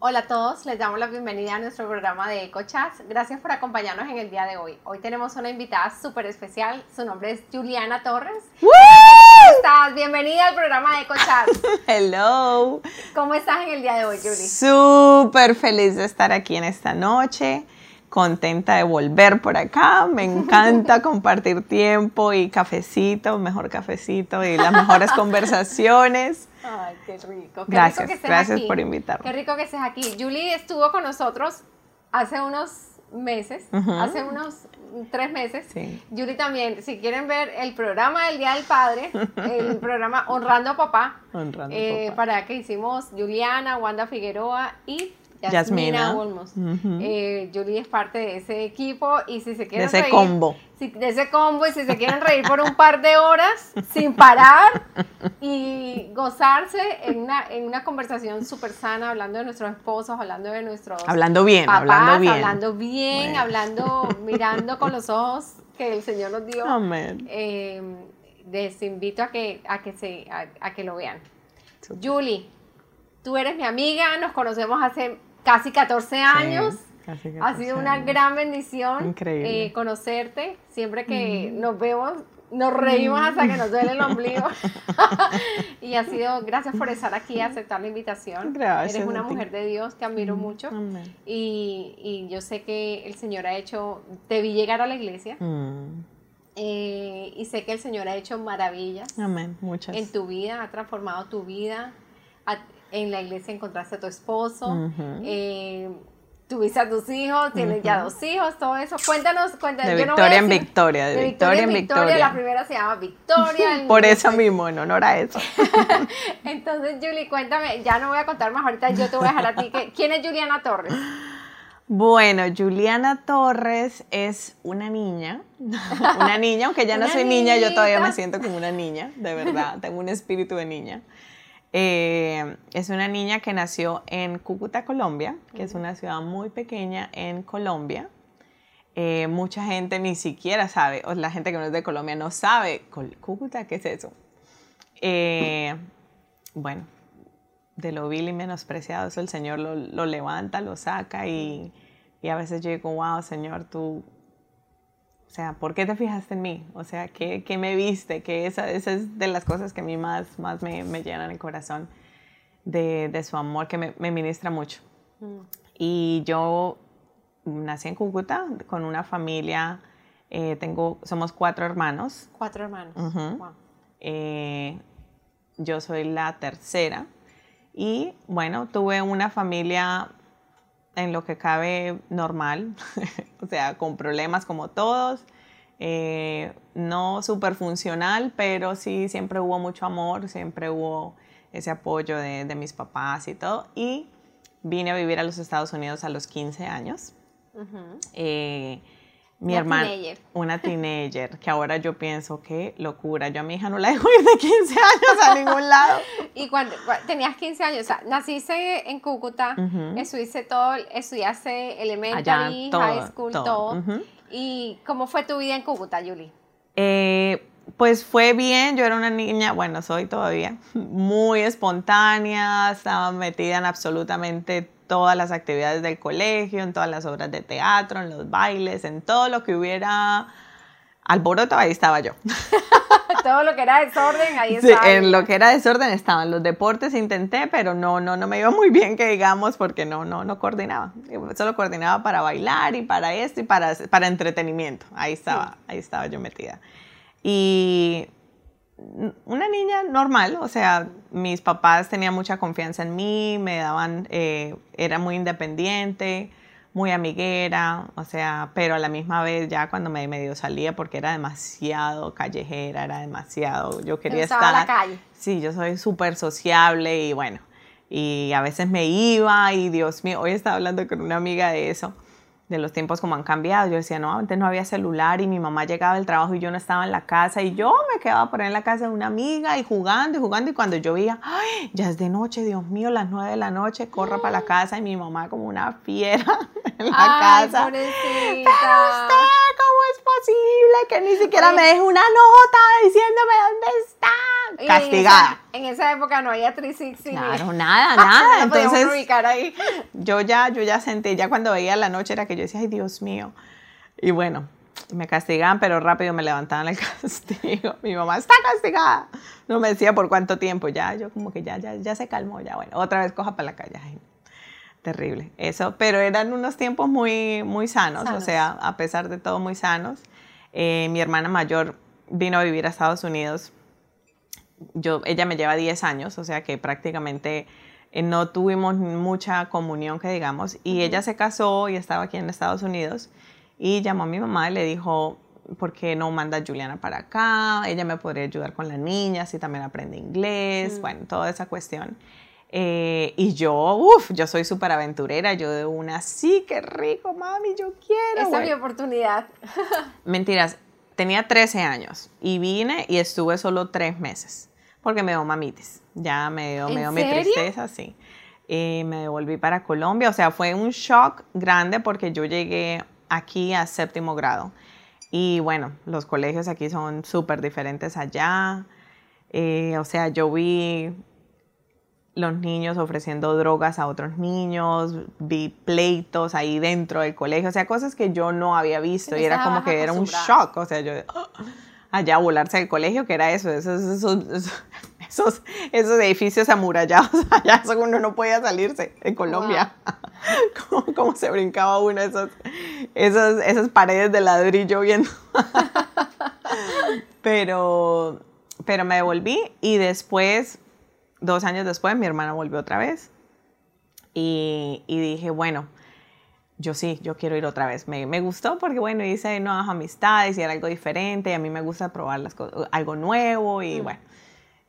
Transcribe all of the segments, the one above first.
Hola a todos, les damos la bienvenida a nuestro programa de EcoChats. Gracias por acompañarnos en el día de hoy. Hoy tenemos una invitada súper especial. Su nombre es Juliana Torres. ¡Woo! ¿Cómo estás? Bienvenida al programa de EcoChats. Hello. ¿Cómo estás en el día de hoy, Julie? Súper feliz de estar aquí en esta noche. Contenta de volver por acá. Me encanta compartir tiempo y cafecito, mejor cafecito y las mejores conversaciones. Ay, qué rico. Qué Gracias, rico que estés gracias aquí. por invitarme. Qué rico que estés aquí. Julie estuvo con nosotros hace unos meses, hace unos tres meses. Sí. Julie también, si quieren ver el programa del Día del Padre, el programa Honrando a Papá, Honrando eh, papá. para que hicimos Juliana, Wanda Figueroa y Yasmina. Olmos. Ujú. Eh, Julie es parte de ese equipo y si se De quieren ese reír, combo. si- de ese combo y si se quieren reír por un par de horas sin parar y gozarse en una, en una conversación súper sana, hablando de nuestros esposos, hablando de nuestros Hablando bien, papás, hablando bien. hablando bien, Bueno. hablando, mirando con los ojos que el Señor nos dio. Amén. Eh, les invito a que, a que, se, a, a que lo vean. Súper. Julie, tú eres mi amiga, nos conocemos hace casi 14 años. casi Ha sido una gran bendición eh, conocerte. Siempre que nos vemos, nos reímos hasta que nos duele el ombligo. y ha sido, gracias por estar aquí, aceptar la invitación. Gracias Eres una mujer de Dios que admiro mucho. Amén. Y, y yo sé que el Señor ha hecho, te vi llegar a la iglesia Mm. eh, y sé que el Señor ha hecho maravillas Amén. Muchas. en tu vida, ha transformado tu vida. En la iglesia encontraste a tu esposo, eh, tuviste a tus hijos, tienes ya dos hijos, todo eso. Cuéntanos, cuéntanos. De Yo no victoria en victoria, de victoria en victoria. La primera se llama Victoria. Por eso mismo, en honor a eso. Entonces, Julie, cuéntame, ya no voy a contar más ahorita, yo te voy a dejar a ti. que- ¿Quién es Juliana Torres? Bueno, Juliana Torres es una niña, una niña, aunque ya no soy niña, yo todavía me siento como una niña, de verdad, tengo un espíritu de niña. Eh, es una niña que nació en Cúcuta, Colombia, que es una ciudad muy pequeña en Colombia. Eh, mucha gente ni siquiera sabe, o la gente que no es de Colombia no sabe, "Col- Cúcuta, ¿qué es eso? Eh, bueno, de lo vil y menospreciado, eso el Señor lo, lo levanta, lo saca y, y a veces yo digo, wow, Señor, tú, o sea, ¿por qué te fijaste en mí? O sea, ¿qué, qué me viste? Que esa, esa es de las cosas que a mí más, más me, me llenan el corazón de, de su amor, que me, me ministra mucho. Y yo nací en Cúcuta con una familia, eh, tengo, somos cuatro hermanos, Cuatro hermanos. Wow. eh, yo soy la tercera y bueno, tuve una familia en lo que cabe normal, o sea, con problemas como todos, eh, no súper funcional, pero sí siempre hubo mucho amor, siempre hubo ese apoyo de, de mis papás y todo. Y vine a vivir a los Estados Unidos a los 15 años. Eh, mi Una hermana, teenager. una teenager, que ahora yo pienso, qué locura, yo a mi hija no la dejo ir de 15 años a ningún lado. Y cuando, cua- tenías 15 años, o sea, naciste en Cúcuta, Ujú. estudiaste todo, estudiaste Allá, elementary, todo, high school, todo. todo. ¿Y cómo fue tu vida en Cúcuta, Julie? Eh, pues fue bien, yo era una niña, bueno, soy todavía, muy espontánea, estaba metida en absolutamente todas las actividades del colegio, en todas las obras de teatro, en los bailes, en todo lo que hubiera alboroto, ahí estaba yo. todo lo que era desorden, ahí Sí, estaba. en lo que era desorden estaban los deportes, intenté, pero no, no, no me iba muy bien, que digamos, porque no, no, no coordinaba. Solo coordinaba para bailar y para esto y para, para entretenimiento. Ahí estaba, ahí estaba yo metida. Y una niña normal, o sea, mis papás tenían mucha confianza en mí, me daban, eh, era muy independiente, muy amiguera, o sea, pero a la misma vez ya cuando me medio salía porque era demasiado callejera, era demasiado, yo quería estar... la calle. Sí, yo soy súper sociable y bueno, y a veces me iba y Dios mío, hoy estaba hablando con una amiga de eso, de los tiempos como han cambiado. Yo decía, no, antes no había celular y mi mamá llegaba del trabajo y yo no estaba en la casa y yo me quedaba por ahí en la casa de una amiga y jugando y jugando y cuando yo veía, ay, ya es de noche, Dios mío, las nueve de la noche, corra para la casa y mi mamá como una fiera en la Ay, casa. pobrecita. Pero usted, ¿cómo es posible que ni siquiera me deje una nota diciéndome dónde está? castigada. En esa, época no había 360. Claro, nada, nada. Entonces, ubicar ahí. yo ya, yo ya sentí, ya cuando veía la noche era que yo decía, ay, Dios mío. Y bueno, me castigaban, pero rápido me levantaban el castigo. Mi mamá está castigada. No me decía por cuánto tiempo, ya, yo como que ya, ya, ya se calmó, ya, bueno, otra vez coja para la calle. terrible, eso, pero eran unos tiempos muy, muy sanos, o sea, a pesar de todo muy sanos. Eh, mi hermana mayor vino a vivir a Estados Unidos. Yo, ella me lleva 10 años, o sea que prácticamente no tuvimos mucha comunión, que digamos, y ella se casó y estaba aquí en Estados Unidos y llamó a mi mamá y le dijo, ¿por qué no manda a Juliana para acá? Ella me podría ayudar con la niña, si también aprende inglés, mm. bueno, toda esa cuestión. Eh, y yo, uff, yo soy súper aventurera, yo de una, sí, qué rico, mami, yo quiero. Esa es mi oportunidad. Mentiras, tenía 13 años y vine y estuve solo tres meses porque me dio mamitis. Ya me dio, me dio mi tristeza, sí. Y me devolví para Colombia, o sea, fue un shock grande porque yo llegué aquí a séptimo grado. Y bueno, los colegios aquí son súper diferentes allá. Eh, o sea, yo vi los niños ofreciendo drogas a otros niños, vi pleitos ahí dentro del colegio, o sea, cosas que yo no había visto y era como que era un shock, o sea, yo allá a volarse del colegio, que era eso, esos, esos, esos, esos edificios amurallados allá, eso uno no podía salirse en Colombia. Como, se brincaba uno esos, esos, esas paredes de ladrillo viendo. pero, pero me devolví y después, dos años después, mi hermana volvió otra vez. Y, y dije, bueno, yo sí, yo quiero ir otra vez. Me, me, gustó porque, bueno, hice nuevas amistades y era algo diferente. Y a mí me gusta probar las algo nuevo y mm. bueno.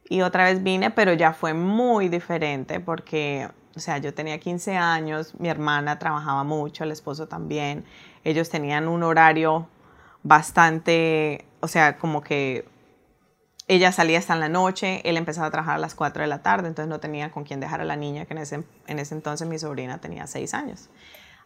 Y otra vez vine, pero ya fue muy diferente porque, o sea, yo tenía 15 años, mi hermana trabajaba mucho, el esposo también. Ellos tenían un horario bastante, o sea, como que ella salía hasta en la noche, él empezaba a trabajar a las 4 de la tarde, entonces no tenía con quién dejar a la niña, que en ese, en ese entonces mi sobrina tenía 6 años.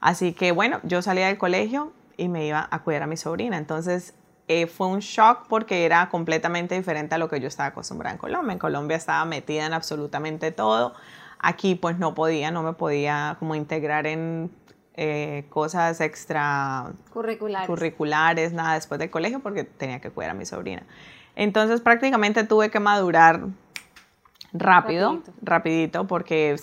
Así que bueno, yo salía del colegio y me iba a cuidar a mi sobrina. Entonces eh, fue un shock porque era completamente diferente a lo que yo estaba acostumbrada en Colombia. En Colombia estaba metida en absolutamente todo. Aquí pues no podía, no me podía como integrar en eh, cosas extra curriculares. curriculares, nada después del colegio porque tenía que cuidar a mi sobrina. Entonces prácticamente tuve que madurar rápido, rapidito, rapidito porque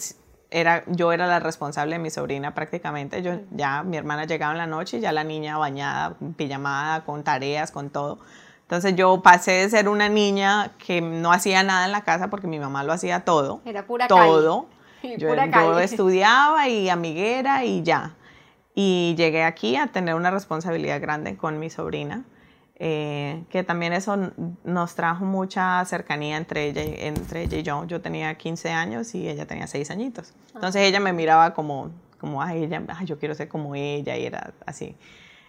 era, yo era la responsable de mi sobrina prácticamente. Yo ya, mi hermana llegaba en la noche y ya la niña bañada, pijamada, con tareas, con todo. Entonces yo pasé de ser una niña que no hacía nada en la casa porque mi mamá lo hacía todo. Era pura todo. Yo, yo estudiaba y amiguera y ya. Y llegué aquí a tener una responsabilidad grande con mi sobrina. Eh, que también eso nos trajo mucha cercanía entre ella, entre ella y yo. Yo tenía 15 años y ella tenía 6 añitos. Entonces ella me miraba como, como ay, ella, yo quiero ser como ella y era así.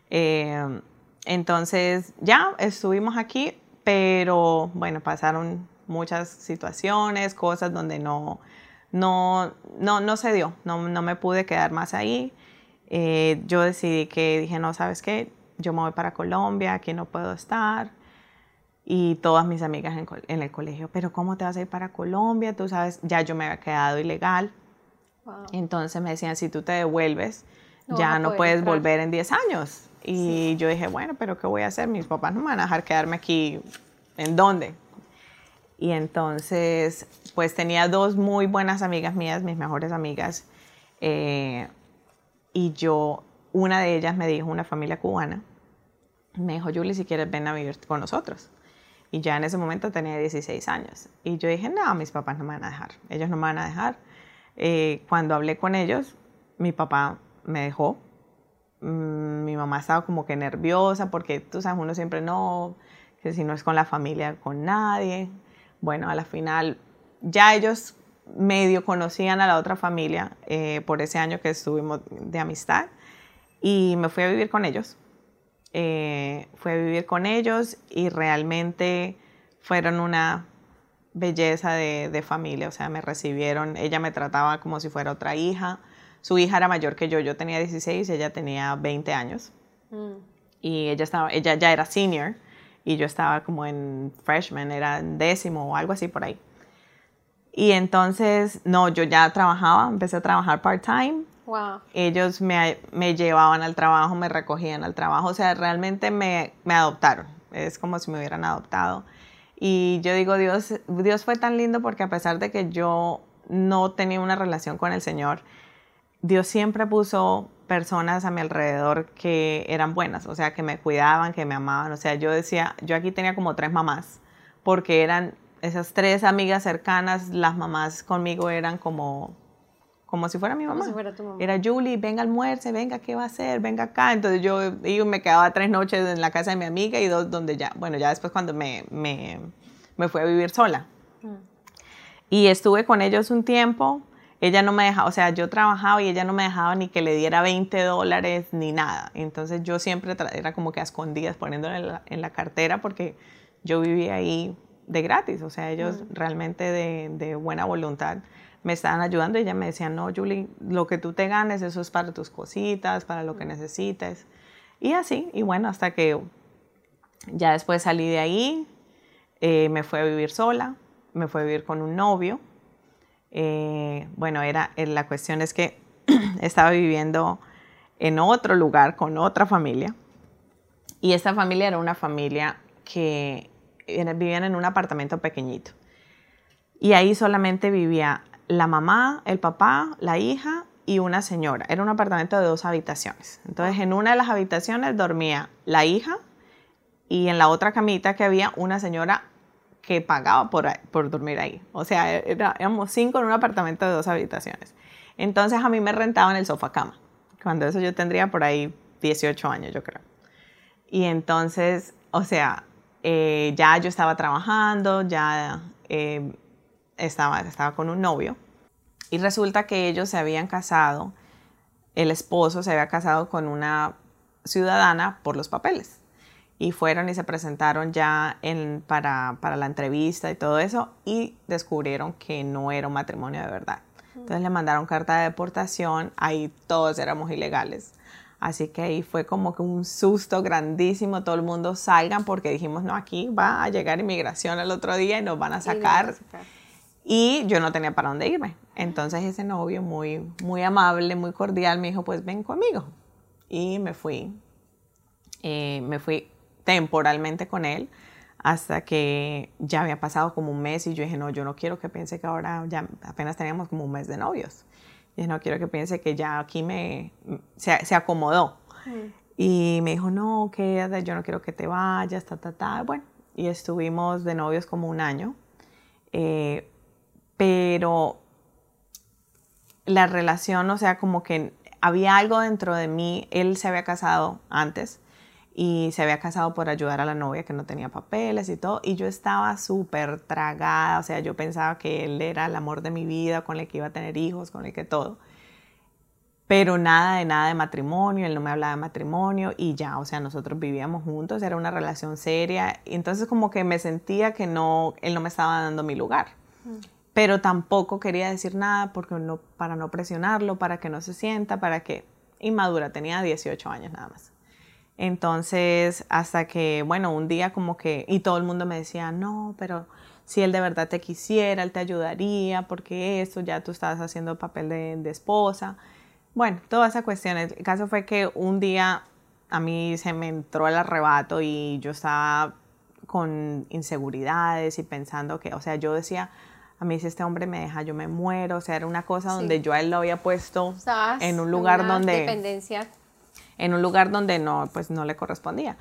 Eh, entonces ya estuvimos aquí, pero bueno, pasaron muchas situaciones, cosas donde no, no, no, no se dio, no, no me pude quedar más ahí. Eh, yo decidí que dije, no, ¿sabes qué? Yo me voy para Colombia, aquí no puedo estar. Y todas mis amigas en, el colegio, pero ¿cómo te vas a ir para Colombia? Tú sabes, ya yo me había quedado ilegal. Entonces me decían, si tú te devuelves, ya no puedes volver en 10 años. Y yo dije, bueno, pero ¿qué voy a hacer? Mis papás no me van a dejar quedarme aquí. ¿En dónde? Y entonces, pues tenía dos muy buenas amigas mías, mis mejores amigas. Eh, y yo, una de ellas me dijo, una familia cubana, me dijo, Julie, si quieres ven a vivir con nosotros. Y ya en ese momento tenía 16 años. Y yo dije, no, mis papás no me van a dejar. Ellos no me van a dejar. Eh, cuando hablé con ellos, mi papá me dejó. Mm, mi mamá estaba como que nerviosa porque tú sabes, uno siempre no, que si no es con la familia, con nadie. Bueno, a la final ya ellos medio conocían a la otra familia eh, por ese año que estuvimos de amistad y me fui a vivir con ellos eh, fue a vivir con ellos y realmente fueron una belleza de, familia, o sea, me recibieron, ella me trataba como si fuera otra hija, su hija era mayor que yo, yo tenía 16, ella tenía 20 años mm. y ella, estaba, ella ya era senior, y yo estaba como en freshman, era en décimo o algo así por ahí. Y entonces, no, yo ya trabajaba, empecé a trabajar part-time. Wow. Ellos me, me, llevaban al trabajo, me recogían al trabajo, o sea, realmente me, me adoptaron. Es como si me hubieran adoptado. Y yo digo, Dios, Dios fue tan lindo porque a pesar de que yo no tenía una relación con el Señor, Dios siempre puso personas a mi alrededor que eran buenas, o sea, que me cuidaban, que me amaban. O sea, yo decía, yo aquí tenía como tres mamás, porque eran esas tres amigas cercanas, las mamás conmigo eran como, como si fuera mi mamá. Como si fuera tu mamá. Era Julie, venga almuerce, venga, ¿qué va a hacer? Venga acá. Entonces yo, yo me quedaba tres noches en la casa de mi amiga y dos donde ya, bueno, ya después cuando me, me, me fui a vivir sola. Mm. Y estuve con ellos un tiempo. Ella no me dejaba, o sea, yo trabajaba y ella no me dejaba ni que le diera 20 dólares ni nada. Entonces yo siempre era como que a escondidas poniéndole en la, en la cartera porque yo vivía ahí de gratis, o sea, ellos realmente de, de, buena voluntad me estaban ayudando y ella me decía, no, Julie, lo que tú te ganes, eso es para tus cositas, para lo que necesites. Y así, y bueno, hasta que ya después salí de ahí, eh, me fui a vivir sola, me fui a vivir con un novio. Eh, bueno, era, eh, la cuestión es que estaba viviendo en otro lugar con otra familia. Y esta familia era una familia que vivían en un apartamento pequeñito. Y ahí solamente vivía la mamá, el papá, la hija y una señora. Era un apartamento de dos habitaciones. Entonces, en una de las habitaciones dormía la hija y en la otra camita que había una señora que pagaba por, por dormir ahí. O sea, era, éramos cinco en un apartamento de dos habitaciones. Entonces, a mí me rentaban el sofá cama. Cuando eso yo tendría por ahí 18 años, yo creo. Y entonces, o sea, eh, ya yo estaba trabajando, ya eh, estaba, estaba con un novio y resulta que ellos se habían casado, el esposo se había casado con una ciudadana por los papeles y fueron y se presentaron ya en, para, para, la entrevista y todo eso y descubrieron que no era un matrimonio de verdad. Entonces le mandaron carta de deportación, ahí todos éramos ilegales. Así que ahí fue como que un susto grandísimo, todo el mundo salgan porque dijimos, no, aquí va a llegar inmigración el otro día y nos van a sacar. Y yo no tenía para dónde irme. Entonces ese novio muy, muy amable, muy cordial, me dijo, pues ven conmigo. Y me fui, eh, me fui temporalmente con él hasta que ya había pasado como un mes y yo dije, no, yo no quiero que piense que ahora ya apenas teníamos como un mes de novios. Y no quiero que piense que ya aquí me, se, se acomodó. Mm. Y me dijo, no, quédate, yo no quiero que te vayas, ta, ta, ta. Bueno, y estuvimos de novios como un año. Eh, pero la relación, o sea, como que había algo dentro de mí. Él se había casado antes y se había casado por ayudar a la novia que no tenía papeles y todo. Y yo estaba súper tragada, o sea, yo pensaba que él era el amor de mi vida, con el que iba a tener hijos, con el que todo. Pero nada de nada de matrimonio, él no me hablaba de matrimonio y ya, o sea, nosotros vivíamos juntos, era una relación seria. Y entonces como que me sentía que no, él no me estaba dando mi lugar. Pero tampoco quería decir nada porque no, para no presionarlo, para que no se sienta, para que... Inmadura, tenía 18 años nada más. Entonces, hasta que, bueno, un día como que, y todo el mundo me decía, no, pero si él de verdad te quisiera, él te ayudaría, porque eso, ya tú estabas haciendo papel de, de esposa. Bueno, todas esas cuestiones. El caso fue que un día a mí se me entró el arrebato y yo estaba con inseguridades y pensando que, o sea, yo decía, a mí si este hombre me deja, yo me muero. O sea, era una cosa donde yo a él lo había puesto Estabas en un lugar una donde Dependencia. en un lugar donde no, pues no le correspondía.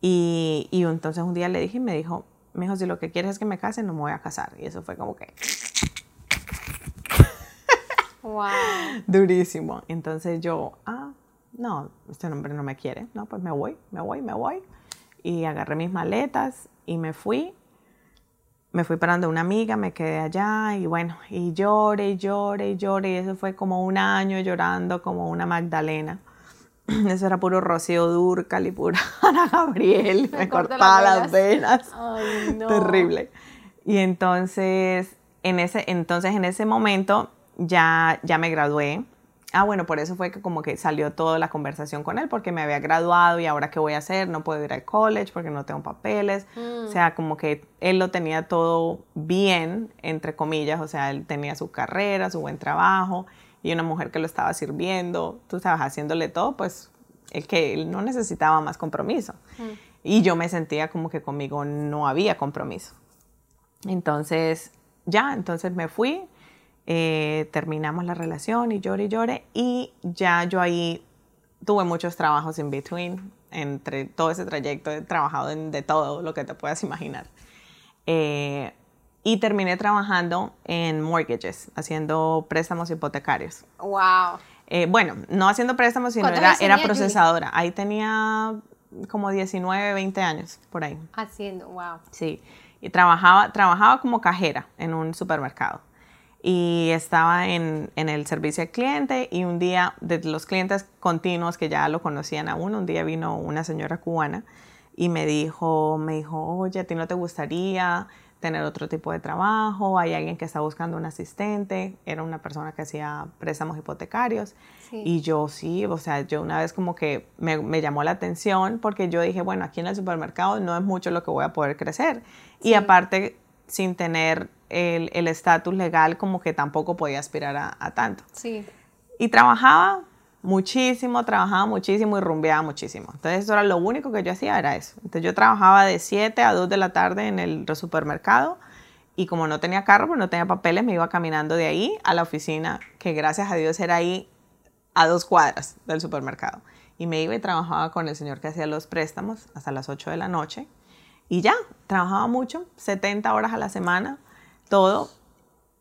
Y, y entonces un día le dije y me dijo, me dijo, si lo que quieres es que me case, no me voy a casar. Y eso fue como que Wow. durísimo. Entonces yo, ah, no, este hombre no me quiere. No, pues me voy, me voy, me voy. Y agarré mis maletas y me fui. Me fui parando una amiga, me quedé allá y bueno, y lloré, y lloré, y lloré. Y eso fue como un año llorando como una Magdalena. Eso era puro Rocío Durcal y pura Ana Gabriel. Me, Me corta cortaba las las venas. Ay, no. Terrible. Y entonces en, ese, entonces, en ese momento ya, ya me gradué ah, bueno, por eso fue que como que salió toda la conversación con él, porque me había graduado y ahora qué voy a hacer, no puedo ir al college porque no tengo papeles. O Mm. sea, como que él lo tenía todo bien, entre comillas, o sea, él tenía su carrera, su buen trabajo y una mujer que lo estaba sirviendo, tú estabas haciéndole todo, pues el que él no necesitaba más compromiso. Mm. Y yo me sentía como que conmigo no había compromiso. Entonces, ya, entonces me fui, eh, terminamos la relación y lloré y lloré y ya yo ahí tuve muchos trabajos in between, entre todo ese trayecto he trabajado en de todo lo que te puedas imaginar. Eh, y terminé trabajando en mortgages, haciendo préstamos hipotecarios. Wow. Eh, bueno, no haciendo préstamos, sino ¿Cuántos era, era procesadora. Ahí tenía como 19, 20 años, por ahí. Haciendo, wow. Sí, y trabajaba, trabajaba como cajera en un supermercado. Y estaba en, en el servicio al cliente y un día, de los clientes continuos que ya lo conocían a uno, un día vino una señora cubana y me dijo, me dijo, oye, ¿a ti no te gustaría tener otro tipo de trabajo? Hay alguien que está buscando un asistente. Era una persona que hacía préstamos hipotecarios. Sí. Y yo sí, o sea, yo una vez como que me, me llamó la atención porque yo dije, bueno, aquí en el supermercado no es mucho lo que voy a poder crecer. Y aparte, sin tener el el estatus legal, como que tampoco podía aspirar a, a tanto. Sí. Y trabajaba muchísimo, trabajaba muchísimo y rumbeaba muchísimo. Entonces, eso era lo único que yo hacía, era eso. Entonces, yo trabajaba de 7 a 2 de la tarde en el supermercado y como no tenía carro, pues no tenía papeles, me iba caminando de ahí a la oficina, que gracias a Dios era ahí a dos cuadras del supermercado. Y me iba y trabajaba con el señor que hacía los préstamos hasta las 8 de la noche. Y ya, trabajaba mucho, 70 horas a la semana, todo,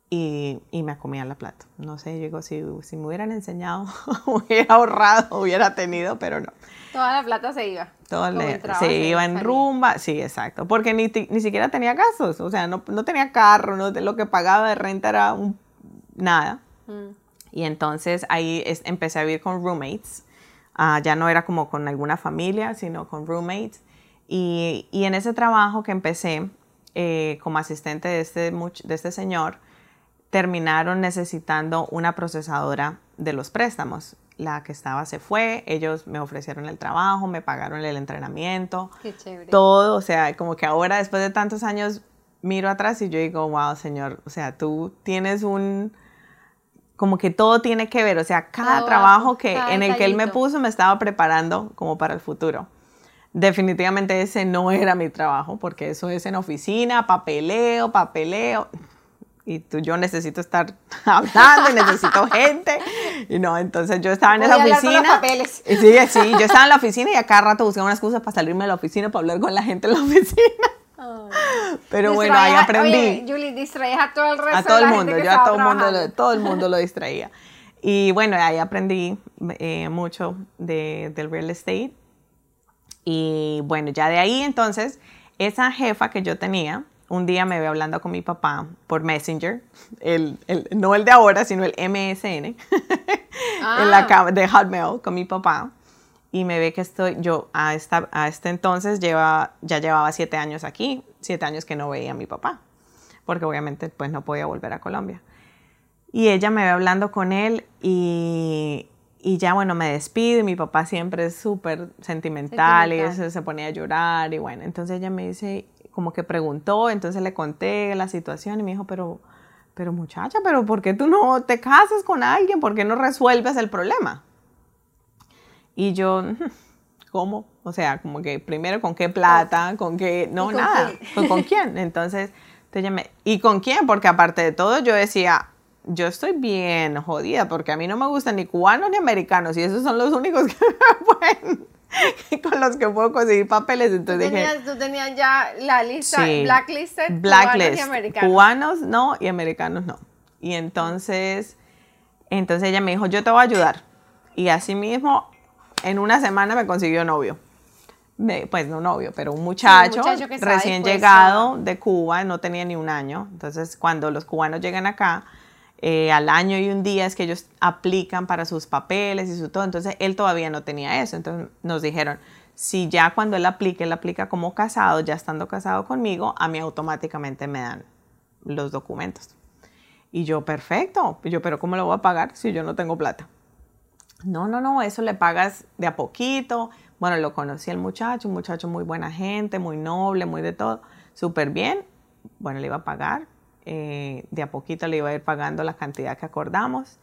y, y me comía la plata. No sé, yo digo, si, si me hubieran enseñado, hubiera ahorrado, hubiera tenido, pero no. Toda la plata se iba. Le- entraba, se iba en rumba, sí, exacto, porque ni, ni siquiera tenía gastos, o sea, no, no tenía carro, no, lo que pagaba de renta era un, nada. Mm. Y entonces ahí es- empecé a vivir con roommates. Ah, ya no era como con alguna familia, sino con roommates. Y, y en ese trabajo que empecé eh, como asistente de este, de este señor, terminaron necesitando una procesadora de los préstamos. La que estaba se fue, ellos me ofrecieron el trabajo, me pagaron el entrenamiento, Qué chévere. todo, o sea, como que ahora después de tantos años miro atrás y yo digo, wow, señor, o sea, tú tienes un, como que todo tiene que ver, o sea, cada Todo, trabajo que, cada en el que él me puso me estaba preparando como para el futuro. Definitivamente ese no era mi trabajo, porque eso es en oficina, papeleo, papeleo. Y tú, yo necesito estar hablando, y necesito gente. Y no, entonces yo estaba en esa hablar con los oficina. papeles. Y Sí, sí, yo estaba en la oficina y a cada rato buscaba una excusa para salirme de la oficina, para hablar con la gente en la oficina. Pero bueno, ahí aprendí. Oye, Julie, distraías a todo el resto a de todo el mundo, yo a todo el mundo, lo, todo el mundo lo distraía. Y bueno, ahí aprendí eh, mucho de, del real estate. Y bueno, ya de ahí entonces, esa jefa que yo tenía, un día me ve hablando con mi papá por Messenger, el, el- no el de ahora, sino el MSN, en la Ah. de Hotmail con mi papá. Y me ve que estoy, yo a, esta, a este entonces lleva, ya llevaba siete años aquí, siete años que no veía a mi papá, porque obviamente pues no podía volver a Colombia. Y ella me ve hablando con él y, y ya bueno, me despido y mi papá siempre es súper sentimental, y se, se ponía a llorar y bueno, entonces ella me dice, como que preguntó, entonces le conté la situación y me dijo, pero, pero muchacha, pero ¿por qué tú no te casas con alguien? ¿Por qué no resuelves el problema? Y yo, ¿cómo? O sea, como que primero con qué plata, con qué, no, ¿Y con nada, quién? ¿Con, con quién? Entonces, entonces ella me, ¿y con quién? Porque aparte de todo, yo decía, yo estoy bien jodida, porque a mí no me gustan ni cubanos ni americanos, y esos son los únicos que me pueden, con los que puedo conseguir papeles. Tú Entonces dije, tú tenías ya la lista, Sí. blacklisted, cubanos y americanos. cubanos no y americanos no. Y entonces, entonces ella me dijo, yo te voy a ayudar. Y así mismo, en una semana me consiguió novio. Me- pues no novio, pero un muchacho, muchacho que estaba recién llegado de Cuba, no tenía ni un año. Entonces, cuando los cubanos llegan acá, eh, al año y un día es que ellos aplican para sus papeles y su todo. Entonces, él todavía no tenía eso. Entonces, nos dijeron, si ya cuando él aplique, él aplica como casado, ya estando casado conmigo, a mí automáticamente me dan los documentos. Y yo, perfecto. Y yo, pero ¿cómo lo voy a pagar si yo no tengo plata? no, no, no, eso le pagas de a poquito. Bueno, lo conocí el muchacho, un muchacho muy buena gente, muy noble, muy de todo, súper bien. Bueno, le iba a pagar, eh, de a poquito le iba a ir pagando la cantidad que acordamos.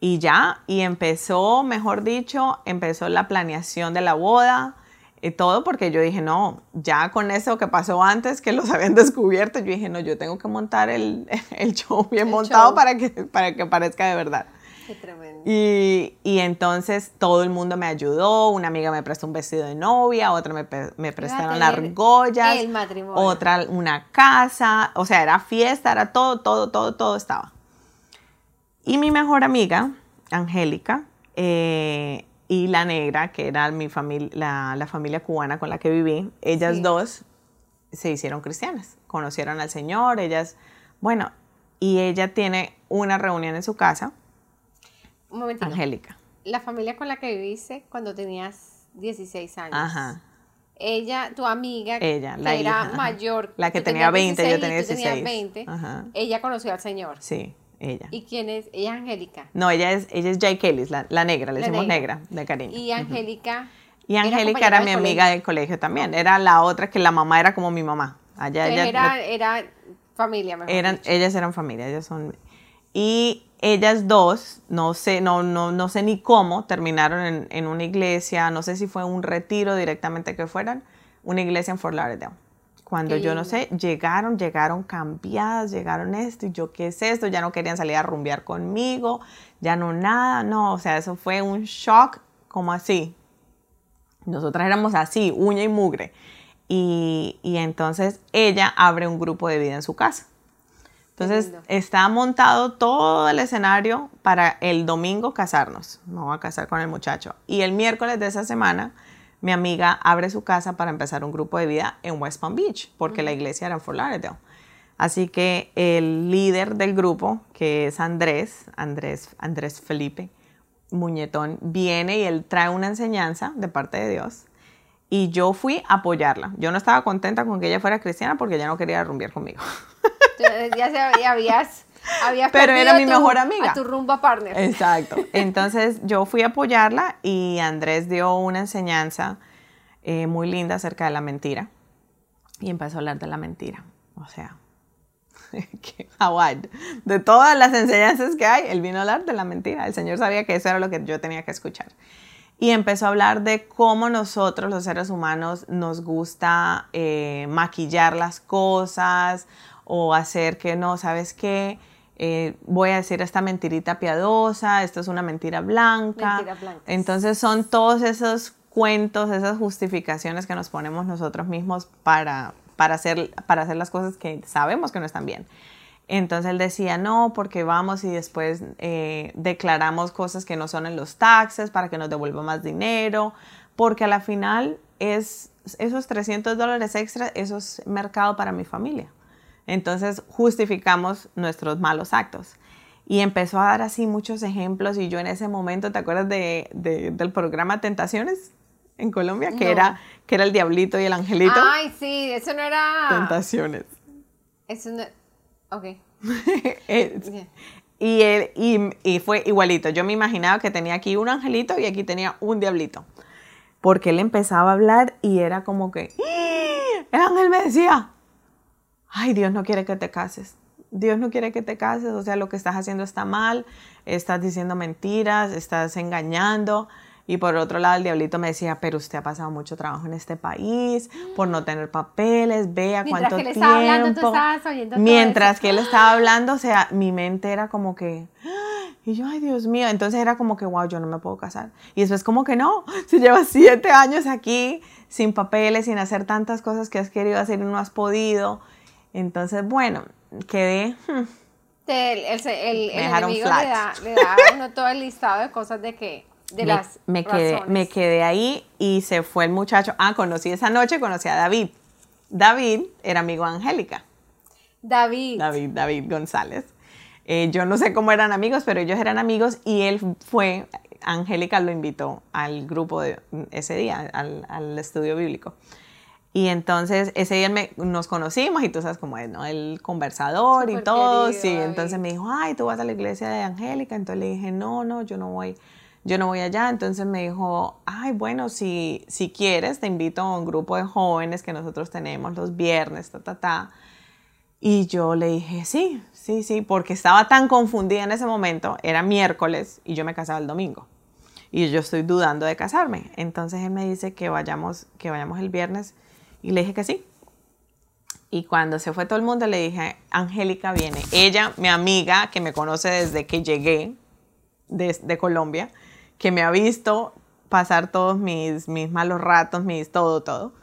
Y ya, y empezó, mejor dicho, empezó la planeación de la boda y todo porque yo dije, no, ya con eso que pasó antes, que los habían descubierto, yo dije, no, yo tengo que montar el, el show bien montado Para, que, para que parezca de verdad. Qué tremendo. Y, y, entonces todo el mundo me ayudó, una amiga me prestó un vestido de novia, otra me, me prestaron argollas, el matrimonio. otra una casa, o sea, era fiesta, era todo, todo, todo, todo estaba. Y mi mejor amiga, Angélica, eh, y la negra, que era mi familia, la, familia cubana con la que viví, ellas dos se hicieron cristianas, conocieron al Señor, ellas, bueno, y ella tiene una reunión en su casa. Un momentito. Angélica. La familia con la que viviste cuando tenías 16 años. Ajá. Ella, tu amiga, ella, que la era hija, mayor. La que tenía 20, yo tenía 16. 16. 20, Ajá. ella conoció al Señor. Sí, ella. ¿Y quién es? Ella es Angélica. No, ella es, ella es Jay Kelly, la, la negra, le La decimos negra. negra, de cariño. Y Angélica. Y Angélica era del mi colegio. amiga del colegio también. Era la otra que la mamá era como mi mamá. Allá, Entonces ella, era, era familia, mejor eran, dicho. ellas eran familia, ellas son. Y ellas dos, no sé, no, no, no sé ni cómo, terminaron en, en una iglesia, no sé si fue un retiro directamente que fueran, una iglesia en Fort Lauderdale. Cuando yo no sé, llegaron, llegaron cambiadas, llegaron esto, y yo, ¿qué es esto? Ya no querían salir a rumbear conmigo, ya no nada, no, o sea, eso fue un shock como así. Nosotras éramos así, uña y mugre. Y, y entonces ella abre un grupo de vida en su casa. Entonces está montado todo el escenario para el domingo casarnos. No va a casar con el muchacho. Y el miércoles de esa semana, mi amiga abre su casa para empezar un grupo de vida en West Palm Beach, porque la iglesia era en Fort Lauderdale. Así que el líder del grupo, que es Andrés, Andrés, Andrés Felipe Muñetón, viene y él trae una enseñanza de parte de Dios. Y yo fui a apoyarla. Yo no estaba contenta con que ella fuera cristiana porque ella no quería rumbear conmigo. Entonces, ya, se, ya habías, habías Pero era mi tu- mejor amiga. A tu rumba partner. Exacto. Entonces yo fui a apoyarla y Andrés dio una enseñanza eh, muy linda acerca de la mentira. Y empezó a hablar de la mentira. O sea, Howard, de todas las enseñanzas que hay, él vino a hablar de la mentira. El Señor sabía que eso era lo que yo tenía que escuchar. Y empezó a hablar de cómo nosotros, los seres humanos, nos gusta eh, maquillar las cosas o hacer que no, ¿sabes qué? Eh, voy a decir esta mentirita piadosa, esto es una mentira blanca. Entonces son todos esos cuentos, esas justificaciones que nos ponemos nosotros mismos para, para, hacer, para hacer las cosas que sabemos que no están bien. Entonces él decía, no, porque vamos y después eh, declaramos cosas que no son en los taxes para que nos devuelva más dinero, porque a la final es esos 300 dólares extra, eso es mercado para mi familia. Entonces justificamos nuestros malos actos. Y empezó a dar así muchos ejemplos y yo en ese momento, ¿te acuerdas de, de- del programa Tentaciones en Colombia? Que, No. era, que era el diablito y el angelito. Ay, sí, eso no era. Tentaciones. Eso no. Ok. Es-. Y, él, y, y fue igualito. Yo me imaginaba que tenía aquí un angelito y aquí tenía un diablito. Porque él empezaba a hablar y era como que, ¡Ah! el ángel me decía, ay, Dios no quiere que te cases. Dios no quiere que te cases, o sea, lo que estás haciendo está mal, estás diciendo mentiras, estás engañando. Y por otro lado, el diablito me decía, pero usted ha pasado mucho trabajo en este país por no tener papeles, vea Mientras cuánto que tiempo. estaba hablando, tú estabas oyendo Mientras que él estaba hablando, o sea, mi mente era como que, ¡ah! y yo, ay Dios mío, entonces era como que, wow, yo no me puedo casar. Y después como que no, si llevas siete años aquí sin papeles, sin hacer tantas cosas que has querido hacer y no has podido. Entonces, bueno, quedé, hmm, el, el, el- el enemigo le da, le da a uno todo el listado de cosas de que. De me, las me quedé, razones. me quedé ahí y se fue el muchacho. Ah, conocí esa noche, conocí a David. David era amigo de Angélica. David. David, David González. Eh, yo no sé cómo eran amigos, pero ellos eran amigos y él fue, Angélica lo invitó al grupo de ese día, al, al estudio bíblico. Y entonces ese día me- nos conocimos y tú sabes cómo es, ¿no? El conversador y Súper todo. querido, sí, David. entonces me dijo, ay, tú vas a la iglesia de Angélica. Entonces le dije, no, no, yo no voy. Yo no voy allá. Entonces me dijo, ay, bueno, si, si quieres, te invito a un grupo de jóvenes que nosotros tenemos los viernes, ta, ta, ta. Y yo le dije, sí, sí, sí, porque estaba tan confundida en ese momento, era miércoles y yo me casaba el domingo. Y yo estoy dudando de casarme. Entonces él me dice que vayamos, que vayamos el viernes y le dije que sí. Y cuando se fue todo el mundo le dije, Angélica viene. Ella, mi amiga, que me conoce desde que llegué de, de Colombia, que me ha visto pasar todos mis, mis malos ratos, mis todo, todo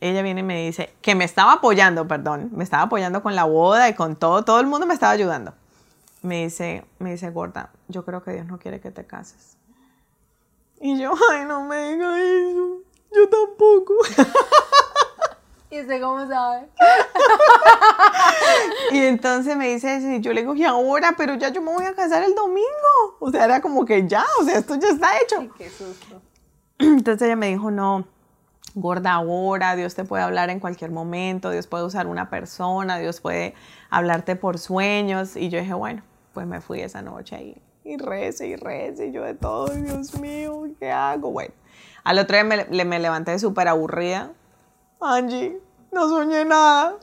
ella viene y me dice, que me estaba apoyando, perdón, me estaba apoyando con la boda y con todo, todo el mundo me estaba ayudando. Me dice, me dice, gorda, yo creo que Dios no quiere que te cases. Y yo, ay, no me diga eso, yo tampoco. ¿Y usted cómo sabe? y entonces me dice, yo le digo, y ahora, pero ya yo me voy a casar el domingo. O sea, era como que ya, o sea, esto ya está hecho. Ay, qué susto. Entonces ella me dijo, no, gorda ahora, Dios te puede hablar en cualquier momento, Dios puede usar una persona, Dios puede hablarte por sueños. Y yo dije, bueno, pues me fui esa noche ahí y rece y rece y yo de todo, Dios mío, ¿qué hago? Bueno, al otro día me, me levanté súper aburrida. Angie, no soñé nada.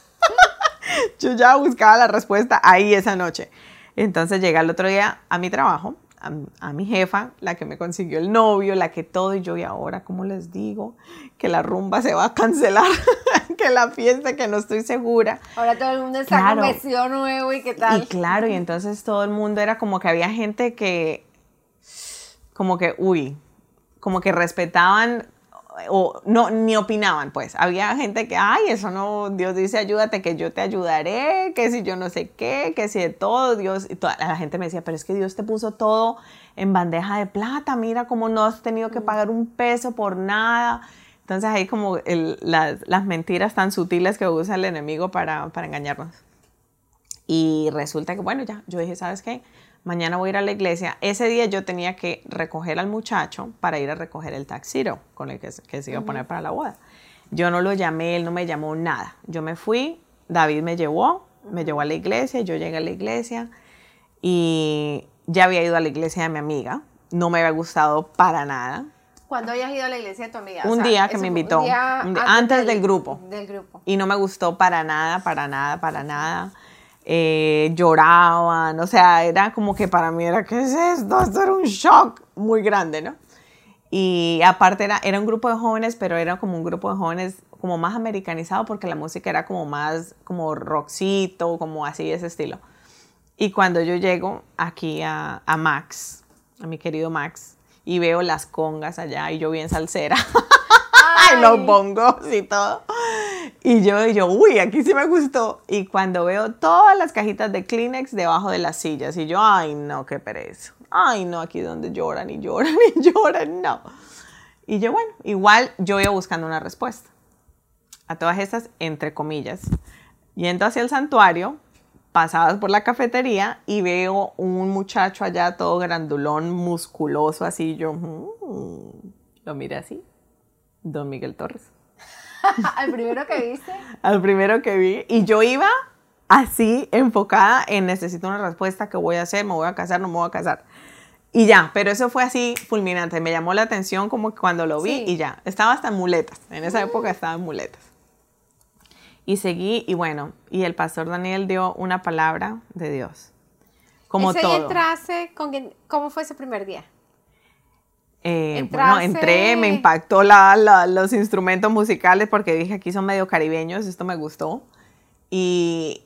yo ya buscaba la respuesta ahí esa noche. Entonces llegué al otro día a mi trabajo a, mi jefa, la que me consiguió el novio, la que todo, y yo, y ahora, ¿cómo les digo? Que la rumba se va a cancelar, que la fiesta, que no estoy segura. Ahora todo el mundo está claro. con vestido nuevo y qué tal. Y claro, y entonces todo el mundo era como que había gente que, como que, uy, como que respetaban o no, ni opinaban, pues. Había gente que, ay, eso no, Dios dice, ayúdate, que yo te ayudaré, que si yo no sé qué, que si de todo, Dios, y toda la gente me decía, pero es que Dios te puso todo en bandeja de plata, mira cómo no has tenido que pagar un peso por nada. Entonces ahí como las, las, mentiras tan sutiles que usa el enemigo para, para engañarnos. Y resulta que, bueno, ya, yo dije, ¿sabes qué? Mañana voy a ir a la iglesia. Ese día yo tenía que recoger al muchacho para ir a recoger el taxiro con el que, se iba a poner para la boda. Yo no lo llamé, él no me llamó nada. Yo me fui, David me llevó, me llevó a la iglesia, yo llegué a la iglesia y ya había ido a la iglesia de mi amiga. No me había gustado para nada. ¿Cuándo habías ido a la iglesia de tu amiga? Un día que me invitó, antes, del, grupo. Del grupo. Y no me gustó para nada, para nada, para nada. Eh, lloraban, o sea, era como que para mí era, ¿qué es esto? Esto era un shock muy grande, ¿no? Y aparte era, era un grupo de jóvenes, pero era como un grupo de jóvenes como más americanizado porque la música era como más como rockcito, como así ese estilo. Y cuando yo llego aquí a, a Max, a mi querido Max, y veo las congas allá y yo bien salsera, y los bongos y todo. Y yo, y yo, uy, aquí sí me gustó. Y cuando veo todas las cajitas de Kleenex debajo de las sillas, y yo, ay, no, qué pereza. Ay, no, aquí donde lloran y lloran y lloran, no. Y yo, bueno, igual yo iba buscando una respuesta a todas estas, entre comillas. Yendo hacia el santuario, pasadas por la cafetería y veo un muchacho allá todo grandulón, musculoso, así. Yo mm", lo miré así. Don Miguel Torres. ¿Al primero que viste? Al primero que vi. Y yo iba así, enfocada en necesito una respuesta, ¿qué voy a hacer? ¿Me voy a casar? ¿No me voy a casar? Y ya, pero eso fue así fulminante. Me llamó la atención como cuando lo vi y ya. Estaba hasta en muletas. En esa época estaba en muletas. Y seguí y bueno, y el pastor Daniel dio una palabra de Dios. Como ese todo. entrase, con ¿cómo fue ese primer día? Eh, bueno, entré, me impactó la, los instrumentos musicales porque dije aquí son medio caribeños, esto me gustó. Y,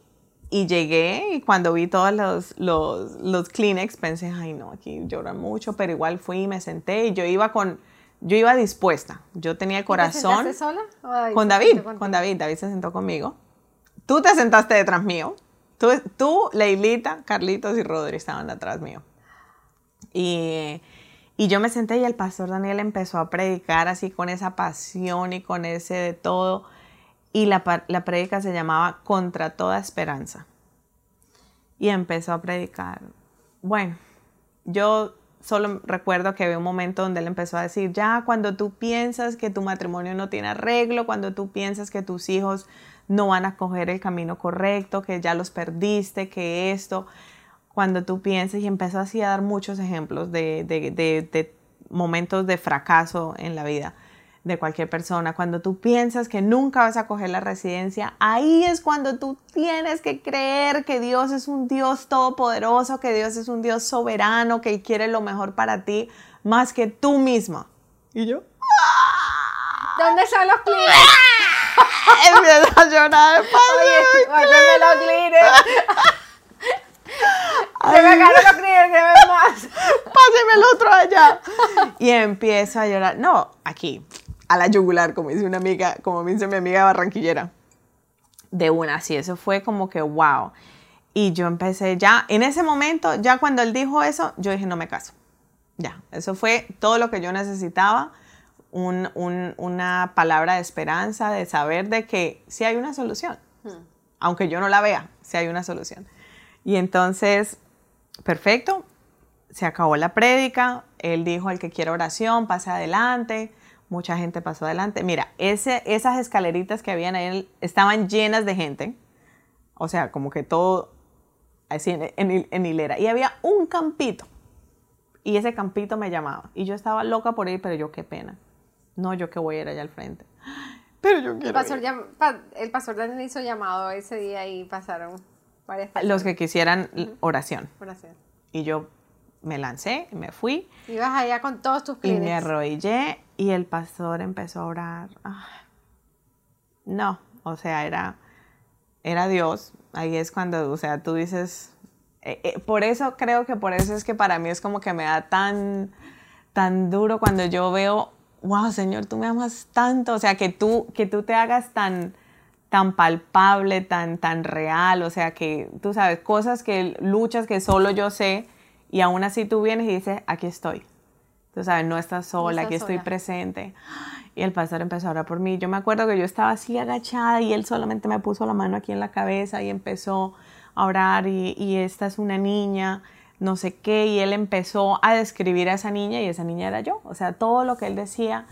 y llegué y cuando vi todos los, los, los, Kleenex pensé, ay no, aquí lloran mucho, pero igual fui y me senté y yo iba con, yo iba dispuesta. Yo tenía el corazón. ¿Te sola? con David, con David, David se sentó conmigo. Tú te sentaste detrás mío. Tú, tú Leilita, Carlitos y Rodri estaban atrás mío. Y y yo me senté y el pastor Daniel empezó a predicar así con esa pasión y con ese de todo. Y la, la predica se llamaba Contra toda esperanza. Y empezó a predicar. Bueno, yo solo recuerdo que había un momento donde él empezó a decir, ya cuando tú piensas que tu matrimonio no tiene arreglo, cuando tú piensas que tus hijos no van a coger el camino correcto, que ya los perdiste, que esto, cuando tú piensas, y empezó así a dar muchos ejemplos de, de, de momentos de fracaso en la vida de cualquier persona, cuando tú piensas que nunca vas a coger la residencia, ahí es cuando tú tienes que creer que Dios es un Dios todopoderoso, que Dios es un Dios soberano, que quiere lo mejor para ti, más que tú misma. Y yo, ¿dónde están los clientes? Empieza a llorar. Oye, los clientes. Se me los clientes, más. Páseme el otro allá. Y empiezo a llorar. No, aquí a la yugular, como dice una amiga, como dice mi amiga barranquillera. De una, así, eso fue como que wow. Y yo empecé ya, en ese momento, ya cuando él dijo eso, yo dije, no me caso. Ya, eso fue todo lo que yo necesitaba, una palabra de esperanza, de saber de que sí hay una solución. Hmm. Aunque yo no la vea, sí hay una solución. Y entonces, perfecto, se acabó la prédica, él dijo, el que quiera oración, pase adelante mucha gente pasó adelante. Mira, ese, esas escaleritas que habían ahí estaban llenas de gente. O sea, como que todo así en, hilera. Y había un campito. Y ese campito me llamaba. Y yo estaba loca por ir, pero yo qué pena. No, yo que voy a ir allá al frente. Pero yo quiero el pastor, el pastor Daniel hizo llamado ese día y pasaron varias. Los que quisieran oración. Oración. Y yo me lancé, me fui. Ibas allá con todos tus clientes. Y me arrodillé y el pastor empezó a orar. No, o sea, era, era Dios. Ahí es cuando, o sea, tú dices, eh, eh, por eso creo que por eso es que para mí es como que me da tan, tan duro cuando yo veo, wow, Señor, tú me amas tanto, o sea, que tú, que tú te hagas tan, tan palpable, tan, tan real, o sea, que tú sabes, cosas que luchas que solo yo sé y aún así tú vienes y dices, aquí estoy. Tú sabes, no estás sola, aquí estoy presente. Y el pastor empezó a orar por mí. Yo me acuerdo que yo estaba así agachada y él solamente me puso la mano aquí en la cabeza y empezó a orar y, y esta es una niña, no sé qué, y él empezó a describir a esa niña y esa niña era yo. O sea, todo lo que él decía,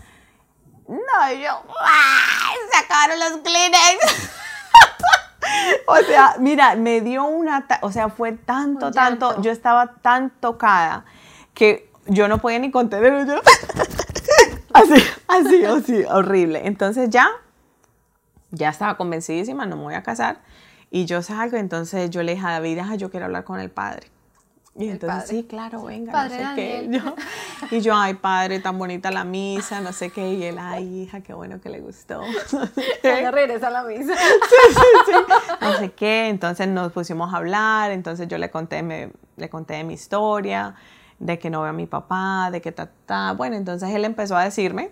no, yo, se acabaron los Kleenex. o sea, mira, me dio una, o sea, fue tanto, tanto, yo estaba tan tocada que yo no podía ni contener, yo, así, así, así, horrible. Entonces ya, ya estaba convencidísima, no me voy a casar. Y yo salgo, entonces yo le dije a David, yo quiero hablar con el padre. Y entonces, sí, claro, venga, no sé qué. y yo, ay, padre, tan bonita la misa, no sé qué. Y él, ay, hija, qué bueno que le gustó. Cuando regresa a la misa. sí, sí, sí. No sé qué. Entonces nos pusimos a hablar. Entonces yo le conté, me, le conté de mi historia, de que no veo a mi papá, de que ta, ta. Bueno, entonces él empezó a decirme,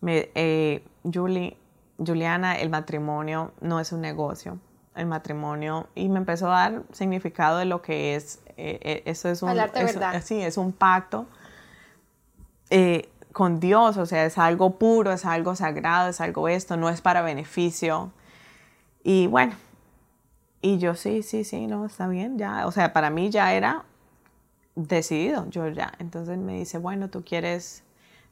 me, eh, Julie, Juliana, el matrimonio no es un negocio el matrimonio y me empezó a dar significado de lo que es eh, eh, eso es un, es un pacto eh, con Dios, o sea, es algo puro, es algo sagrado, es algo esto, no es para beneficio. Y bueno, y yo sí, sí, sí, no, está bien, ya, o sea, para mí ya era decidido, yo ya. Entonces me dice, bueno, tú quieres,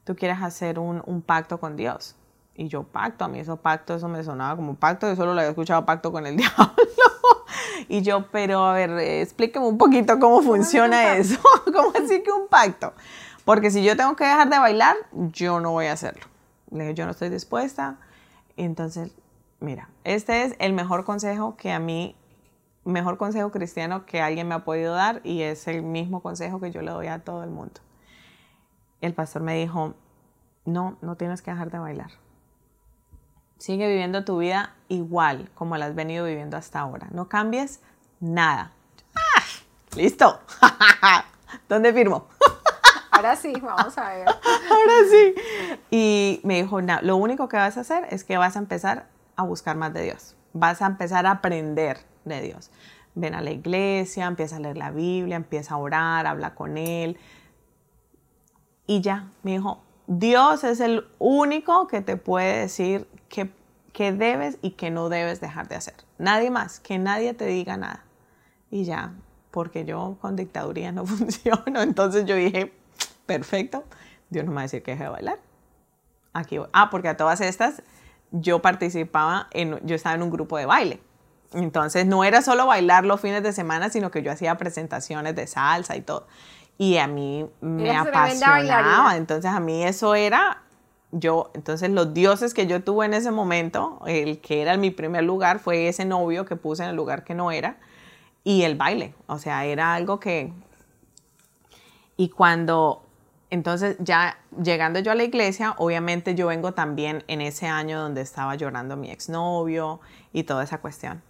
tú quieres hacer un, un pacto con Dios. Y yo, pacto, a mí eso pacto, eso me sonaba como pacto, yo solo lo había escuchado pacto con el diablo. Y yo, pero a ver, explíqueme un poquito cómo funciona eso. ¿Cómo así que un pacto? Porque si yo tengo que dejar de bailar, yo no voy a hacerlo. Le digo, yo no estoy dispuesta. entonces, mira, este es el mejor consejo que a mí, mejor consejo cristiano que alguien me ha podido dar y es el mismo consejo que yo le doy a todo el mundo. El pastor me dijo, no, no tienes que dejar de bailar. Sigue viviendo tu vida igual como la has venido viviendo hasta ahora. No cambies nada. ¡Ah! Listo. ¿Dónde firmo? Ahora sí, vamos a ver. Ahora sí. Y me dijo, no, lo único que vas a hacer es que vas a empezar a buscar más de Dios. Vas a empezar a aprender de Dios. Ven a la iglesia, empieza a leer la Biblia, empieza a orar, habla con Él. Y ya, me dijo, Dios es el único que te puede decir qué, debes y qué no debes dejar de hacer. Nadie más, que nadie te diga nada. Y ya, porque yo con dictaduría no funciono. Entonces yo dije, perfecto, Dios no me va a decir que deje de bailar. Aquí Ah, porque a todas estas yo participaba, en, yo estaba en un grupo de baile. Entonces no era solo bailar los fines de semana, sino que yo hacía presentaciones de salsa y todo. Y a mí me apasionaba. Entonces a mí eso era yo, entonces los dioses que yo tuve en ese momento, el que era mi primer lugar fue ese novio que puse en el lugar que no era y el baile, o sea, era algo que... Y cuando, entonces ya llegando yo a la iglesia, obviamente yo vengo también en ese año donde estaba llorando mi exnovio y toda esa cuestión.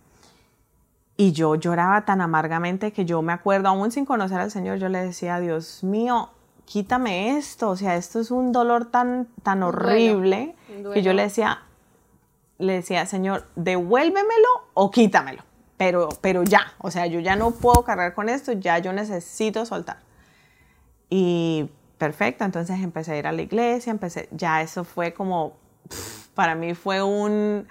Y yo lloraba tan amargamente que yo me acuerdo, aún sin conocer al Señor, yo le decía, Dios mío, quítame esto, o sea, esto es un dolor tan, tan horrible duelo. que yo le decía, le decía, Señor, devuélvemelo o quítamelo, pero, pero ya, o sea, yo ya no puedo cargar con esto, ya yo necesito soltar. Y perfecto, entonces empecé a ir a la iglesia, empecé, ya eso fue como, para mí fue un,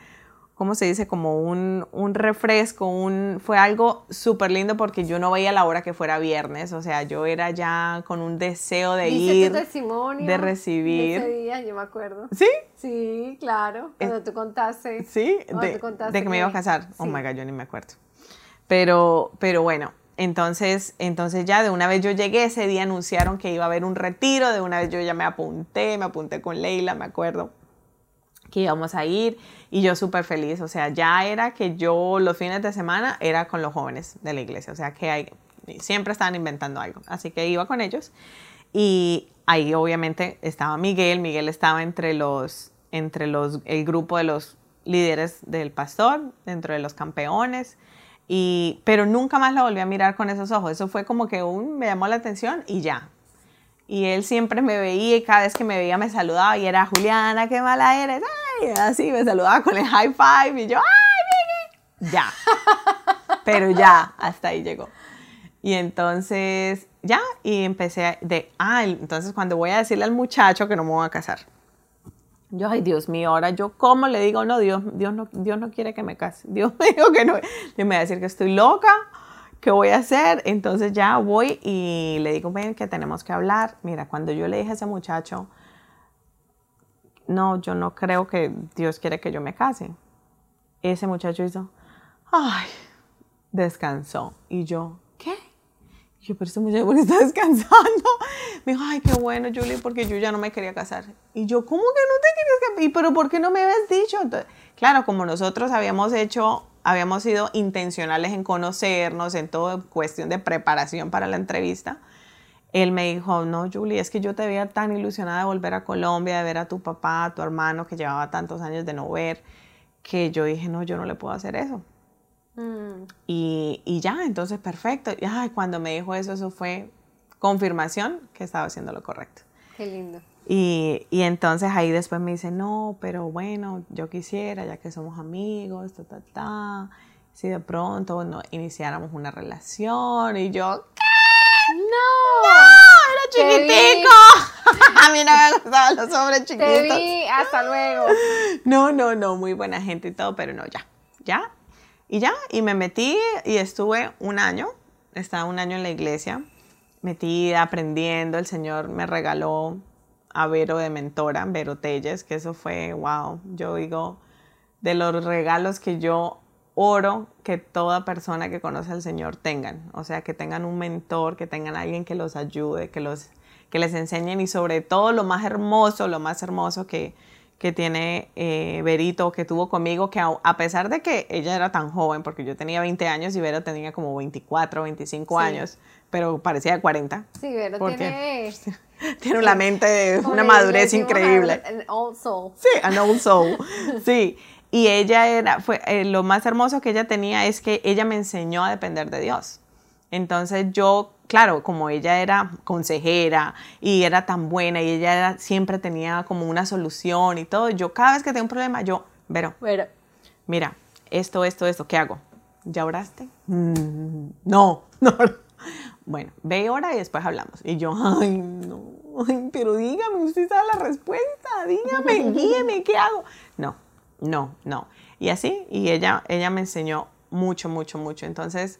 ¿cómo se dice? Como un, un refresco, un, fue algo súper lindo porque yo no veía la hora que fuera viernes, o sea, yo era ya con un deseo de ir, tu testimonio de recibir. de ese día, yo me acuerdo. ¿Sí? Sí, claro. Cuando tú contaste. Sí, de, tú contaste de que me iba a casar. Oh my God, yo ni me acuerdo. Pero, pero bueno, entonces, entonces ya de una vez yo llegué, ese día anunciaron que iba a haber un retiro, de una vez yo ya me apunté, me apunté con Leila, me acuerdo que íbamos a ir y yo súper feliz, o sea, ya era que yo los fines de semana era con los jóvenes de la iglesia, o sea, que hay, siempre estaban inventando algo, así que iba con ellos y ahí obviamente estaba Miguel, Miguel estaba entre los, entre los, el grupo de los líderes del pastor, dentro de los campeones, y, pero nunca más la volví a mirar con esos ojos, eso fue como que un, me llamó la atención y ya, y él siempre me veía y cada vez que me veía me saludaba y era Juliana, qué mala eres. Ay, así me saludaba con el high five y yo, ay, Vicky. Ya. Pero ya, hasta ahí llegó. Y entonces, ya, y empecé de, ah, entonces cuando voy a decirle al muchacho que no me voy a casar. Yo, ay, Dios mío, ahora yo, ¿cómo le digo? No, Dios, Dios no, Dios no quiere que me case. Dios me dijo que no. Dios me va a decir que estoy loca, ¿qué voy a hacer? Entonces ya voy y le digo, ven, que tenemos que hablar. Mira, cuando yo le dije a ese muchacho, no, yo no creo que Dios quiere que yo me case. Ese muchacho hizo, ay, descansó. Y yo, ¿qué? Y yo, pero este muchacho, ¿por qué está descansando? Me dijo, ay, qué bueno, Julie, porque yo ya no me quería casar. Y yo, ¿cómo que no te querías casar? ¿Y pero por qué no me habías dicho? Claro, como nosotros habíamos hecho, habíamos sido intencionales en conocernos, en toda cuestión de preparación para la entrevista, él me dijo, no, Julie, es que yo te veía tan ilusionada de volver a Colombia, de ver a tu papá, a tu hermano, que llevaba tantos años de no ver, que yo dije, no, yo no le puedo hacer eso. Mm, Y, y ya, entonces perfecto. Y ay, cuando me dijo eso, eso fue confirmación que estaba haciendo lo correcto. qué lindo. Y, y entonces ahí después me dice, no, pero bueno, yo quisiera, ya que somos amigos, ta, ta, ta, si de pronto no, iniciáramos una relación. Y yo, ¿qué? ¡No! ¡Era Te vi. chiquitico! A mí no me gustaban los hombres Te chiquitos. vi, hasta luego. No, no, no, muy buena gente y todo, pero no, ya, ya. Y ya, y me metí y estuve un año, estaba un año en la iglesia, metida, aprendiendo, el Señor me regaló a Vero de mentora, Vero Telles, que eso fue, wow, yo digo, de los regalos que yo oro que toda persona que conoce al Señor tengan, o sea, que tengan un mentor, que tengan alguien que los ayude, que, los, que les enseñen y sobre todo lo más hermoso, lo más hermoso que, que tiene eh, Verito, que tuvo conmigo, que a, a pesar de que ella era tan joven, porque yo tenía 20 años y Vero tenía como 24, 25 Sí. años, pero parecía de 40. Sí, ¿Por tiene... Tiene la mente una madurez increíble. an old soul. Sí, an old soul. Sí. Y ella era, fue, eh, lo más hermoso que ella tenía es que ella me enseñó a depender de Dios. Entonces yo, claro, como ella era consejera y era tan buena y ella era- siempre tenía como una solución y todo, yo cada vez que tengo un problema, yo, pero, Bueno, mira, esto, esto, esto, ¿qué hago? ¿Ya oraste? "Mm, no, no. Bueno, ve y ora y después hablamos. Y yo, ay, no, ay, pero dígame, usted sabe la respuesta, dígame, guíeme, ¿qué hago? No, no. Y así, y ella, ella me enseñó mucho, mucho, mucho. Entonces,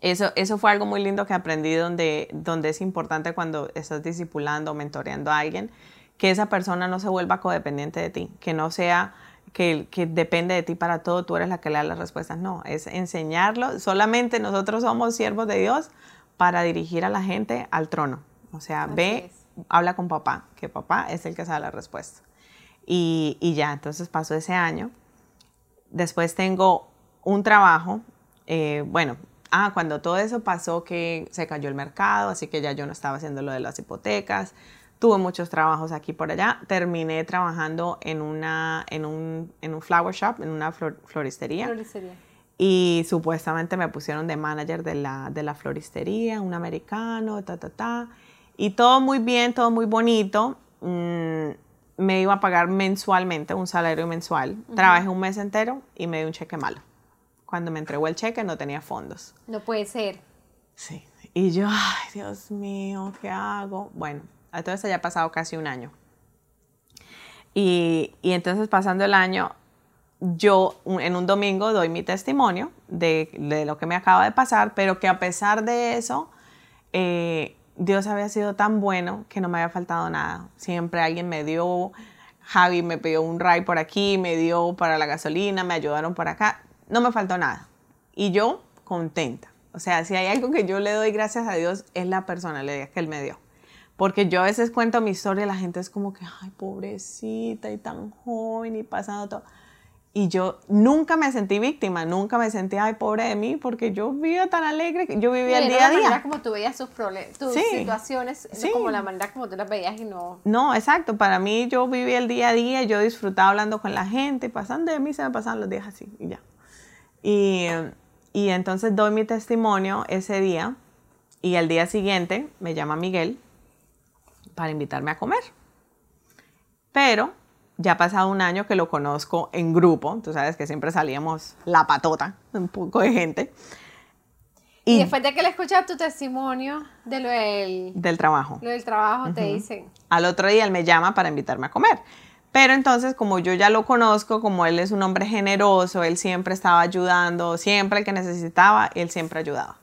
eso, eso fue algo muy lindo que aprendí donde, donde es importante cuando estás discipulando, mentoreando a alguien, que esa persona no se vuelva codependiente de ti, que no sea que, que, depende de ti para todo, tú eres la que le da las respuestas. No, es enseñarlo. Solamente nosotros somos siervos de Dios para dirigir a la gente al trono. O sea, ve, habla con papá, que papá es el que sabe la respuesta. Y, y, ya, entonces pasó ese año. Después tengo un trabajo, eh, bueno, ah, cuando todo eso pasó que se cayó el mercado, así que ya yo no estaba haciendo lo de las hipotecas, tuve muchos trabajos aquí por allá, terminé trabajando en, una, en, un, en un flower shop, en una floristería. floristería. Y supuestamente me pusieron de manager de la, de la floristería, un americano, ta, ta, ta. Y todo muy bien, todo muy bonito. Mm, me iba a pagar mensualmente, un salario mensual. Trabajé un mes entero y me dio un cheque malo. Cuando me entregó el cheque no tenía fondos. No puede ser. Sí. Y yo, ay, Dios mío, ¿qué hago? Bueno, entonces ya ha pasado casi un año. Y, y entonces pasando el año, yo en un domingo doy mi testimonio de, de, lo que me acaba de pasar, pero que a pesar de eso, eh, Dios había sido tan bueno que no me había faltado nada. Siempre alguien me dio, Javi me pidió un ride por aquí, me dio para la gasolina, me ayudaron por acá. No me faltó nada. Y yo contenta. O sea, si hay algo que yo le doy gracias a Dios es la personalidad que Él me dio. Porque yo a veces cuento mi historia y la gente es como que, ay, pobrecita y tan joven y pasando todo. Y yo nunca me sentí víctima, nunca me sentí, ay, pobre de mí, porque yo vivía tan alegre, yo vivía el día a día. manera como tú veías tus, tus situaciones, sí. como la manera como tú las veías y no... No, exacto, para mí yo vivía el día a día, yo disfrutaba hablando con la gente, pasando de mí se me pasaban los días así y ya. Y, y entonces doy mi testimonio ese día y al día siguiente me llama Miguel para invitarme a comer. Pero ya ha pasado un año que lo conozco en grupo, tú sabes que siempre salíamos la patota, un poco de gente. Y, después de que le escuchas tu testimonio de lo del, del trabajo. Lo del trabajo, te dicen. Al otro día él me llama para invitarme a comer. Pero entonces, como yo ya lo conozco, como él es un hombre generoso, él siempre estaba ayudando, siempre el que necesitaba, él siempre ayudaba.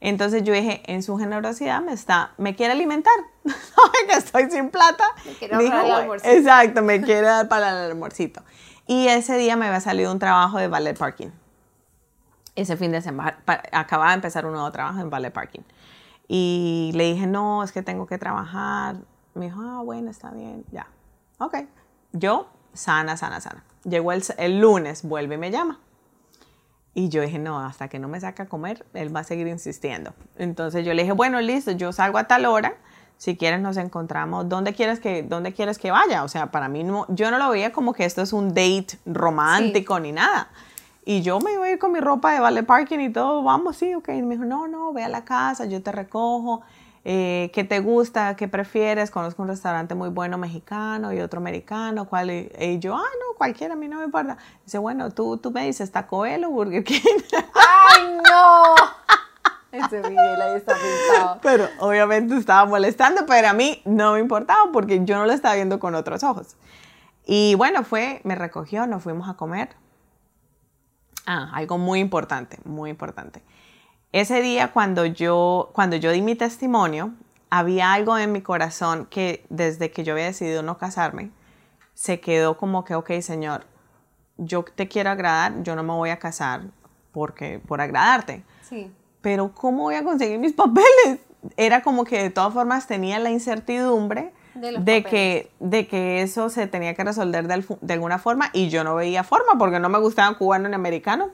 Entonces yo dije, en su generosidad me está, me quiere alimentar, sabe que estoy sin plata. Me quiere dar el almuercito. Exacto, me quiere dar para el almuercito. Y ese día me había salido un trabajo de ballet parking. Ese fin de semana, acababa de empezar un nuevo trabajo en ballet parking. Y le dije, no, es que tengo que trabajar. Me dijo, ah, bueno, está bien, ya. Ok. Yo, sana, sana, sana. Llegó el, el lunes, vuelve y me llama. Y yo dije, no, hasta que no me saque a comer, él va a seguir insistiendo. Entonces yo le dije, bueno, listo, yo salgo a tal hora, si quieres nos encontramos, ¿dónde quieres que, dónde quieres que vaya? O sea, para mí no, yo no lo veía como que esto es un date romántico ni nada. Y yo me iba a ir con mi ropa de vale parking y todo, vamos, sí, ok. Y me dijo, no, no, ve a la casa, yo te recojo. Eh, ¿qué te gusta? ¿Qué prefieres? Conozco un restaurante muy bueno mexicano y otro americano. ¿Cuál? Y yo, ah, no, cualquiera, a mí no me importa. Dice, bueno, tú, tú me dices, ¿Taco Bell o Burger King? ¡Ay, no! Ese Miguel ahí está pintado. Pero obviamente estaba molestando, pero a mí no me importaba porque yo no lo estaba viendo con otros ojos. Y bueno, fue, me recogió, nos fuimos a comer. Ah, algo muy importante, muy importante. Ese día cuando yo, cuando yo di mi testimonio, había algo en mi corazón que desde que yo había decidido no casarme, se quedó como que, ok, Señor, yo te quiero agradar, yo no me voy a casar porque, por agradarte. Sí. Pero ¿cómo voy a conseguir mis papeles? Era como que de todas formas tenía la incertidumbre de, que, de que eso se tenía que resolver de, de, alguna forma y yo no veía forma porque no me gustaba cubano ni americano.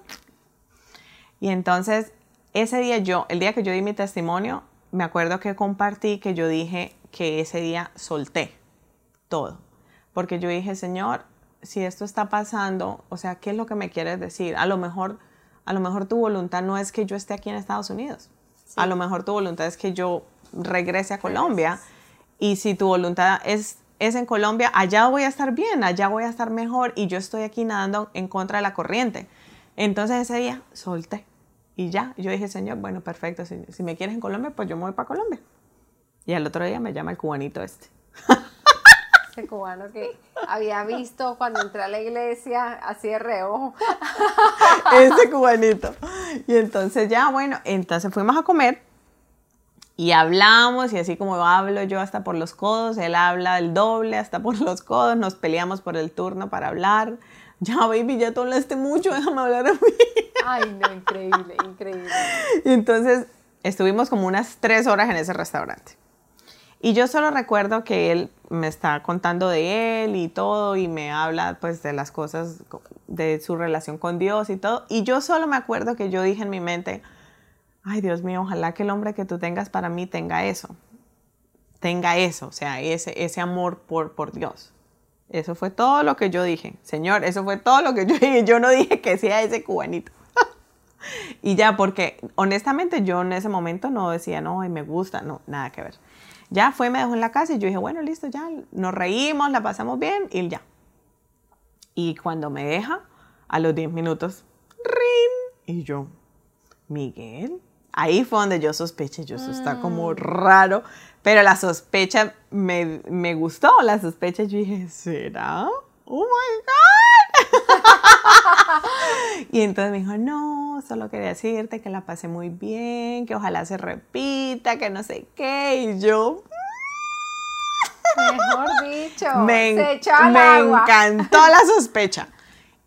Y entonces ese día yo, el día que yo di mi testimonio, me acuerdo que compartí que yo dije que ese día solté todo. Porque yo dije, Señor, si esto está pasando, o sea, ¿qué es lo que me quieres decir? A lo mejor, a lo mejor tu voluntad no es que yo esté aquí en Estados Unidos. A lo mejor tu voluntad es que yo regrese a Colombia. Y si tu voluntad es, es en Colombia, allá voy a estar bien, allá voy a estar mejor y yo estoy aquí nadando en contra de la corriente. Entonces ese día solté. Y ya, yo dije, Señor, bueno, perfecto, si, si me quieres en Colombia, pues yo me voy para Colombia. Y al otro día me llama el cubanito este. Ese cubano que había visto cuando entré a la iglesia, así de reojo. Ese cubanito. Y entonces ya, bueno, entonces fuimos a comer y hablamos y así como hablo yo hasta por los codos, él habla el doble hasta por los codos, nos peleamos por el turno para hablar ya, baby, ya tú hablaste mucho, déjame hablar a mí. Ay, no, increíble, increíble. Y entonces estuvimos como unas tres horas en ese restaurante. Y yo solo recuerdo que él me está contando de él y todo y me habla pues de las cosas de su relación con Dios y todo. Y yo solo me acuerdo que yo dije en mi mente, ay Dios mío, ojalá que el hombre que tú tengas para mí tenga eso. Tenga eso, o sea, ese, ese amor por, por Dios. Eso fue todo lo que yo dije. Señor, eso fue todo lo que yo dije. Yo no dije que sea ese cubanito. y ya, porque honestamente yo en ese momento no decía, no, me gusta, no, nada que ver. Ya fue, me dejó en la casa y yo dije, bueno, listo, ya, nos reímos, la pasamos bien y ya. Y cuando me deja, a los 10 minutos, ¡rin! Y yo, Miguel. Ahí fue donde yo sospeché, yo, eso está como Mm. raro, pero la sospecha me, me gustó, la sospecha, yo dije, ¿será? ¡Oh, my God! y entonces me dijo, no, solo quería decirte que la pasé muy bien, que ojalá se repita, que no sé qué, y yo, Mejor dicho, me, se echó al me agua. encantó la sospecha.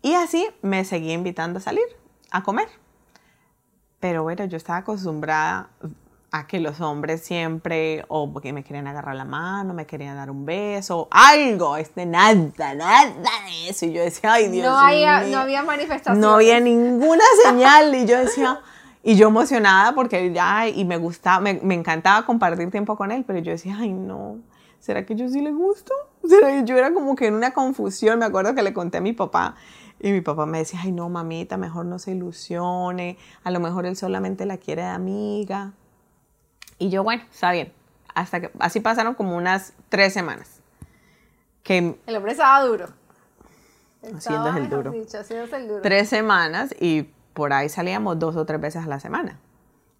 Y así me seguí invitando a salir, a comer. Pero bueno, yo estaba acostumbrada a que los hombres siempre, o porque me querían agarrar la mano, me querían dar un beso, algo, este, nada, nada de eso. Y yo decía, ay Dios no, había, mío. no había manifestación. No había ninguna señal y yo decía, y yo emocionada porque ya, y me gustaba, me, me encantaba compartir tiempo con él, pero yo decía, ay no, ¿será que yo sí le gusto? ¿Será que yo era como que en una confusión? Me acuerdo que le conté a mi papá y mi papá me decía, ay no, mamita, mejor no se ilusione, a lo mejor él solamente la quiere de amiga. Y yo, bueno, está bien. Hasta que, así pasaron como unas tres semanas. Que El hombre estaba duro. Haciéndose el mejor duro. dicho, haciéndose el duro. tres semanas y por ahí salíamos dos o tres veces a la semana.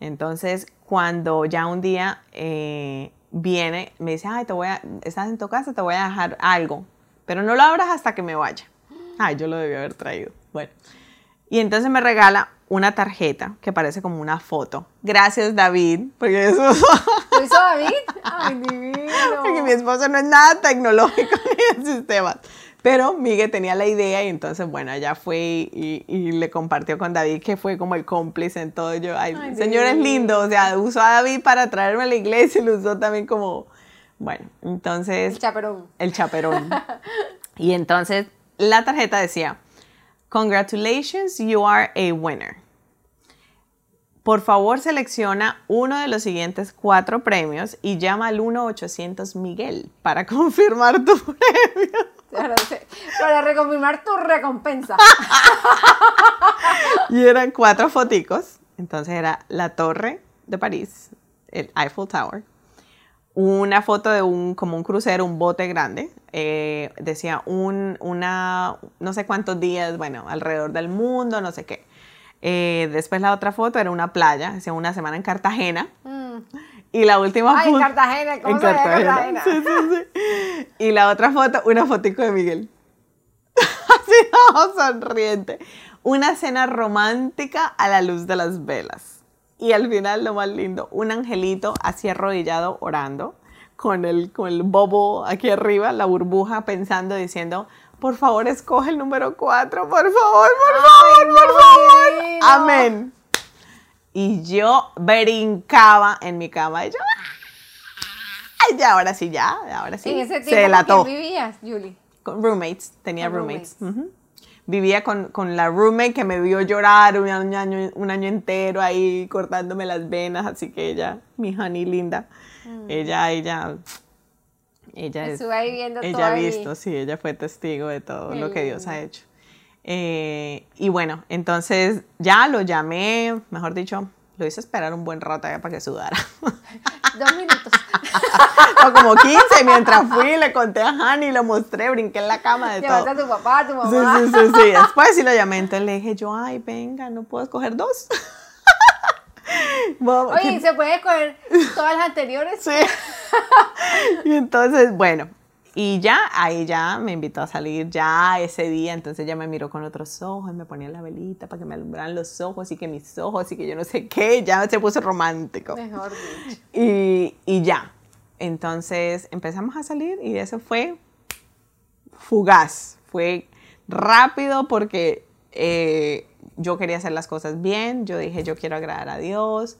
Entonces, cuando ya un día eh, viene, me dice, ay, te voy a, estás en tu casa, te voy a dejar algo, pero no lo abras hasta que me vaya. Ay, yo lo debí haber traído. Bueno. Y entonces me regala una tarjeta que parece como una foto. Gracias, David, porque eso... ¿Lo hizo David? Ay, divino. Porque mi esposo no es nada tecnológico ni de sistemas. Pero Miguel tenía la idea y entonces, bueno, ella fue y, y le compartió con David, que fue como el cómplice en todo. Yo, ay, Ay, señor es lindo. O sea, usó a David para traerme a la iglesia y lo usó también como, bueno, El entonces, chaperón. el chaperón. y entonces la tarjeta decía, congratulations, you are a winner. Por favor, selecciona uno de los siguientes cuatro premios y llama al 1-800 Miguel para confirmar tu premio. Para, para reconfirmar tu recompensa. Y eran cuatro foticos. Entonces era la torre de París, el Eiffel Tower, una foto de un, como un crucero, un bote grande. eh, decía un, una, no sé cuántos días, bueno, alrededor del mundo, no sé qué. Eh, después la otra foto era una playa, decía una semana en Cartagena. Mm. Y la última Ay, en Cartagena, ¿cómo en se Cartagena. Cartagena? Sí, sí, sí. Y la otra foto, una fotico de Miguel. Así, no, sonriente. Una cena romántica a la luz de las velas. Y al final, lo más lindo, un angelito así arrodillado orando, con el, con el bobo aquí arriba, la burbuja, pensando, diciendo, por favor, escoge el número cuatro, por favor, por favor, Ay, por no, favor. divino. Amén. Y yo brincaba en mi cama y yo, ¡ay! Ya, ahora sí, ya, ahora sí. En ese se tiempo, ¿con delató. vivías, Julie? Con roommates, tenía Con roommates. ujú. Vivía con, con la roommate que me vio llorar un año, un año entero ahí cortándome las venas, así que ella, mi honey linda, ella, ella, ella es, ahí ella ha ahí. visto, sí, ella fue testigo de todo Qué lo que Dios ha hecho. Eh, y bueno, entonces ya lo llamé, mejor dicho, lo hice esperar un buen rato para que sudara. Dos minutos. o como 15 mientras fui, le conté a Hani, lo mostré, brinqué en la cama de todo. A tu papá, a tu Sí, mamá. sí, sí, sí. Después sí lo llamé, entonces le dije yo, ay, venga, no puedo escoger dos. Oye, ¿se puede escoger todas las anteriores? Sí. y entonces, bueno, y ya, ahí ya me invitó a salir ya ese día, entonces ya me miró con otros ojos, me ponía la velita para que me alumbraran los ojos y que mis ojos y que yo no sé qué, ya se puso romántico. Mejor dicho. Y, y ya, entonces empezamos a salir y eso fue fugaz, fue rápido porque eh, yo quería hacer las cosas bien, yo dije, yo quiero agradar a Dios.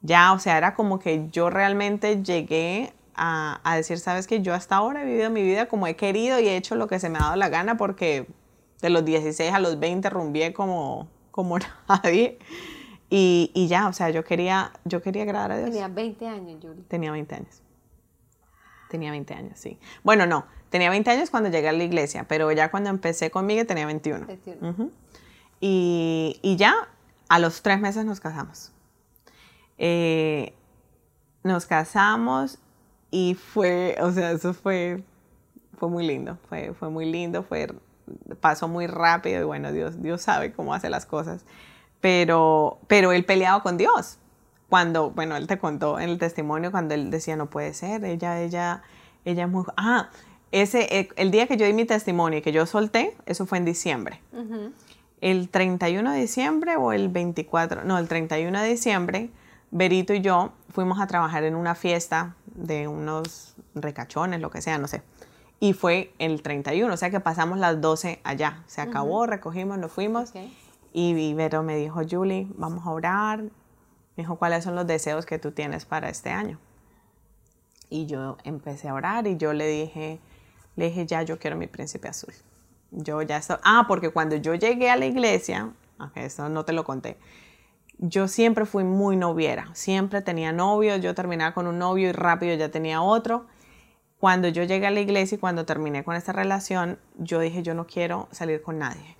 Ya, o sea, era como que yo realmente llegué a, a decir, sabes que yo hasta ahora he vivido mi vida como he querido y he hecho lo que se me ha dado la gana porque de los 16 a los 20 rumbié como, como nadie. Y, y, ya, o sea, yo quería, yo quería agradar a Dios. Tenía 20 años, Julie. Tenía 20 años. Tenía 20 años, sí. Bueno, no, tenía 20 años cuando llegué a la iglesia, pero ya cuando empecé conmigo tenía 21. 21. Ujú. y, y ya a los tres meses nos casamos. Eh, nos casamos y fue, o sea, eso fue, fue muy lindo, fue, fue muy lindo, fue, pasó muy rápido y bueno, Dios, Dios sabe cómo hace las cosas. Pero, pero él peleaba con Dios. Cuando, bueno, él te contó en el testimonio cuando él decía, no puede ser, ella, ella, ella es muy... Ah, ese, el, el día que yo di mi testimonio y que yo solté, eso fue en diciembre. Ujú. El 31 de diciembre o el 24, no, el 31 de diciembre, Berito y yo fuimos a trabajar en una fiesta de unos recachones, lo que sea, no sé. Y fue el 31, o sea que pasamos las 12 allá. Se acabó, recogimos, nos fuimos. Y Vero me dijo, Julie, vamos a orar. Me dijo, ¿cuáles son los deseos que tú tienes para este año? Y yo empecé a orar y yo le dije, le dije, ya, yo quiero mi príncipe azul. Yo ya estoy... Ah, porque cuando yo llegué a la iglesia, ok, eso no te lo conté, yo siempre fui muy noviera, siempre tenía novios, yo terminaba con un novio y rápido ya tenía otro. Cuando yo llegué a la iglesia y cuando terminé con esta relación, yo dije, yo no quiero salir con nadie.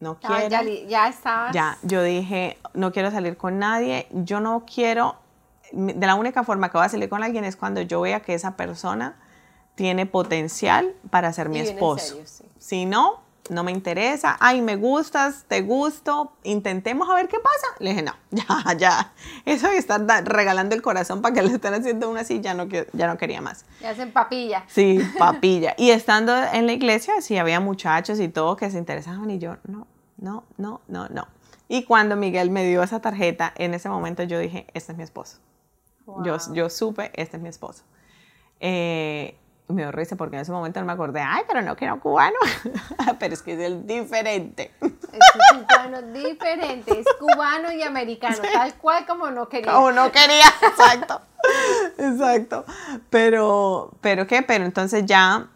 No Ah, quiero. ya, ya estabas. Ya, yo dije, no quiero salir con nadie, yo no quiero, de la única forma que voy a salir con alguien es cuando yo vea que esa persona tiene potencial para ser mi esposo. serio, sí. Si no, no me interesa, ay, me gustas, te gusto, intentemos a ver qué pasa. Le dije, no, ya, ya, eso de estar regalando el corazón para que le estén haciendo una así, ya no, ya no quería más. Ya hacen papilla. Sí, papilla. Y estando en la iglesia, sí, había muchachos y todo que se interesaban y yo, no, no, no, no, no. Y cuando Miguel me dio esa tarjeta, en ese momento yo dije, este es mi esposo. Yo, yo supe, este es mi esposo. Eh, me dio risa porque en ese momento no me acordé, ay, pero no quiero cubano. pero es que es el diferente. Es un cubano diferente, es cubano y americano, tal cual como no quería. Como no quería, exacto. Exacto. Pero, pero qué, pero entonces ya,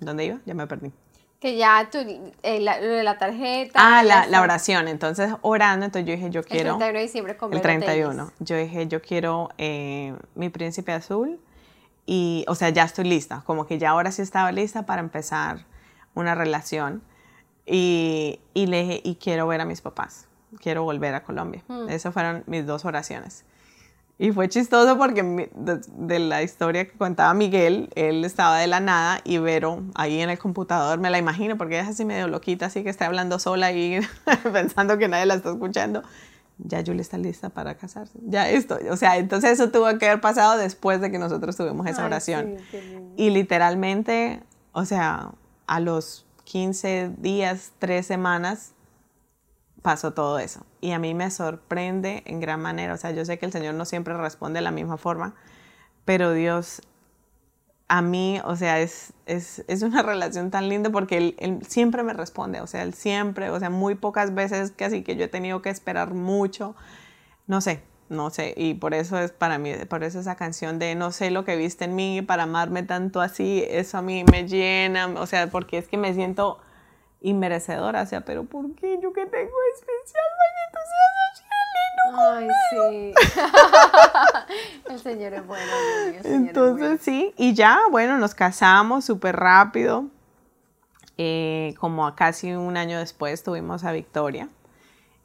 ¿dónde iba? Ya me perdí. Que ya tú, eh, la, lo de la tarjeta. Ah, la, oración. Entonces, orando, entonces yo dije, yo El quiero... 31 de diciembre con El Vero 31. Telles. Yo dije, yo quiero eh, mi príncipe azul. Y, o sea, ya estoy lista. Como que ya ahora sí estaba lista para empezar una relación. Y, y le dije, y quiero ver a mis papás. Quiero volver a Colombia. Esas fueron mis dos oraciones. Y fue chistoso porque de, de la historia que contaba Miguel, él estaba de la nada y Vero ahí en el computador, me la imagino porque ella es así medio loquita, así que está hablando sola y pensando que nadie la está escuchando. Ya Julie está lista para casarse. Ya esto, o sea, entonces eso tuvo que haber pasado después de que nosotros tuvimos esa Ay, oración. sí. Y literalmente, o sea, a los 15 días, 3 semanas, pasó todo eso. Y a mí me sorprende en gran manera. O sea, yo sé que el Señor no siempre responde de la misma forma, pero Dios, a mí, o sea, es, es, es una relación tan linda porque él, siempre me responde. O sea, Él siempre, o sea, muy pocas veces casi que yo he tenido que esperar mucho. No sé, no sé. Y por eso es para mí, por eso esa canción de no sé lo que viste en mí para amarme tanto así, eso a mí me llena. O sea, porque es que me siento inmerecedora. O sea, pero ¿por qué yo que tengo especial para que así? Ay, sí. el Señor es bueno. Señor es Entonces bueno. sí, y ya, bueno, nos casamos súper rápido. Eh, como a casi un año después tuvimos a Victoria.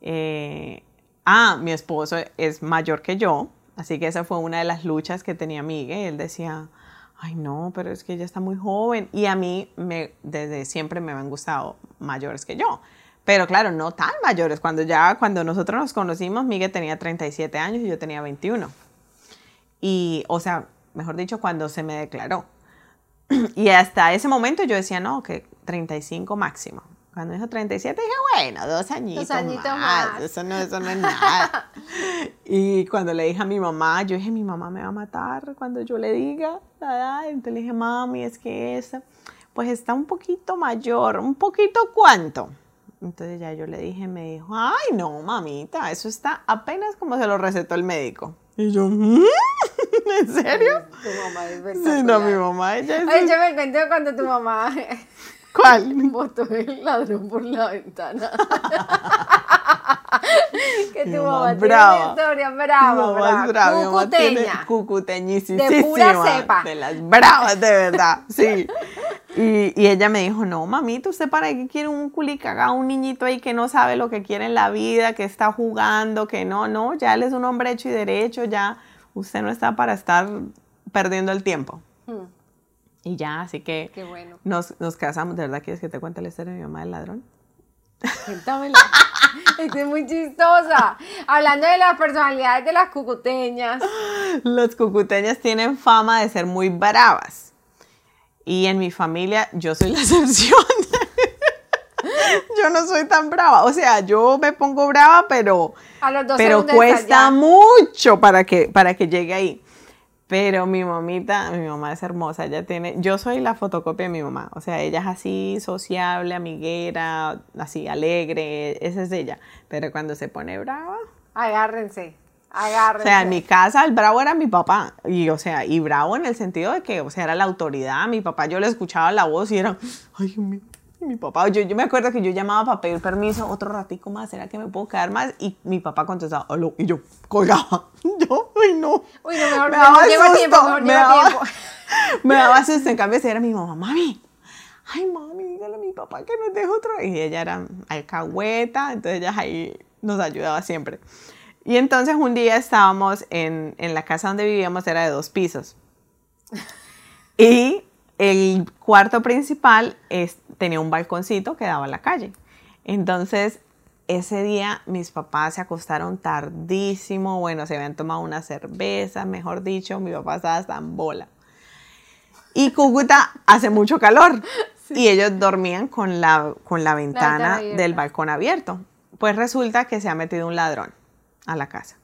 Eh, ah, mi esposo es mayor que yo, así que esa fue una de las luchas que tenía Miguel. Él decía, ay no, pero es que ella está muy joven. Y a mí me, desde siempre me han gustado mayores que yo. Pero claro, no tan mayores. Cuando ya, cuando nosotros nos conocimos, Miguel tenía 37 años y yo tenía 21. Y, o sea, mejor dicho, cuando se me declaró. Y hasta ese momento yo decía, no, que 35 máximo. Cuando dijo 37, dije, bueno, dos añitos, añitos más. más. Eso, no, eso no es nada. y cuando le dije a mi mamá, yo dije, mi mamá me va a matar cuando yo le diga. Entonces le dije, mami, es que esa. pues está un poquito mayor, un poquito cuánto. Entonces ya yo le dije, me dijo, ay, no, mamita, eso está apenas como se lo recetó el médico. Y yo, "¿Mm? ¿en serio? Tu mamá es verdad. Sí, no, mi mamá, ella es... Ay, yo me cuento cuando tu mamá ¿Cuál? botó el ladrón por la ventana. que tu mamá, tiene brava. una historia brava, brava. brava, tiene Cucuteña. cucuteñísima, De pura cepa. De las bravas, de verdad, sí. Y, y ella me dijo, no, mamita, ¿usted para qué quiere un culicaga, un niñito ahí que no sabe lo que quiere en la vida, que está jugando, que no, no, ya él es un hombre hecho y derecho, ya usted no está para estar perdiendo el tiempo. Hmm, Y ya, así que Qué bueno. nos, nos casamos. ¿De verdad quieres que te cuente la historia de mi mamá del ladrón? Cuéntamela. Esta es muy chistosa. Hablando de las personalidades de las cucuteñas. Las cucuteñas tienen fama de ser muy bravas. Y en mi familia yo soy la excepción. yo no soy tan brava. O sea, yo me pongo brava, pero, A los dos pero cuesta mucho para que, para que llegue ahí. Pero mi mamita, mi mamá es hermosa, ella tiene, yo soy la fotocopia de mi mamá, o sea, ella es así sociable, amiguera, así alegre, esa es ella, pero cuando se pone brava, Agárrense. o Agárrense. sea, en mi casa el bravo era mi papá. Y, o sea, y bravo en el sentido de que, o sea, era la autoridad. Mi papá, yo le escuchaba la voz y era, ay, mío, mi papá. Yo, yo me acuerdo que yo llamaba para pedir permiso otro ratico más, ¿será que me puedo quedar más? Y mi papá contestaba, "Aló", y yo colgaba. Yo, ay, no. Uy, no, mejor, Me daba tiempo, susto, mejor me llego a daba- tiempo. Me daba susto. En cambio, si era mi mamá, mami, ay, mami, dígale a mi papá que nos deje otro. Y ella era alcahueta, entonces ella ahí nos ayudaba siempre. Y entonces un día estábamos en, en la casa donde vivíamos, era de dos pisos. Y el cuarto principal es, tenía un balconcito que daba a la calle. Entonces, ese día mis papás se acostaron tardísimo, bueno, se habían tomado una cerveza, mejor dicho, mi papá estaba hasta en bola. Y Cúcuta hace mucho calor y ellos dormían con la, con la ventana ventana abierta. del balcón abierto. Pues resulta que se ha metido un ladrón a la casa.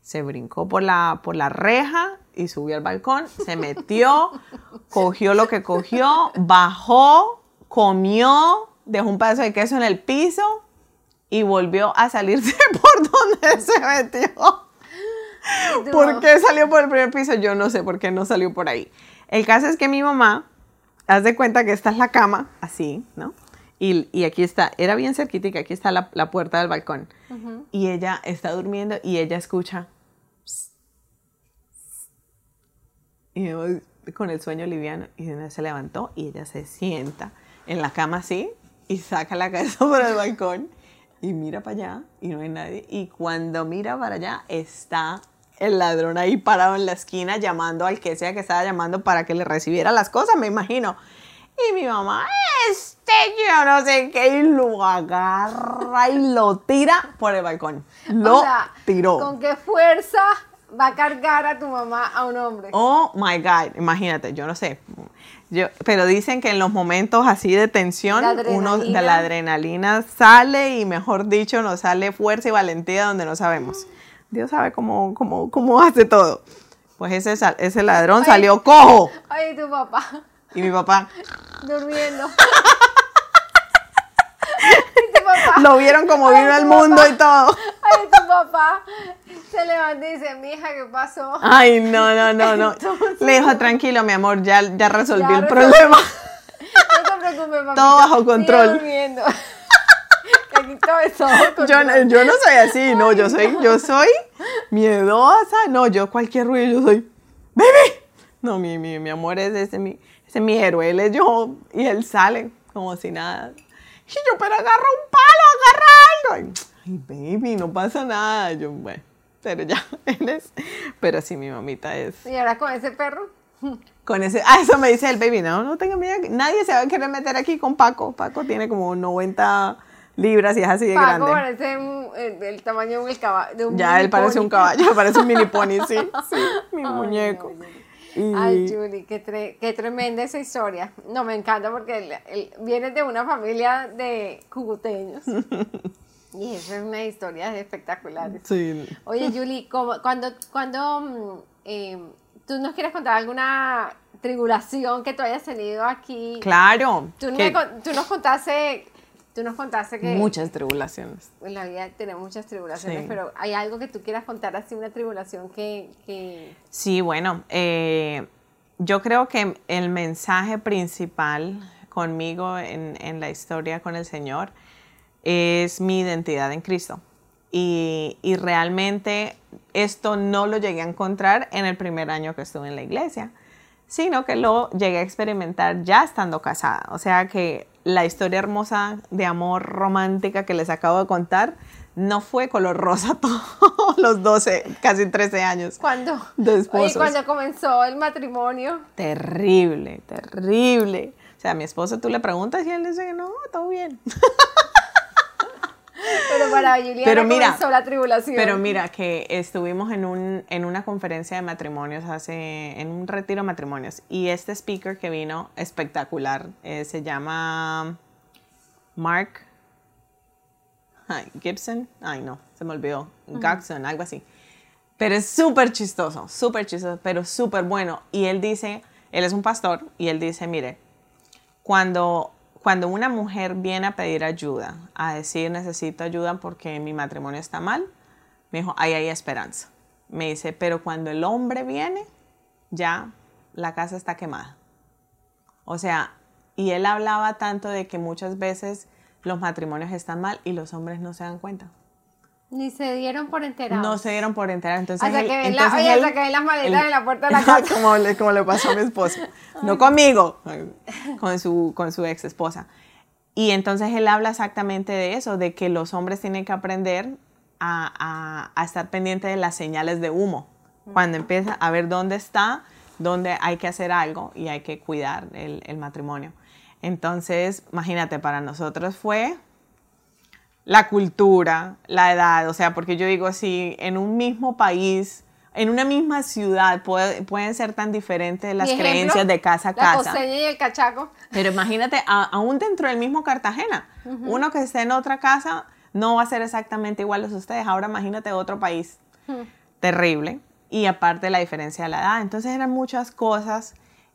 Se brincó por la, por la reja y subió al balcón, se metió, cogió lo que cogió, bajó, comió, dejó un pedazo de queso en el piso y volvió a salirse por donde se metió. ¿Por qué salió por el primer piso? Yo no sé por qué no salió por ahí. El caso es que mi mamá, haz de cuenta que esta es la cama, así, ¿no? Y, y aquí está, era bien cerquita y aquí está la, la puerta del balcón. Y ella está durmiendo y ella escucha. Y con el sueño liviano y de una vez se levantó y ella se sienta en la cama así y saca la cabeza por el balcón y mira para allá y no hay nadie. Y cuando mira para allá está el ladrón ahí parado en la esquina llamando al que sea que estaba llamando para que le recibiera las cosas, me imagino. Y mi mamá, este yo no sé qué, y lo agarra y lo tira por el balcón. Lo O sea, tiró. ¿Con qué fuerza va a cargar a tu mamá a un hombre? Oh my God, imagínate, yo no sé. Yo, pero dicen que en los momentos así de tensión, La uno de la adrenalina sale y mejor dicho, nos sale fuerza y valentía donde no sabemos. Dios sabe cómo, cómo, cómo hace todo. Pues ese, sal- ese ladrón salió cojo. Ay, tu papá Y mi papá durmiendo. lo vieron como Ay, vino el mundo y todo. Ay, tu papá se levanta y dice, mija, ¿qué pasó? Ay, no, no, no, no. Entonces- Le dijo, tranquilo, mi amor, ya, ya resolví Ya el resolví. problema. No te preocupes, papá. Todo bajo control. durmiendo. Que aquí todo es todo bajo Yo, no- yo no soy así, no, yo soy, yo soy miedosa, no, yo cualquier ruido, yo soy, baby. No, mi, mi, mi amor es ese, mi, ese es mi héroe, él es yo, y él sale como si nada. Y yo, pero agarra un palo, agarra algo. Ay, baby, no pasa nada. Yo, bueno, pero ya, él es, pero sí, mi mamita es. Y ahora con ese perro. Con ese, ah, eso me dice el baby, no, no tenga miedo, nadie se va a querer meter aquí con Paco. Paco tiene como 90 libras y es así de Paco grande. parece un- el, el tamaño de un, caba- de un Ya, él parece pony. un caballo, parece un mini pony, sí, sí, mi Ay, muñeco. no. Y- Ay, Julie, qué, tre- qué tremenda esa historia. No, me encanta porque él, él viene de una familia de cucuteños. y eso es una historia espectaculares. sí. Oye, Julie, ¿cómo- cuando, cuando mm, eh, tú nos quieres contar alguna tribulación que tú hayas tenido aquí. Claro. Tú, que- me tú nos contaste, tú nos contaste que muchas tribulaciones. en la vida tenemos muchas tribulaciones, Sí. pero hay algo que tú quieras contar así, una tribulación que, que Sí, bueno, eh, yo creo que el mensaje principal conmigo en, en la historia con el Señor es mi identidad en Cristo. Y, y realmente esto no lo llegué a encontrar en el primer año que estuve en la iglesia, sino que lo llegué a experimentar ya estando casada. O sea que la historia hermosa de amor romántica que les acabo de contar no fue color rosa todos los 12, casi 13 años. cuando De. Oye, cuando comenzó el matrimonio, Terrible, terrible. O sea, a mi esposo tú le preguntas y él dice no, todo bien. pero para Juliana Pero mira, comenzó la tribulación. Pero mira que estuvimos en, un, en una conferencia de matrimonios hace, en un retiro de matrimonios y este speaker que vino espectacular eh, se llama Mark ay, Gibson, ay no, se me olvidó, Gaxon, algo así. Pero es súper chistoso, súper chistoso, pero súper bueno. Y él dice, él es un pastor y él dice, mire, cuando, cuando una mujer viene a pedir ayuda, a decir necesito ayuda porque mi matrimonio está mal, me dijo, ahí hay esperanza. Me dice, pero cuando el hombre viene, ya la casa está quemada. O sea, y él hablaba tanto de que muchas veces los matrimonios están mal y los hombres no se dan cuenta. Ni se dieron por enterados. No se dieron por enterar. Entonces, Hasta que ven, la, las maletas él- en la puerta de la casa. como, le, como le pasó a mi esposo. No conmigo, con su, con su ex esposa. Y entonces él habla exactamente de eso, de que los hombres tienen que aprender a, a- a estar pendientes de las señales de humo. Cuando empieza a ver dónde está, dónde hay que hacer algo y hay que cuidar el, el matrimonio. Entonces, imagínate, para nosotros fue la cultura, la edad, o sea, porque yo digo, si en un mismo país, en una misma ciudad puede- pueden ser tan diferentes las ejemplo, creencias de casa a La casa. costeña y el cachaco. Pero imagínate, a- aún dentro del mismo Cartagena, uno que esté en otra casa no va a ser exactamente igual a ustedes. Ahora imagínate otro país. Terrible. Y aparte la diferencia de la edad. Entonces eran muchas cosas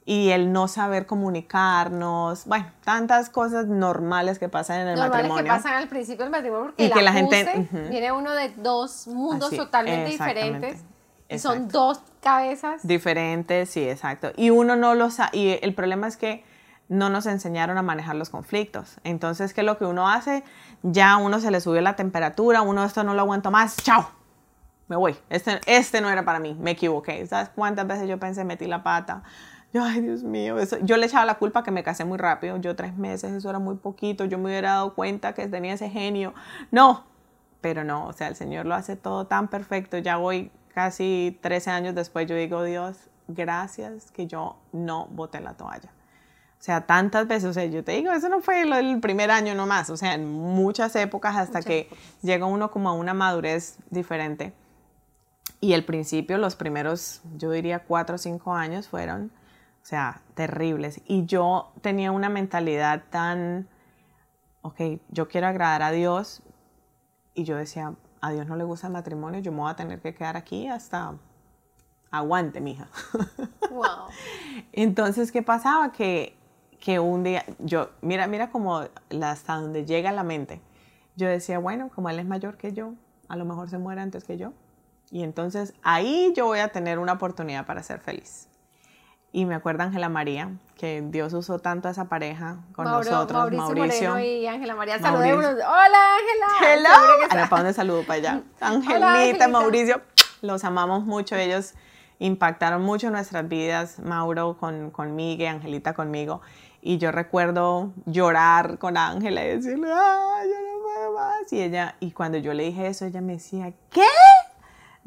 y el no saber comunicarnos, bueno, tantas cosas normales que pasan en el Normales que matrimonio. pasan al principio del matrimonio porque Y el que la gente- ajuste ujú. viene uno de dos mundos Así, totalmente diferentes. Y son dos cabezas. Diferentes, sí, exacto. Y uno no lo sabe, y el problema es que no nos enseñaron a manejar los conflictos. Entonces, ¿qué es lo que uno hace? Ya a uno se le subió la temperatura, uno esto no lo aguanto más, chao, me voy. Este, este no era para mí, me equivoqué. ¿Sabes cuántas veces yo pensé, metí la pata? Yo, ay, Dios mío, eso. yo le echaba la culpa que me casé muy rápido, yo tres meses, eso era muy poquito, yo me hubiera dado cuenta que tenía ese genio. No, pero no, o sea, el Señor lo hace todo tan perfecto. Ya voy casi 13 años después, yo digo, Dios, gracias que yo no boté la toalla. O sea, tantas veces, o sea, yo te digo, eso no fue el primer año nomás, o sea, en muchas épocas hasta Muchas que épocas. llega uno como a una madurez diferente. Y el principio, los primeros, yo diría cuatro o cinco años fueron, o sea, terribles. Y yo tenía una mentalidad tan, ok, yo quiero agradar a Dios. Y yo decía, a Dios no le gusta el matrimonio, yo me voy a tener que quedar aquí hasta, aguante, mija. Wow. Entonces, ¿qué pasaba? Que, que un día, yo, mira, mira como hasta donde llega la mente. Yo decía, bueno, como él es mayor que yo, a lo mejor se muere antes que yo. Y entonces ahí yo voy a tener una oportunidad para ser feliz. Y me acuerdo Ángela María, que Dios usó tanto a esa pareja con Mauro- nosotros, Mauricio, Mauricio. Moreno y Ángela María. Saludémonos. Hola, Ángela. Hello. Seguro que A ver, está- ¿para dónde saludo? Para allá. Angelita. Mauricio, los amamos mucho. Ellos impactaron mucho nuestras vidas. Mauro con, con Miguel, Angelita conmigo. Y yo recuerdo llorar con Ángela y decirle, ay, yo no puedo más. Y ella, y cuando yo le dije eso, ella me decía, ¿qué?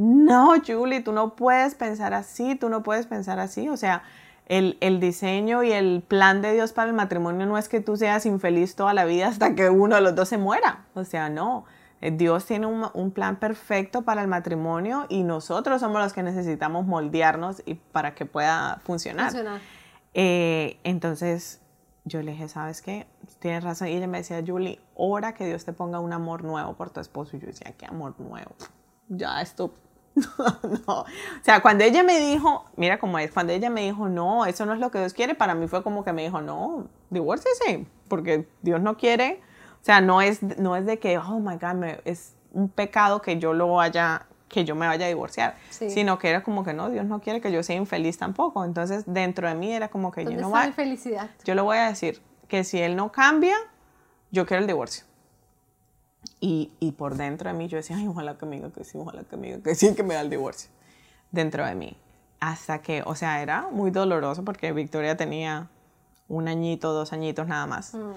No, Julie, tú no puedes pensar así, tú no puedes pensar así. O sea, el, el diseño y el plan de Dios para el matrimonio no es que tú seas infeliz toda la vida hasta que uno de los dos se muera. O sea, no. Eh, Dios tiene un, un plan perfecto para el matrimonio y nosotros somos los que necesitamos moldearnos y para que pueda funcionar. Funcionar. Eh, entonces yo le dije, ¿sabes qué? Tienes razón. Y ella me decía, Julie, ora que Dios te ponga un amor nuevo por tu esposo. Y yo decía, ¿qué amor nuevo? Ya esto no. O sea, cuando ella me dijo, mira cómo es, cuando ella me dijo, no, eso no es lo que Dios quiere, para mí fue como que me dijo, no, divórcese, porque Dios no quiere. O sea, no es, no es de que, oh my God, es un pecado que yo lo vaya, que yo me vaya a divorciar, sino que era como que no, Dios no quiere que yo sea infeliz tampoco. Entonces, dentro de mí era como que yo no voy. felicidad? Yo le voy a decir que si él no cambia, yo quiero el divorcio. Y, y, por dentro de mí yo decía, ay, ojalá que me diga que sí, ojalá que me diga que sí, que me da el divorcio. Dentro de mí. Hasta que, o sea, era muy doloroso porque Victoria tenía un añito, dos añitos nada más. Mm.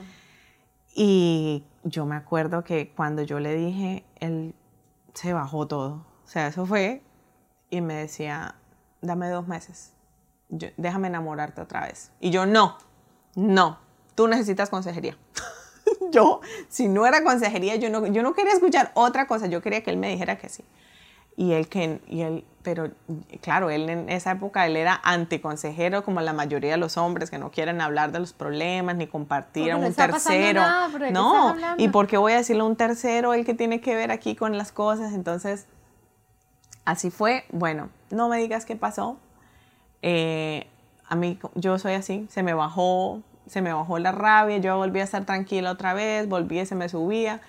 Y yo me acuerdo que cuando yo le dije, él se bajó todo. O sea, eso fue y me decía, dame dos meses, déjame enamorarte otra vez. Y yo, no, no, tú necesitas consejería. yo, si no era consejería, yo no, yo no quería escuchar otra cosa, yo quería que él me dijera que sí. Y él, que, y él, pero claro, él en esa época, él era anticonsejero como la mayoría de los hombres que no quieren hablar de los problemas ni compartir a un tercero. no, ¿y por qué voy a decirle a un tercero el que tiene que ver aquí con las cosas? Entonces, así fue. Bueno, no me digas qué pasó. Eh, a mí, yo soy así, se me bajó se me bajó la rabia, yo volví a estar tranquila otra vez, volví y se me subía.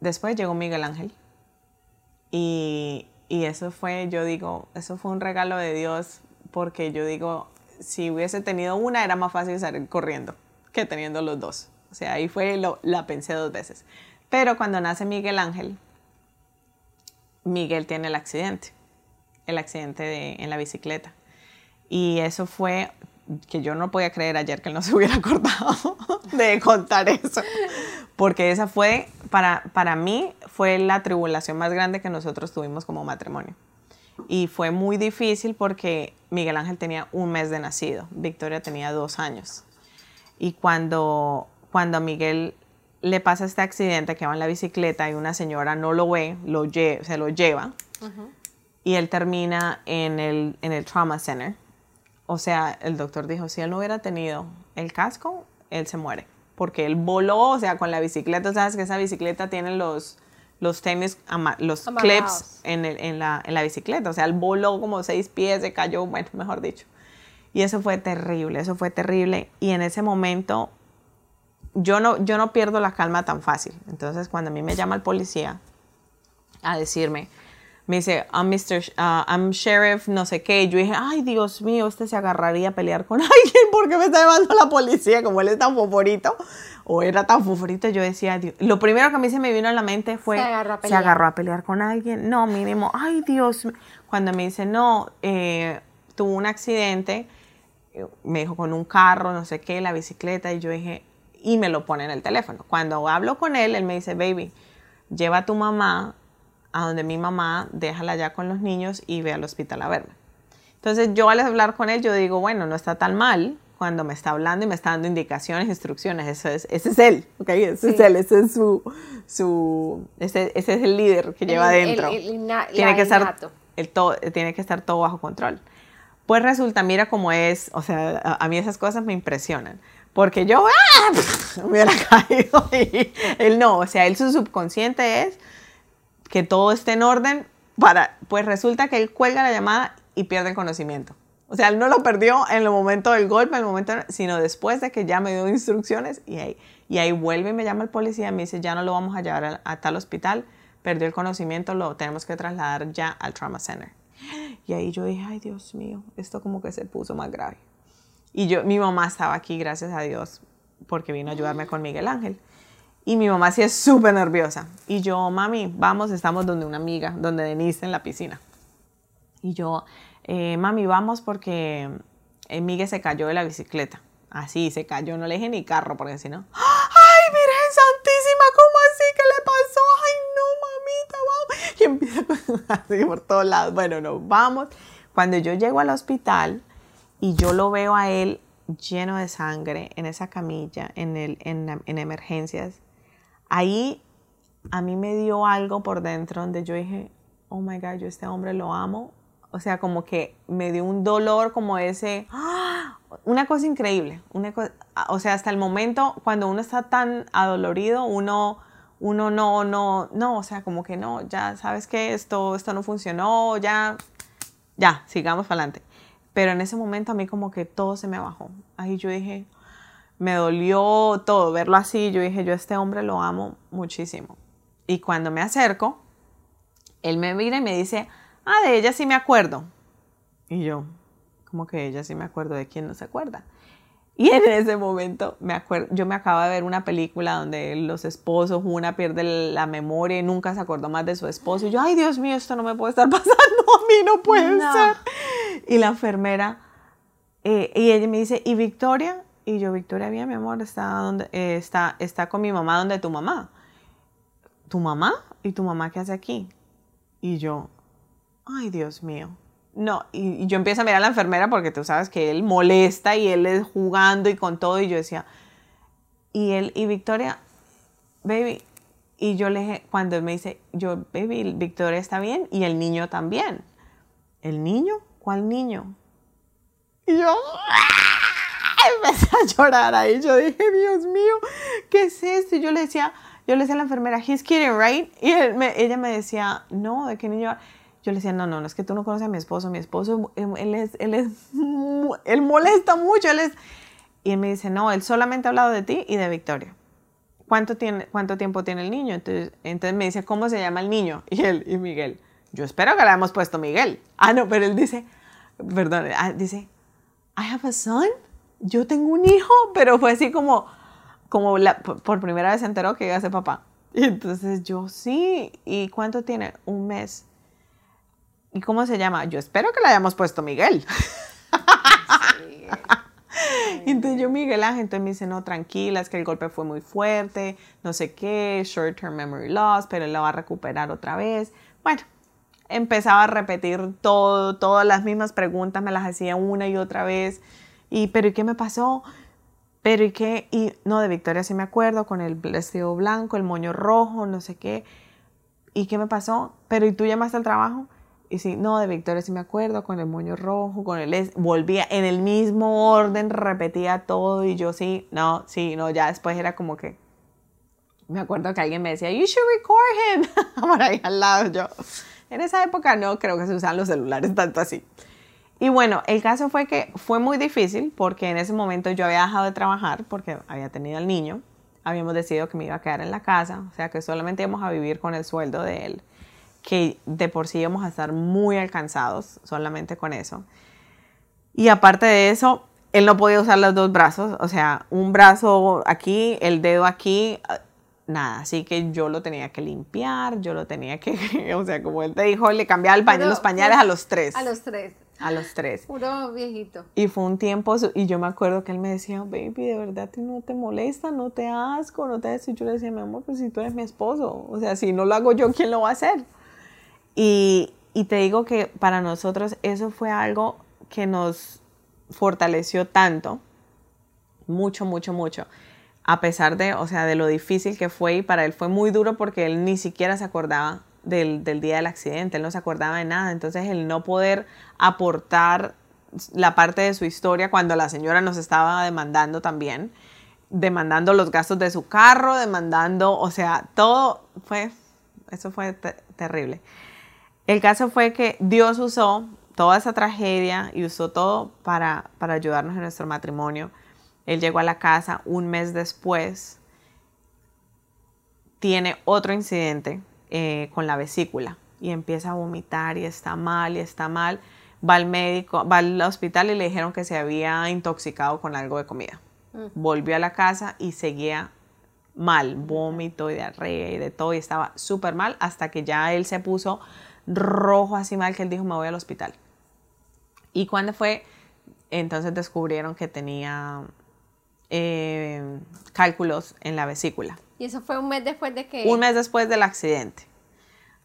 Después llegó Miguel Ángel. Y, y eso fue, yo digo, eso fue un regalo de Dios, porque yo digo, si hubiese tenido una, era más fácil salir corriendo que teniendo los dos. O sea, ahí fue, lo, la pensé dos veces. Pero cuando nace Miguel Ángel, Miguel tiene el accidente, el accidente de, en la bicicleta. Y eso fue que yo no podía creer ayer que él no se hubiera acordado de contar eso, porque esa fue, para, para mí, fue la tribulación más grande que nosotros tuvimos como matrimonio. Y fue muy difícil porque Miguel Ángel tenía un mes de nacido, Victoria tenía dos años. Y cuando, cuando a Miguel le pasa este accidente que va en la bicicleta y una señora no lo ve, lo se lo lleva, y él termina en el, en el trauma center o sea, el doctor dijo, si él no hubiera tenido el casco, él se muere. Porque él voló, o sea, con la bicicleta, sabes que esa bicicleta tiene los, los tenis, los clips en, en, la, en la bicicleta. O sea, él voló como seis pies, se cayó, bueno, mejor dicho. Y eso fue terrible, eso fue terrible. Y en ese momento yo no, yo no pierdo la calma tan fácil. Entonces, cuando a mí me llama el policía a decirme, me dice, I'm, Mr. Uh, I'm Sheriff, no sé qué. Yo dije, ay, Dios mío, este se agarraría a pelear con alguien porque me está llevando la policía, como él es tan favorito, o era tan favorito. Yo decía, Dios. lo primero que a mí se me vino a la mente fue, se, agarró a pelear con alguien. No, mínimo, ay, Dios. Cuando me dice, no, eh, tuvo un accidente, eh, me dijo con un carro, no sé qué, la bicicleta, y yo dije, y me lo pone en el teléfono. Cuando hablo con él, él me dice, baby, lleva a tu mamá a donde mi mamá, déjala ya con los niños y ve al hospital a verme. Entonces yo al hablar con él, yo digo, bueno, no está tan mal cuando me está hablando y me está dando indicaciones, instrucciones, eso es, ese es él, ¿ok? Ese es él, ese es su, su ese, ese es el líder que lleva adentro. tiene, que estar, el todo, tiene que estar todo bajo control. Pues resulta, mira cómo es, o sea, a, mí esas cosas me impresionan. Porque yo, ¡ah! me hubiera caído y él no, o sea, él su subconsciente es, que todo esté en orden, para, pues resulta que él cuelga la llamada y pierde el conocimiento. O sea, él no lo perdió en el momento del golpe, en el momento, sino después de que ya me dio instrucciones y ahí, y ahí vuelve y me llama el policía y me dice, ya no lo vamos a llevar a, tal hospital, perdió el conocimiento, lo tenemos que trasladar ya al trauma center. Y ahí yo dije, ay Dios mío, esto como que se puso más grave. Y yo, mi mamá estaba aquí, gracias a Dios, porque vino a ayudarme con Miguel Ángel. Y mi mamá sí es súper nerviosa. Y yo, mami, vamos, estamos donde una amiga, donde Denise en la piscina. Y yo, eh, mami, vamos porque eh, Miguel se cayó de la bicicleta. Así, se cayó, no le dije ni carro, porque si no. ¡Ay, Virgen Santísima! ¿Cómo así? ¿Qué le pasó? ¡Ay, no, mamita! Vamos. Y empieza así por todos lados. Bueno, no, vamos. Cuando yo llego al hospital y yo lo veo a él lleno de sangre en esa camilla, en, el, en, en emergencias, ahí a mí me dio algo por dentro donde yo dije, oh my God, yo este hombre lo amo. O sea, como que me dio un dolor como ese, ¡ah! una cosa increíble. Una o sea, hasta el momento, cuando uno está tan adolorido, uno, uno no, no, no, o sea, como que no, ya sabes que esto, esto no funcionó, ya, ya, sigamos para adelante. Pero en ese momento a mí como que todo se me bajó. Ahí yo dije, me dolió todo verlo así. Yo dije, yo a este hombre lo amo muchísimo. Y cuando me acerco, él me mira y me dice, ah, de ella sí me acuerdo. Y yo, como que ella sí me acuerdo de quién no se acuerda. Y en ese momento me acuerdo, yo me acabo de ver una película donde los esposos, una pierde la memoria y nunca se acordó más de su esposo. Y yo, ay Dios mío, esto no me puede estar pasando, a mí no puede ser. Y la enfermera, eh, y ella me dice, ¿y Victoria? Y yo, Victoria, bien, mi amor, está, donde, eh, está, está con mi mamá, donde tu mamá. ¿Tu mamá? ¿Y tu mamá qué hace aquí? Y yo, ay Dios mío. No, y, yo empiezo a mirar a la enfermera porque tú sabes que él molesta y él es jugando y con todo. Y yo decía, y él, y Victoria, baby, y yo le dije, cuando me dice, yo, baby, Victoria está bien y el niño también. ¿El niño? ¿Cuál niño? Y yo empecé a llorar ahí. Yo dije, Dios mío, ¿qué es esto? Y yo le decía, yo le decía a la enfermera, he's kidding, right? Y ella me decía, no, ¿de qué niño? Yo le decía, no, no, no es que tú no conoces a mi esposo. Mi esposo, él es, él es, él molesta mucho. Él es... Y él me dice, no, él solamente ha hablado de ti y de Victoria. ¿Cuánto, tiene, cuánto tiempo tiene el niño? Entonces, entonces me dice, ¿cómo se llama el niño? Y él, y Miguel. Yo espero que le hayamos puesto Miguel. Ah, no, pero él dice, perdón, ah, dice, I have a son. Yo tengo un hijo, pero fue así como, como por primera vez se enteró que iba a ser papá. Y entonces yo sí. ¿Y cuánto tiene? Un mes. ¿Y cómo se llama? Yo espero que le hayamos puesto Miguel. Y entonces yo, Miguel Ángel, entonces me dice, no, tranquila, es que el golpe fue muy fuerte, no sé qué, short term memory loss, pero él la va a recuperar otra vez. Bueno, empezaba a repetir todo, todas las mismas preguntas, me las hacía una y otra vez. Y, pero ¿y qué me pasó? Pero ¿y qué? Y no, de Victoria sí me acuerdo, con el vestido blanco, el moño rojo, no sé qué. ¿Y qué me pasó? Pero ¿y tú llamaste al trabajo? Y sí, no, de Victoria sí me acuerdo, con el moño rojo, con el... Volvía en el mismo orden, repetía todo y yo sí, no, sí, no, ya después era como que... Me acuerdo que alguien me decía, you should record him. Por ahí al lado yo. En esa época no creo que se usaban los celulares tanto así. Y bueno, el caso fue que fue muy difícil porque en ese momento yo había dejado de trabajar porque había tenido al niño. Habíamos decidido que me iba a quedar en la casa, o sea que solamente íbamos a vivir con el sueldo de él, que de por sí íbamos a estar muy alcanzados solamente con eso. Y aparte de eso, él no podía usar los dos brazos, o sea, un brazo aquí, el dedo aquí, nada, así que yo lo tenía que limpiar, yo lo tenía que, o sea, como él te dijo, le cambiaba el paño, los pañales a los tres. A los tres. A los tres. Puro viejito. Y fue un tiempo, y yo me acuerdo que él me decía, baby, de verdad no te molesta, no te asco, no te... Y yo le decía, mi amor, pues si tú eres mi esposo, o sea, si no lo hago yo, ¿quién lo va a hacer? Y, y te digo que para nosotros eso fue algo que nos fortaleció tanto, mucho, mucho, mucho a pesar de, o sea, de lo difícil que fue y para él fue muy duro porque él ni siquiera se acordaba del, día del accidente, él no se acordaba de nada, entonces el no poder aportar la parte de su historia cuando la señora nos estaba demandando también, demandando los gastos de su carro, demandando, o sea, todo fue, eso fue terrible. El caso fue que Dios usó toda esa tragedia y usó todo para, para ayudarnos en nuestro matrimonio. Él llegó a la casa un mes después, tiene otro incidente eh, con la vesícula y empieza a vomitar y está mal y está mal. Va al médico, va al hospital y le dijeron que se había intoxicado con algo de comida. Mm. Volvió a la casa y seguía mal, vómito y diarrea y de todo, y estaba súper mal hasta que ya él se puso rojo así mal que él dijo me voy al hospital. Y cuando fue, entonces descubrieron que tenía eh, cálculos en la vesícula. ¿Y eso fue un mes después de que...? Un mes después del accidente.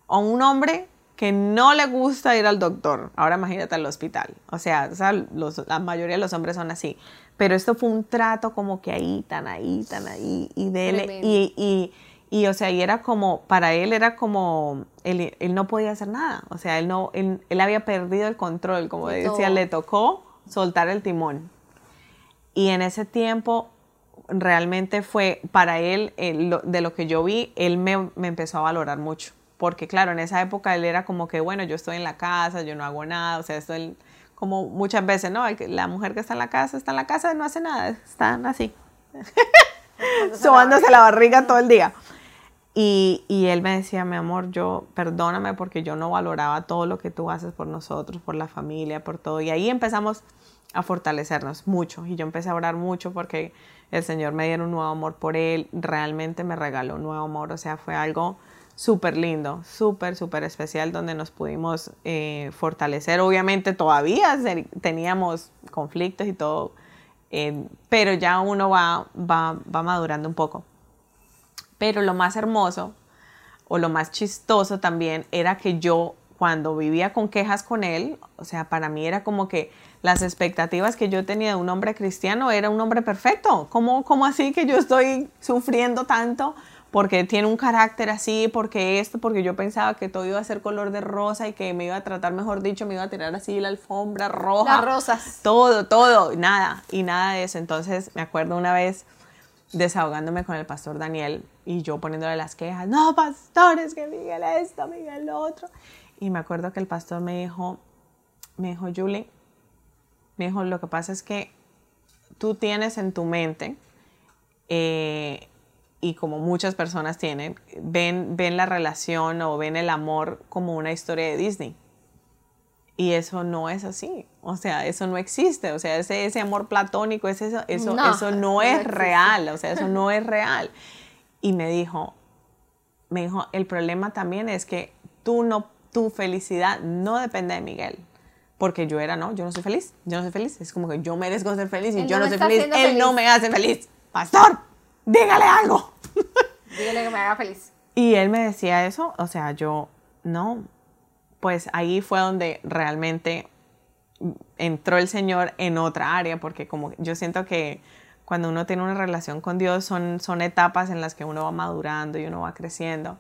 O un hombre que no le gusta ir al doctor. Ahora imagínate al hospital. O sea, la mayoría de los hombres son así. Pero esto fue un trato como que ahí, tan ahí, tan ahí. Y de y, y, o sea, y era como, para él era como, él, no podía hacer nada. O sea, él, no, él, había perdido el control. Como decía, le tocó soltar el timón. Y en ese tiempo realmente fue para él, de lo que yo vi, él me, me, empezó a valorar mucho. Porque claro, en esa época él era como que, bueno, yo estoy en la casa, yo no hago nada, o sea, esto él, como muchas veces, ¿no? La mujer que está en la casa, está en la casa, no hace nada, están así, sobándose la barriga todo el día. Y, y, él me decía, mi amor, yo perdóname porque yo no valoraba todo lo que tú haces por nosotros, por la familia, por todo. Y ahí empezamos a fortalecernos mucho. Y yo empecé a orar mucho porque el Señor me diera un nuevo amor por Él. Realmente me regaló un nuevo amor. O sea, fue algo súper lindo, súper, súper especial donde nos pudimos eh, fortalecer. Obviamente todavía teníamos conflictos y todo, eh, pero ya uno va, va, va madurando un poco. Pero lo más hermoso o lo más chistoso también era que yo cuando vivía con quejas con él, o sea, para mí era como que las expectativas que yo tenía de un hombre cristiano era un hombre perfecto. ¿Cómo, cómo así que yo estoy sufriendo tanto? Porque tiene un carácter así, porque esto, porque yo pensaba que todo iba a ser color de rosa y que me iba a tratar, mejor dicho, me iba a tirar así la alfombra roja. Las rosas. Todo, todo, nada, y nada de eso. Entonces me acuerdo una vez desahogándome con el pastor Daniel y yo poniéndole las quejas, no, pastores, que Miguel esto, Miguel lo otro. Y me acuerdo que el pastor me dijo, me dijo, Julie, me dijo, lo que pasa es que tú tienes en tu mente, eh, y como muchas personas tienen, ven, ven la relación o ven el amor como una historia de Disney. Y eso no es así. O sea, eso no existe. O sea, ese, ese amor platónico, eso, eso, no, eso no, es real. O sea, eso no es real. Y me dijo, me dijo, el problema también es que tú no, tu felicidad no depende de Miguel. Porque yo era, no, yo no soy feliz, yo no soy feliz. Es como que yo merezco ser feliz y yo no, soy feliz. Él no me hace feliz. Pastor, dígale algo. Dígale que me haga feliz. Y él me decía eso, o sea, yo, no, pues ahí fue donde realmente entró el Señor en otra área, porque como yo siento que cuando uno tiene una relación con Dios son, son etapas en las que uno va madurando y uno va creciendo.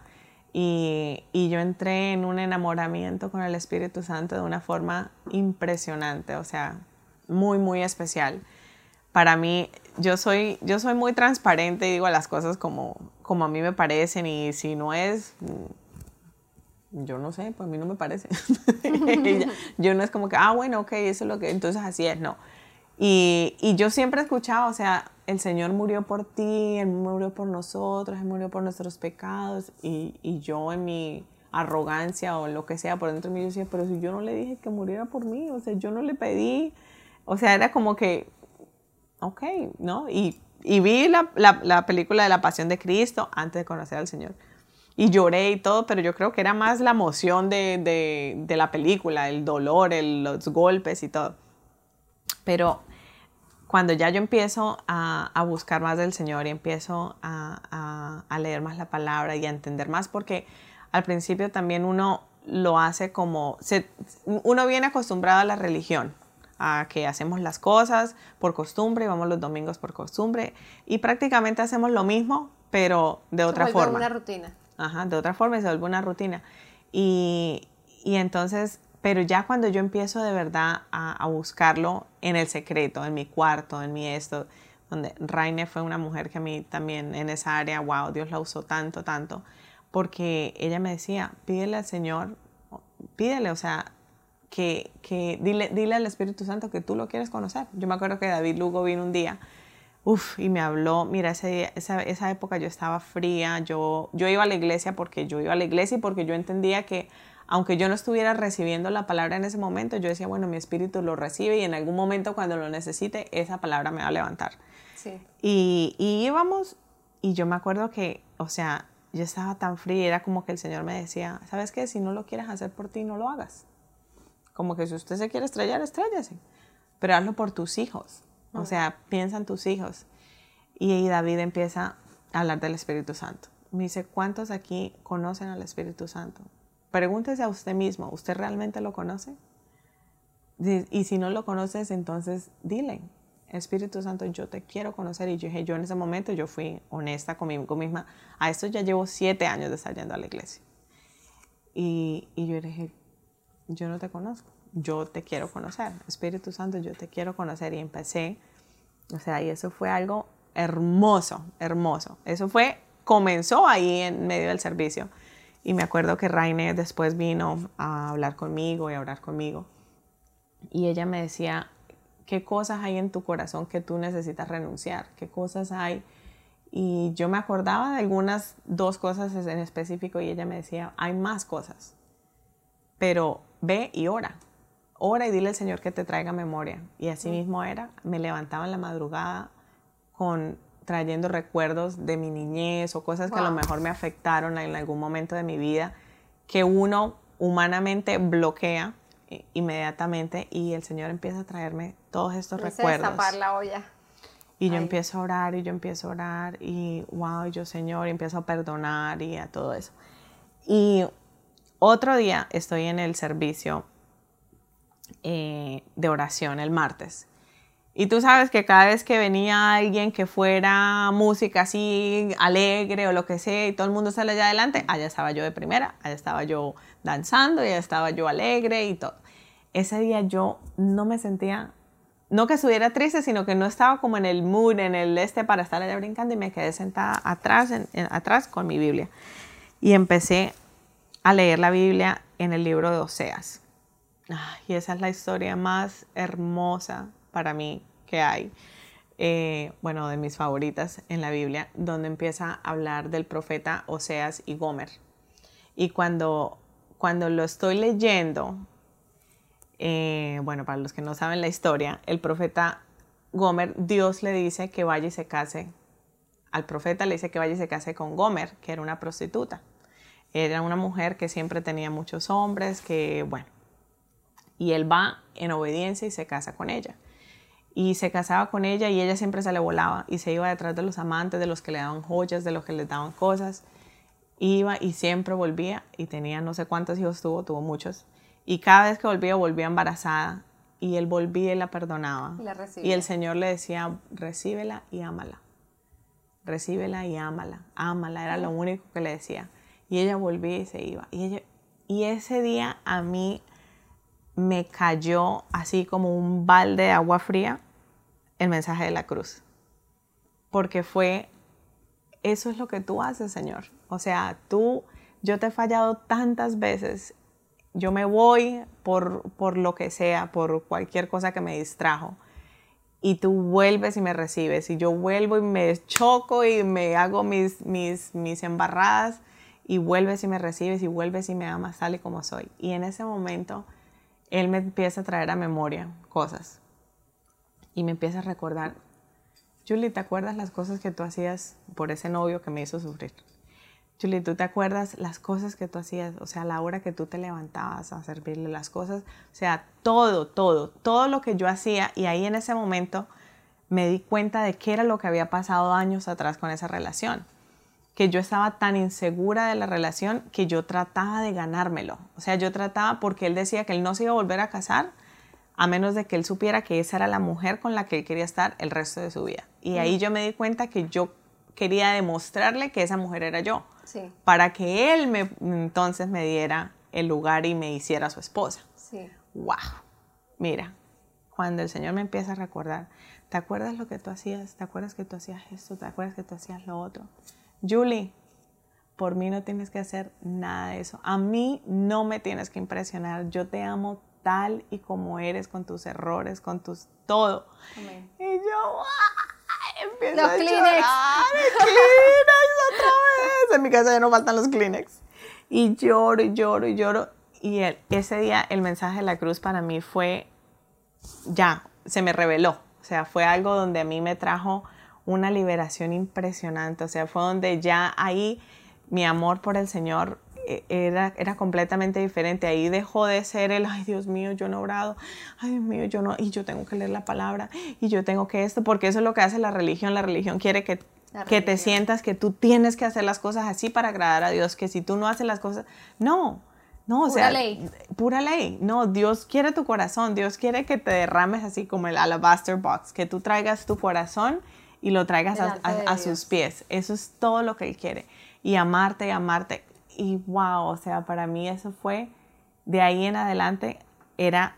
Y, y, yo entré en un enamoramiento con el Espíritu Santo de una forma impresionante, o sea, muy, muy especial. Para mí, yo soy, yo soy muy transparente y digo las cosas como, como a mí me parecen y si no es, yo no sé, pues a mí no me parece. yo no es como que, ah, bueno, ok, eso es lo que, entonces así es, no. Y, y, yo siempre he escuchado, o sea, el Señor murió por ti, Él murió por nosotros, Él murió por nuestros pecados. Y, y yo en mi arrogancia o lo que sea por dentro de mí, yo decía, pero si yo no le dije que muriera por mí, o sea, yo no le pedí, o sea, era como que, ok, ¿no? Y, y vi la, la, la película de la Pasión de Cristo antes de conocer al Señor y lloré y todo, pero yo creo que era más la emoción de, de, de la película, el dolor, los golpes y todo. Pero cuando ya yo empiezo a, a buscar más del Señor y empiezo a, a, leer más la palabra y a entender más, porque al principio también uno lo hace como, se, uno viene acostumbrado a la religión, a que hacemos las cosas por costumbre, vamos los domingos por costumbre y prácticamente hacemos lo mismo, pero de otra forma. una rutina. Ajá, de otra forma se vuelve una rutina. Y, y entonces, pero ya cuando yo empiezo de verdad a, a, buscarlo en el secreto, en mi cuarto, en mi esto, donde Raine fue una mujer que a mí también en esa área, wow, Dios la usó tanto, tanto, porque ella me decía, pídele al Señor, pídele, o sea, que, que dile, dile al Espíritu Santo que tú lo quieres conocer. Yo me acuerdo que David Lugo vino un día Uf, y me habló, mira, ese, esa, esa, época yo estaba fría, yo, yo iba a la iglesia porque yo iba a la iglesia y porque yo entendía que aunque yo no estuviera recibiendo la palabra en ese momento, yo decía, bueno, mi espíritu lo recibe y en algún momento cuando lo necesite, esa palabra me va a levantar. Sí. Y, y íbamos, y yo me acuerdo que, o sea, yo estaba tan fría, era como que el Señor me decía, ¿sabes qué? Si no lo quieres hacer por ti, no lo hagas. Como que si usted se quiere estrellar, estrellase, pero hazlo por tus hijos o sea, piensa en tus hijos. Y David empieza a hablar del Espíritu Santo. Me dice, ¿cuántos aquí conocen al Espíritu Santo? Pregúntese a usted mismo, ¿usted realmente lo conoce? Y si no lo conoces, entonces dile, Espíritu Santo, yo te quiero conocer. Y yo dije, yo en ese momento yo fui honesta conmigo misma. A esto ya llevo siete años de estar yendo a la iglesia. Y, y yo dije, yo no te conozco yo te quiero conocer, Espíritu Santo, yo te quiero conocer. Y empecé, o sea, y eso fue algo hermoso, hermoso. Eso fue, comenzó ahí en medio del servicio. Y me acuerdo que Raine después vino a hablar conmigo y a orar conmigo. Y ella me decía, ¿qué cosas hay en tu corazón que tú necesitas renunciar? ¿Qué cosas hay? Y yo me acordaba de algunas dos cosas en específico y ella me decía, hay más cosas, pero ve y ora. Ora y dile al Señor que te traiga memoria. Y así mismo era, me levantaba en la madrugada con trayendo recuerdos de mi niñez o cosas que a lo mejor me afectaron en algún momento de mi vida que uno humanamente bloquea inmediatamente y el Señor empieza a traerme todos estos recuerdos. la olla. Y yo empiezo a orar y yo empiezo a orar y wow, yo Señor, empiezo a perdonar y a todo eso. Y otro día estoy en el servicio eh, de oración el martes. Y tú sabes que cada vez que venía alguien que fuera música así alegre o lo que sea y todo el mundo sale allá adelante, allá estaba yo de primera, allá estaba yo danzando, allá estaba yo alegre y todo. Ese día yo no me sentía, no que estuviera triste, sino que no estaba como en el mood, en el este para estar allá brincando y me quedé sentada atrás, atrás con mi Biblia. Y empecé a leer la Biblia en el libro de Oseas. y esa es la historia más hermosa para mí que hay. Eh, bueno, de mis favoritas en la Biblia, donde empieza a hablar del profeta Oseas y Gomer. Y cuando, cuando lo estoy leyendo, eh, bueno, para los que no saben la historia, el profeta Gomer, Dios le dice que vaya y se case. Al profeta le dice que vaya y se case con Gomer, que era una prostituta. Era una mujer que siempre tenía muchos hombres, que bueno. Y él va en obediencia y se casa con ella. Y se casaba con ella y ella siempre se le volaba y se iba detrás de los amantes, de los que le daban joyas, de los que le daban cosas. Iba y siempre volvía y tenía no sé cuántos hijos tuvo, tuvo muchos. Y cada vez que volvía, volvía embarazada. Y él volvía y la perdonaba. y el Señor le decía, recíbela y ámala. Recíbela y ámala. Ámala, era lo único que le decía. Y ella volvía y se iba. Y, y ese día a mí me cayó así como un balde de agua fría el mensaje de la cruz. Porque fue, eso es lo que tú haces, Señor. O sea, tú, yo te he fallado tantas veces. Yo me voy por, por lo que sea, por cualquier cosa que me distrajo. Y tú vuelves y me recibes. Y yo vuelvo y me choco y me hago mis, mis, mis embarradas y vuelves y me recibes y vuelves y me amas tal y como soy. Y en ese momento Él me empieza a traer a memoria cosas y me empieza a recordar, Julie, ¿te acuerdas las cosas que tú hacías por ese novio que me hizo sufrir? Julie, ¿tú te acuerdas las cosas que tú hacías? O sea, la hora que tú te levantabas a servirle las cosas. O sea, todo, todo, todo lo que yo hacía. Y ahí en ese momento me di cuenta de qué era lo que había pasado años atrás con esa relación que yo estaba tan insegura de la relación que yo trataba de ganármelo. O sea, yo trataba porque él decía que él no se iba a volver a casar a menos de que él supiera que esa era la mujer con la que él quería estar el resto de su vida. Y ahí yo me di cuenta que yo quería demostrarle que esa mujer era yo, sí. para que él me, entonces me diera el lugar y me hiciera su esposa. Sí. ¡Wow! Mira, cuando el Señor me empieza a recordar, ¿te acuerdas lo que tú hacías? ¿Te acuerdas que tú hacías esto? ¿Te acuerdas que tú hacías lo otro? Julie, por mí no tienes que hacer nada de eso. A mí no me tienes que impresionar. Yo te amo tal y como eres, con tus errores, con tus todo. Y yo, empiezo los a Kleenex. llorar. Kleenex otra vez. En mi casa ya no faltan los Kleenex. Y lloro y lloro y lloro. Y ese día el mensaje de la cruz para mí fue, ya, se me reveló. O sea, fue algo donde a mí me trajo una liberación impresionante. O sea, fue donde ya ahí mi amor por el Señor eh, era, era completamente diferente. Ahí dejó de ser el, ay Dios mío, yo no he orado, ay Dios mío, yo no, y yo tengo que leer la palabra, y yo tengo que esto, porque eso es lo que hace la religión. La religión quiere que, que te sientas que tú tienes que hacer las cosas así para agradar a Dios, que si tú no haces las cosas, no. No, o pura sea, ley. pura ley. No, Dios quiere tu corazón. Dios quiere que te derrames así como el alabaster box, que tú traigas tu corazón y lo traigas a, sus pies. Eso es todo lo que Él quiere. Y amarte y amarte. Y wow, o sea, para mí eso fue, de ahí en adelante, era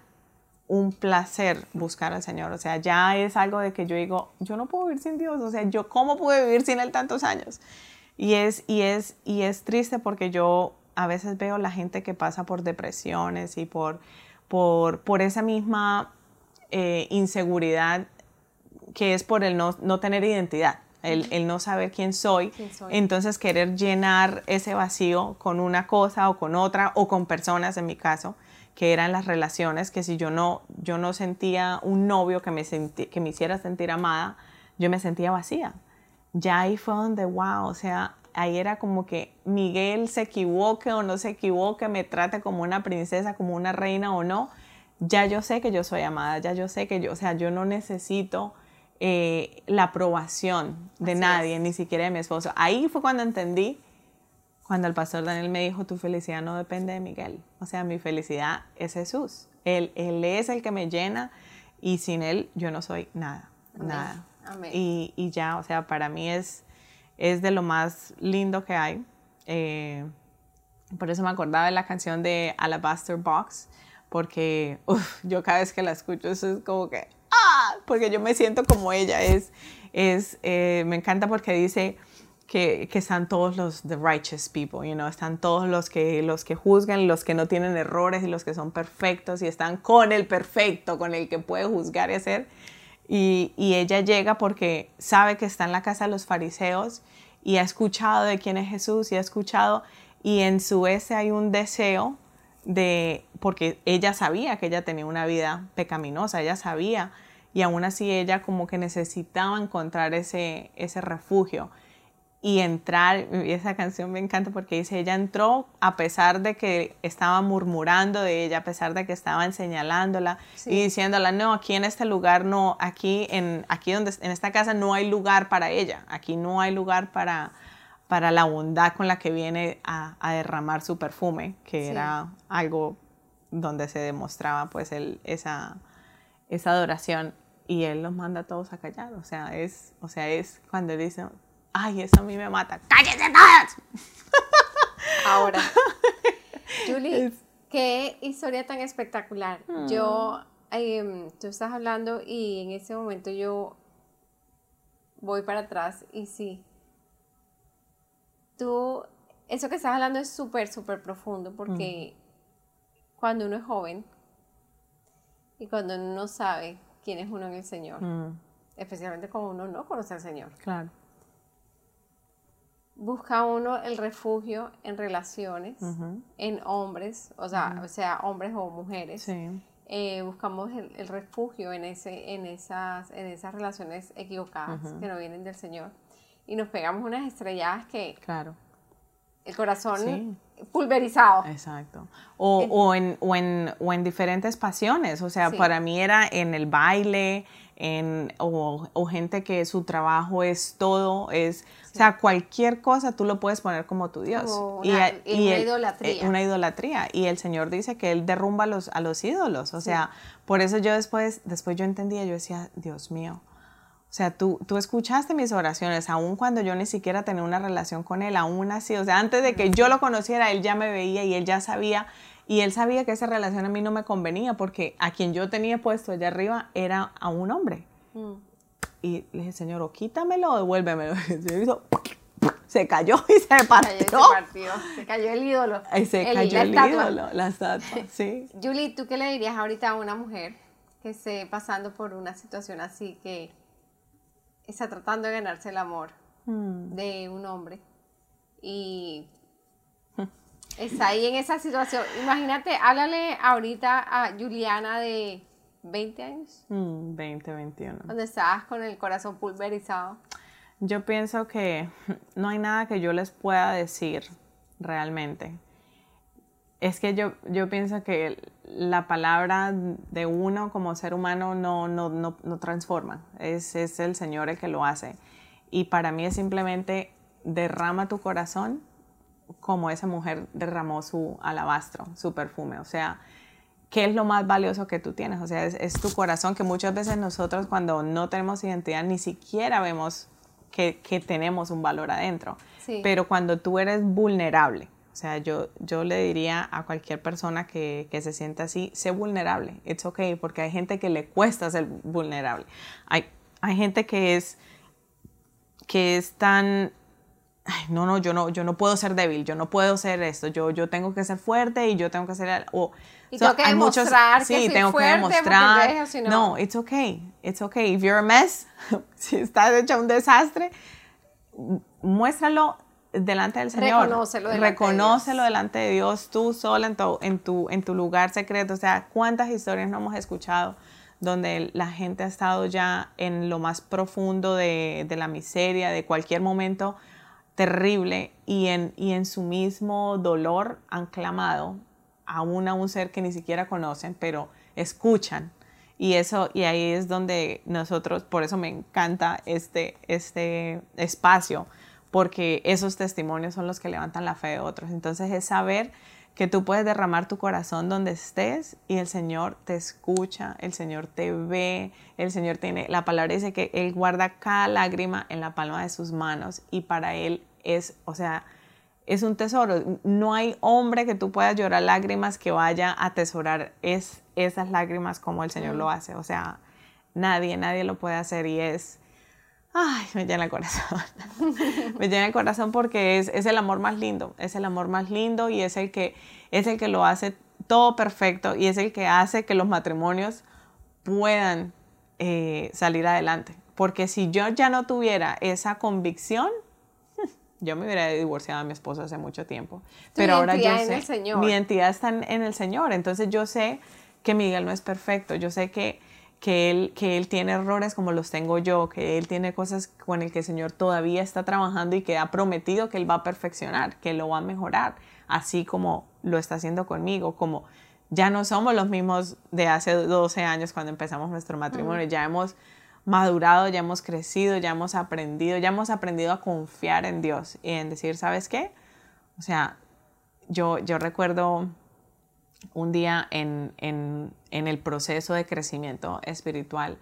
un placer buscar al Señor. O sea, ya es algo de que yo digo, yo no puedo vivir sin Dios. O sea, yo cómo pude vivir sin Él tantos años. Y es, y es, y es triste porque yo a veces veo la gente que pasa por depresiones y por, por, por esa misma eh, inseguridad que es por el no, tener identidad. El, no saber quién soy, entonces querer llenar ese vacío con una cosa o con otra o con personas en mi caso que eran las relaciones, que si yo no, yo no sentía un novio que me, que me hiciera sentir amada, yo me sentía vacía. Ya ahí fue donde, wow, o sea, ahí era como que Miguel se equivoque o no se equivoque, me trate como una princesa, como una reina o no, ya yo sé que yo soy amada, ya yo sé que yo, o sea, yo no necesito eh, la aprobación de nadie, ni siquiera de mi esposo. Ahí fue cuando entendí cuando el pastor Daniel me dijo, tu felicidad no depende de Miguel. O sea, mi felicidad es Jesús. Él, él es el que me llena y sin Él yo no soy nada, nada. Y, y, ya, o sea, para mí es, es de lo más lindo que hay. Eh, por eso me acordaba de la canción de Alabaster Box, porque yo cada vez que la escucho eso es como que, ¡ah! Porque yo me siento como ella. Es, es, eh, me encanta porque dice, que, que, están todos los the righteous people, you know, están todos los que, los que juzgan, los que no tienen errores y los que son perfectos y están con el perfecto, con el que puede juzgar y hacer. Y, y ella llega porque sabe que está en la casa de los fariseos y ha escuchado de quién es Jesús y ha escuchado y en su ese hay un deseo de, porque ella sabía que ella tenía una vida pecaminosa, ella sabía y aún así ella como que necesitaba encontrar ese, ese refugio. Y entrar, y esa canción me encanta porque dice, ella entró a pesar de que estaba murmurando de ella, a pesar de que estaban señalándola y diciéndola, no, aquí en este lugar no, aquí en, aquí donde, en esta casa no hay lugar para ella, aquí no hay lugar para, para la bondad con la que viene a, derramar su perfume, que era algo donde se demostraba pues el, esa, esa adoración y él los manda a todos a callar, o sea, es, o sea, es cuando dice, Ay, eso a mí me mata. ¡Cállense todas! Ahora, Julie, qué historia tan espectacular. Mm. Yo, em, tú estás hablando y en ese momento yo voy para atrás y sí. Tú, eso que estás hablando es súper, súper profundo porque mm. cuando uno es joven y cuando uno no sabe quién es uno en el Señor, mm. especialmente cuando uno no conoce al Señor. Claro busca uno el refugio en relaciones, en hombres, o sea, o sea, hombres o mujeres. Eh, buscamos el, refugio en, ese, en, esas, en esas relaciones equivocadas que no vienen del Señor. Y nos pegamos unas estrelladas que... Claro. El corazón pulverizado. Exacto. O, o, en, o, en, o, en, diferentes pasiones. O sea, para mí era en el baile, en, o, o, gente que su trabajo es todo, es, o sea, cualquier cosa tú lo puedes poner como tu Dios. una, y, una idolatría. Eh, una idolatría. Y el Señor dice que Él derrumba a los, a los ídolos. O sea, por eso yo después, después yo entendía, yo decía, Dios mío. O sea, tú, tú escuchaste mis oraciones, aun cuando yo ni siquiera tenía una relación con Él, aún así, o sea, antes de que yo lo conociera, Él ya me veía y Él ya sabía y él sabía que esa relación a mí no me convenía porque a quien yo tenía puesto allá arriba era a un hombre. Mm. Y le dije, Señor, o quítamelo o devuélvemelo. se cayó y se partió. Se, partió. se cayó el ídolo. se cayó el ídolo, la estatua, sí. Julie, ¿tú qué le dirías ahorita a una mujer que esté pasando por una situación así que está tratando de ganarse el amor mm. de un hombre y Está ahí en esa situación. Imagínate, háblale ahorita a Juliana de 20 años. 20, mm, 21. Donde estabas con el corazón pulverizado. Yo pienso que no hay nada que yo les pueda decir realmente. Es que yo, yo pienso que la palabra de uno como ser humano no, no, no, no transforma. Es, es el Señor el que lo hace. Y para mí es simplemente derrama tu corazón como esa mujer derramó su alabastro, su perfume. O sea, ¿qué es lo más valioso que tú tienes? O sea, es, tu corazón que muchas veces nosotros cuando no tenemos identidad ni siquiera vemos que, tenemos un valor adentro. Pero cuando tú eres vulnerable, O sea, yo, yo le diría a cualquier persona que, que se sienta así, sé vulnerable. It's okay, porque hay gente que le cuesta ser vulnerable. Hay, hay gente que es, que es tan no, no, yo no, yo no puedo ser débil, yo no puedo ser esto, yo, yo tengo que ser fuerte y yo tengo que ser... O, y tengo que demostrar que sí, tengo que demostrar. no. no, it's okay, it's okay. If you're a mess, si estás hecha un desastre, muéstralo delante del Señor. Reconócelo delante Reconócelo de delante de Dios, tú sola en tu, en, tu, en tu lugar secreto. O sea, ¿cuántas historias no hemos escuchado donde la gente ha estado ya en lo más profundo de, de la miseria, de cualquier momento terrible y en, y en su mismo dolor han clamado aún a un ser que ni siquiera conocen, pero escuchan. Y eso, y ahí es donde nosotros, por eso me encanta este, este espacio, porque esos testimonios son los que levantan la fe de otros. Entonces es saber que tú puedes derramar tu corazón donde estés y el Señor te escucha, el Señor te ve, el Señor tiene, la palabra dice que Él guarda cada lágrima en la palma de sus manos y para Él es, o sea, es un tesoro. No hay hombre que tú puedas llorar lágrimas que vaya a atesorar es, esas lágrimas como el Señor lo hace. O sea, nadie, nadie lo puede hacer y es, ay, me llena el corazón. me llena el corazón porque es, es, el amor más lindo, es el amor más lindo y es el que, es el que lo hace todo perfecto y es el que hace que los matrimonios puedan eh, salir adelante. Porque si yo ya no tuviera esa convicción, yo me hubiera divorciado a mi esposo hace mucho tiempo. pero ahora yo sé, mi identidad está en el Señor. Entonces yo sé que Miguel no es perfecto. Yo sé que que él, que él tiene errores como los tengo yo, que él tiene cosas con el que el Señor todavía está trabajando y que ha prometido que él va a perfeccionar, que lo va a mejorar, así como lo está haciendo conmigo, como ya no somos los mismos de hace 12 años cuando empezamos nuestro matrimonio, ya hemos madurado, ya hemos crecido, ya hemos aprendido, ya hemos aprendido a confiar en Dios y en decir, ¿sabes qué? O sea, yo, yo recuerdo un día en, en, el proceso de crecimiento espiritual,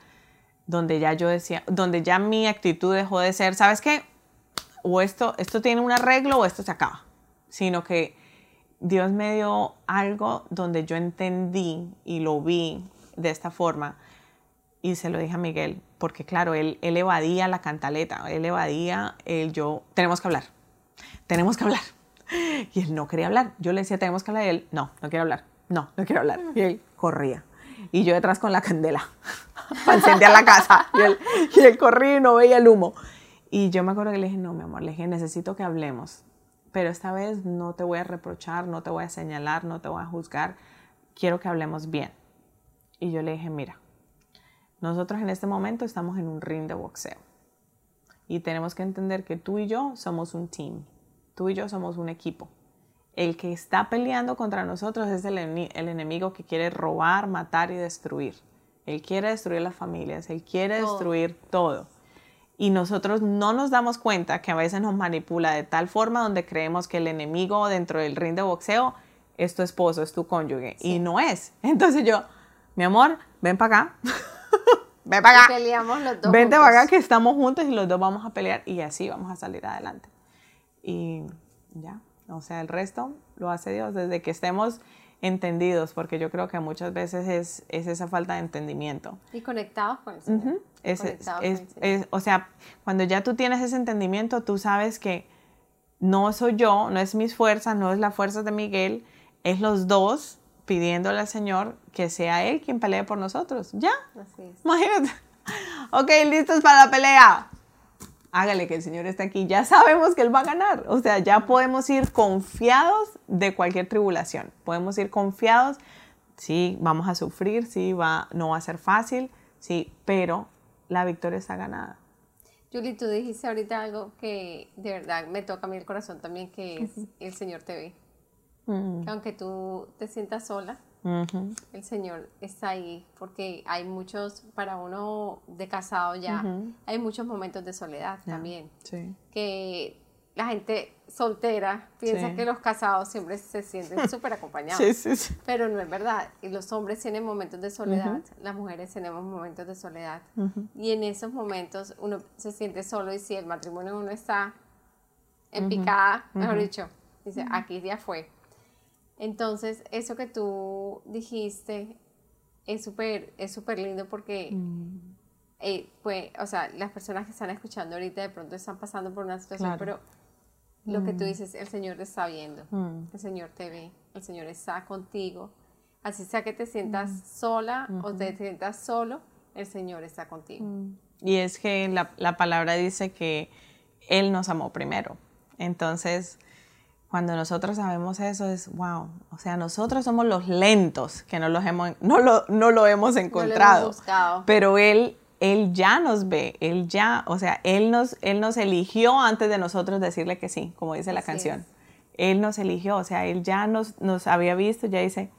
donde ya yo decía, donde ya mi actitud dejó de ser, ¿sabes qué? O esto, esto tiene un arreglo o esto se acaba, sino que Dios me dio algo donde yo entendí y lo vi de esta forma y se lo dije a Miguel, porque claro, él, él evadía la cantaleta, él evadía el yo, tenemos que hablar, tenemos que hablar. Y él no quería hablar. Yo le decía, tenemos que hablar. Y él, no, no quiere hablar no, no quiero hablar. Y él corría. Y yo detrás con la candela para encender la casa. Y él, y él corría y no veía el humo. Y yo me acuerdo que le dije, no, mi amor, le dije, necesito que hablemos. Pero esta vez no te voy a reprochar, no te voy a señalar, no te voy a juzgar. Quiero que hablemos bien. Y yo le dije, mira, nosotros en este momento estamos en un ring de boxeo. Y tenemos que entender que tú y yo somos un team. Tú y yo somos un equipo. El que está peleando contra nosotros es el, enemigo que quiere robar, matar y destruir. Él quiere destruir las familias, él quiere destruir todo. Y nosotros no nos damos cuenta que a veces nos manipula de tal forma donde creemos que el enemigo dentro del ring de boxeo es tu esposo, es tu cónyuge. Y no es. Entonces yo, mi amor, ven para acá. ven para acá. peleamos los dos. Vente para acá que estamos juntos y los dos vamos a pelear y así vamos a salir adelante. Y ya. O sea, el resto lo hace Dios desde que estemos entendidos, porque yo creo que muchas veces es, es esa falta de entendimiento. Y conectados con el Señor. es, o sea, cuando ya tú tienes ese entendimiento, tú sabes que no soy yo, no es mis fuerzas, no es la fuerza de Miguel, es los dos pidiéndole al Señor que sea Él quien pelee por nosotros. Ya. Así es. Imagínate. Ok, listos para la pelea hágale que el Señor está aquí, ya sabemos que Él va a ganar. O sea, ya podemos ir confiados de cualquier tribulación. Podemos ir confiados, sí, vamos a sufrir, sí, va, no va a ser fácil, sí, pero la victoria está ganada. Julie, tú dijiste ahorita algo que de verdad me toca a mí el corazón también, que es el Señor te ve. Que aunque tú te sientas sola, el Señor está ahí, porque hay muchos, para uno de casado ya, hay muchos momentos de soledad también. Que la gente soltera piensa que los casados siempre se sienten súper acompañados. pero no es verdad. Y los hombres tienen momentos de soledad, las mujeres tenemos momentos de soledad. Y en esos momentos uno se siente solo y si el matrimonio uno está en picada, mejor dicho, Dice, aquí ya fue. Entonces, eso que tú dijiste es súper es súper lindo porque, eh, pues, o sea, las personas que están escuchando ahorita de pronto están pasando por una situación, pero lo que tú dices, el Señor te está viendo, el Señor te ve, el Señor está contigo. Así sea que te sientas sola o te sientas solo, el Señor está contigo. Y es que la, la palabra dice que Él nos amó primero. Entonces, cuando nosotros sabemos eso es, wow, o sea, nosotros somos los lentos que no, los hemos, no, lo, no lo hemos encontrado, pero Él, Él ya nos ve, Él ya, o sea, Él nos, él nos eligió antes de nosotros decirle que sí, como dice la canción. Él nos eligió, o sea, Él ya nos, nos había visto, ya dice,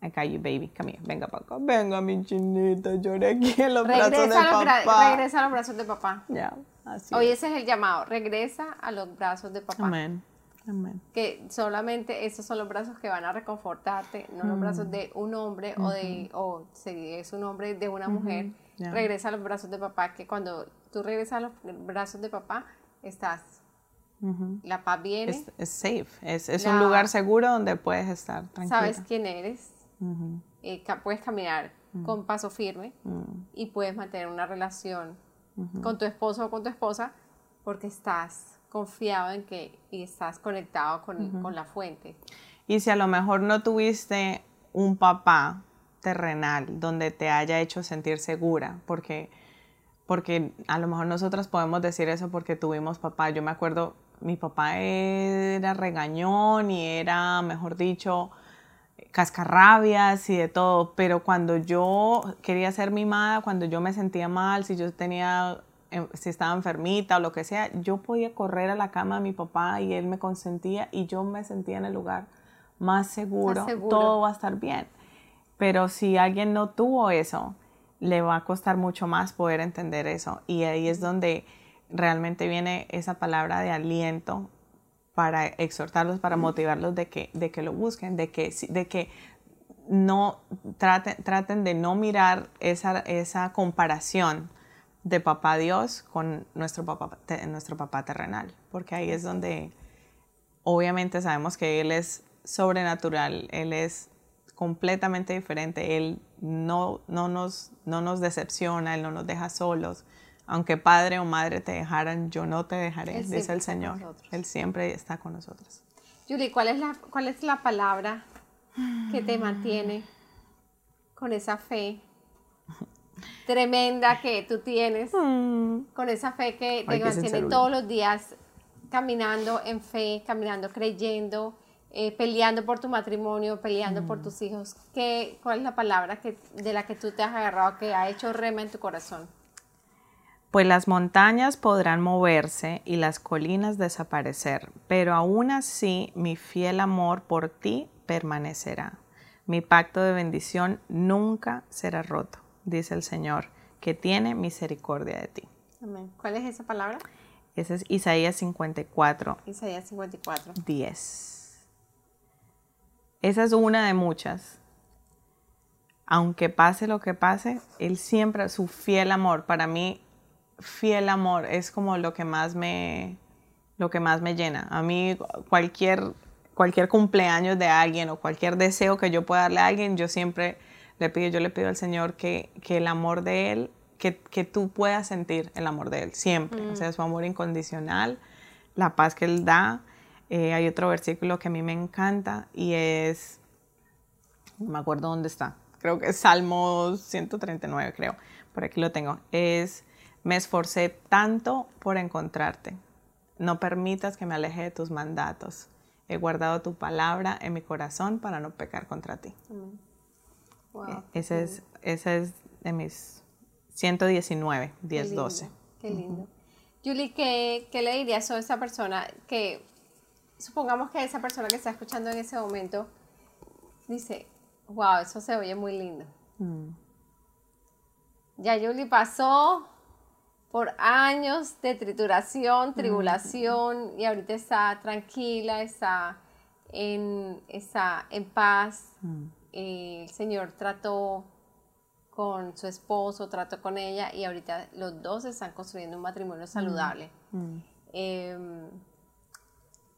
acá you baby, here, venga para acá, venga mi chinita, lloré aquí en los brazos de papá. Regresa a los brazos de papá. Ya, así Hoy ese es el llamado, regresa a los brazos de papá. Amén. Que solamente esos son los brazos que van a reconfortarte, no los brazos mm. de un hombre o de, o si es un hombre de una mujer, regresa a los brazos de papá, que cuando tú regresas a los brazos de papá, estás, la paz viene. Es, safe, es, un lugar seguro donde puedes estar tranquila. Sabes quién eres, eh, puedes caminar mm. con paso firme mm. y puedes mantener una relación con tu esposo o con tu esposa porque estás confiado en que y estás conectado con, con la fuente. Y si a lo mejor no tuviste un papá terrenal donde te haya hecho sentir segura, porque, porque a lo mejor nosotros podemos decir eso porque tuvimos papá. Yo me acuerdo, mi papá era regañón y era, mejor dicho, cascarrabias y de todo, pero cuando yo quería ser mimada, cuando yo me sentía mal, si yo tenía si estaba enfermita o lo que sea, yo podía correr a la cama de mi papá y él me consentía y yo me sentía en el lugar más seguro, todo va a estar bien. Pero si alguien no tuvo eso, le va a costar mucho más poder entender eso. Y ahí es donde realmente viene esa palabra de aliento para exhortarlos, para motivarlos de que, de que lo busquen, de que, de que no traten, traten de no mirar esa, esa comparación de papá Dios con nuestro papá, nuestro papá terrenal, porque ahí es donde obviamente sabemos que Él es sobrenatural, Él es completamente diferente, Él no, no, nos, no nos decepciona, Él no nos deja solos. Aunque padre o madre te dejaran, yo no te dejaré, dice el Señor. Él siempre está con nosotros. Julie, ¿cuál es la, cuál es la palabra que te mantiene con esa fe tremenda que tú tienes, mm. con esa fe que te mantiene todos los días caminando en fe, caminando creyendo, eh, peleando por tu matrimonio, peleando por mm. tus hijos. ¿Qué, ¿Cuál es la palabra que, de la que tú te has agarrado que ha hecho rema en tu corazón? Pues las montañas podrán moverse y las colinas desaparecer, pero aún así mi fiel amor por ti permanecerá. Mi pacto de bendición nunca será roto dice el Señor, que tiene misericordia de ti. Amén. ¿Cuál es esa palabra? Ese es Isaías 54. Isaías 54. 10. Esa es una de muchas. Aunque pase lo que pase, Él siempre, su fiel amor, para mí, fiel amor es como lo que más me, lo que más me llena. A mí cualquier, cualquier cumpleaños de alguien o cualquier deseo que yo pueda darle a alguien, yo siempre le pido, yo le pido al Señor que, el amor de Él, que, tú puedas sentir el amor de Él siempre, o sea, mm. su amor incondicional, la paz que Él da. Eh, hay otro versículo que a mí me encanta y es, no me acuerdo dónde está, creo que es Salmo 139, creo, por aquí lo tengo, es, me esforcé tanto por encontrarte, no permitas que me aleje de tus mandatos, he guardado tu palabra en mi corazón para no pecar contra ti. Wow, ese, es, ese es de mis 119, 10, 12. Qué lindo. Julie, ¿qué, ¿qué, le dirías a esa persona que, supongamos que esa persona que está escuchando en ese momento dice, wow, eso se oye muy lindo. Mm. Ya Julie pasó por años de trituración, tribulación, y ahorita está tranquila, está en, está en paz. Mm el Señor trató con su esposo, trató con ella y ahorita los dos están construyendo un matrimonio mm. saludable. Mm. Em,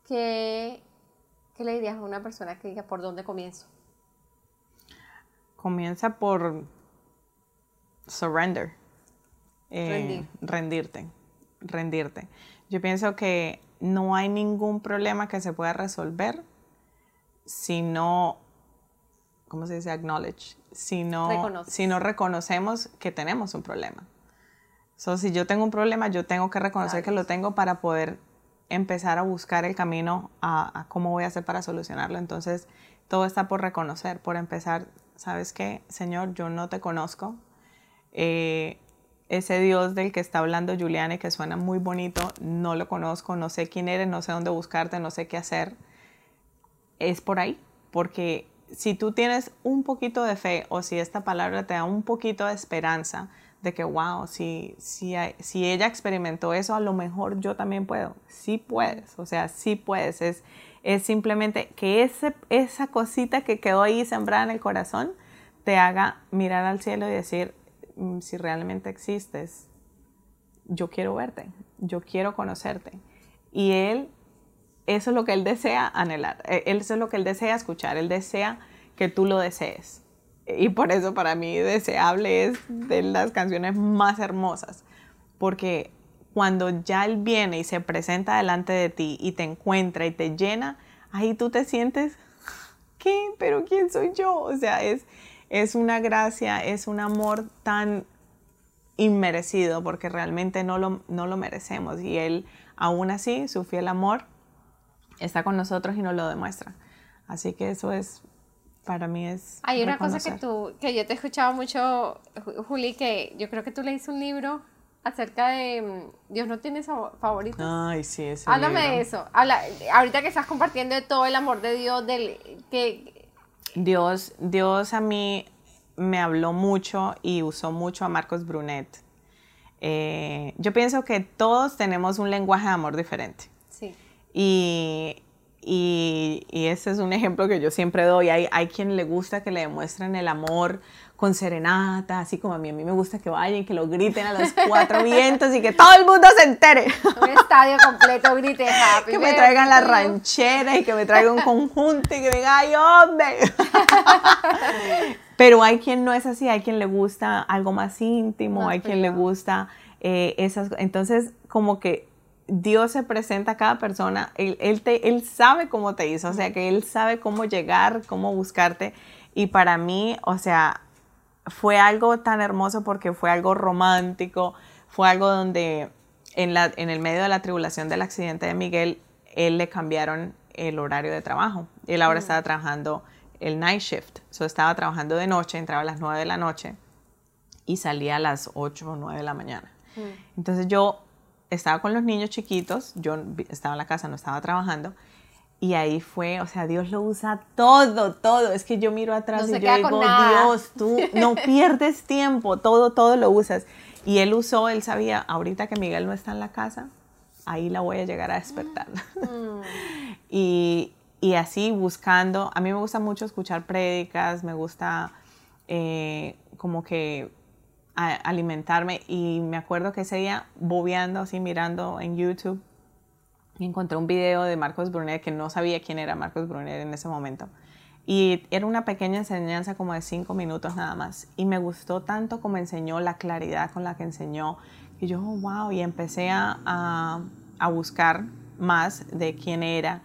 ¿qué, ¿qué le dirías a una persona que diga por dónde comienzo? Comienza por surrender. Eh, rendirte. Rendirte. Yo pienso que no hay ningún problema que se pueda resolver si no, ¿cómo se dice? Acknowledge. Si no, si no reconocemos que tenemos un problema. So, si yo tengo un problema, yo tengo que reconocer que lo tengo para poder empezar a buscar el camino a, cómo voy a hacer para solucionarlo. Entonces, todo está por reconocer, por empezar, ¿sabes qué? Señor, yo no te conozco. Eh, ese Dios del que está hablando Juliana y que suena muy bonito, no lo conozco, no sé quién eres, no sé dónde buscarte, no sé qué hacer. Es por ahí, porque si tú tienes un poquito de fe o si esta palabra te da un poquito de esperanza, de que, wow, si, si, si ella experimentó eso, a lo mejor yo también puedo. Sí puedes, o sea, sí puedes. Es, es simplemente que ese, esa cosita que quedó ahí sembrada en el corazón te haga mirar al cielo y decir, mm, si realmente existes, yo quiero verte, yo quiero conocerte. Y él, eso es lo que él desea anhelar, e, eso es lo que él desea escuchar, él desea que tú lo desees. Y por eso para mí Deseable es de las canciones más hermosas, porque cuando ya Él viene y se presenta delante de ti y te encuentra y te llena, ahí tú te sientes, ¿qué? ¿Pero quién soy yo? O sea, es, es una gracia, es un amor tan inmerecido porque realmente no lo, no lo merecemos. Y Él aún así, su fiel amor, está con nosotros y nos lo demuestra. Así que eso es para mí es... Hay una cosa que tú, que yo te he escuchado mucho, Juli, que yo creo que tú leíste un libro acerca de mm, Dios no tiene favoritos. Ay, sí, ese Háblame de eso. Habla, ahorita que estás compartiendo de todo el amor de Dios, del que... Dios, Dios a mí me habló mucho y usó mucho a Marcos Brunet. Eh, yo pienso que todos tenemos un lenguaje de amor diferente. Y, y, ese es un ejemplo que yo siempre doy. Hay, hay quien le gusta que le demuestren el amor con serenata, así como a mí. A mí me gusta que vayan, que lo griten a los cuatro vientos y que todo el mundo se entere. Un estadio completo grite happy. Que me traigan la ranchera y que me traigan un conjunto y que me digan, ¡ay, hombre! Pero hay quien no es así, hay quien le gusta algo más íntimo, hay quien le gusta eh, esas. Entonces, como que Dios se presenta a cada persona, él, él, sabe cómo te hizo, o sea, que Él sabe cómo llegar, cómo buscarte. Y para mí, o sea, fue algo tan hermoso porque fue algo romántico, fue algo donde en, la, en el medio de la tribulación del accidente de Miguel, él le cambiaron el horario de trabajo. Él ahora estaba trabajando el night shift, so estaba trabajando de noche, entraba a las 9 de la noche y salía a las 8 o 9 de la mañana. Mm. Entonces yo estaba con los niños chiquitos, yo estaba en la casa, no estaba trabajando, y ahí fue, o sea, Dios lo usa todo, todo. Es que yo miro atrás y yo digo, Dios, tú no pierdes tiempo, todo, todo lo usas. Y él usó, él sabía, ahorita que Miguel no está en la casa, ahí la voy a llegar a despertar. Mm. y, y, así buscando, a mí me gusta mucho escuchar prédicas, me gusta eh, como que alimentarme y me acuerdo que ese día bobeando así mirando en YouTube encontré un video de Marcos Brunet que no sabía quién era Marcos Brunet en ese momento. Y era una pequeña enseñanza como de cinco minutos nada más. Y me gustó tanto como enseñó la claridad con la que enseñó y yo wow y empecé a, a, a buscar más de quién era.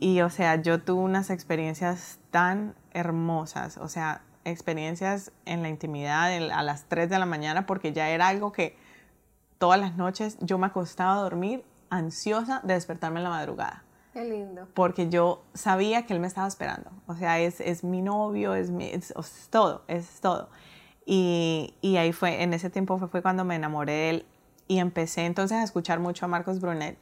Y o sea yo tuve unas experiencias tan hermosas. O sea experiencias en la intimidad a las 3 de la mañana porque ya era algo que todas las noches yo me acostaba a dormir ansiosa de despertarme en la madrugada. Qué lindo. Porque yo sabía que él me estaba esperando. O sea, es, es mi novio, es, mi, es, todo, es todo. Y, y, ahí fue, en ese tiempo fue, fue cuando me enamoré de él y empecé entonces a escuchar mucho a Marcos Brunet.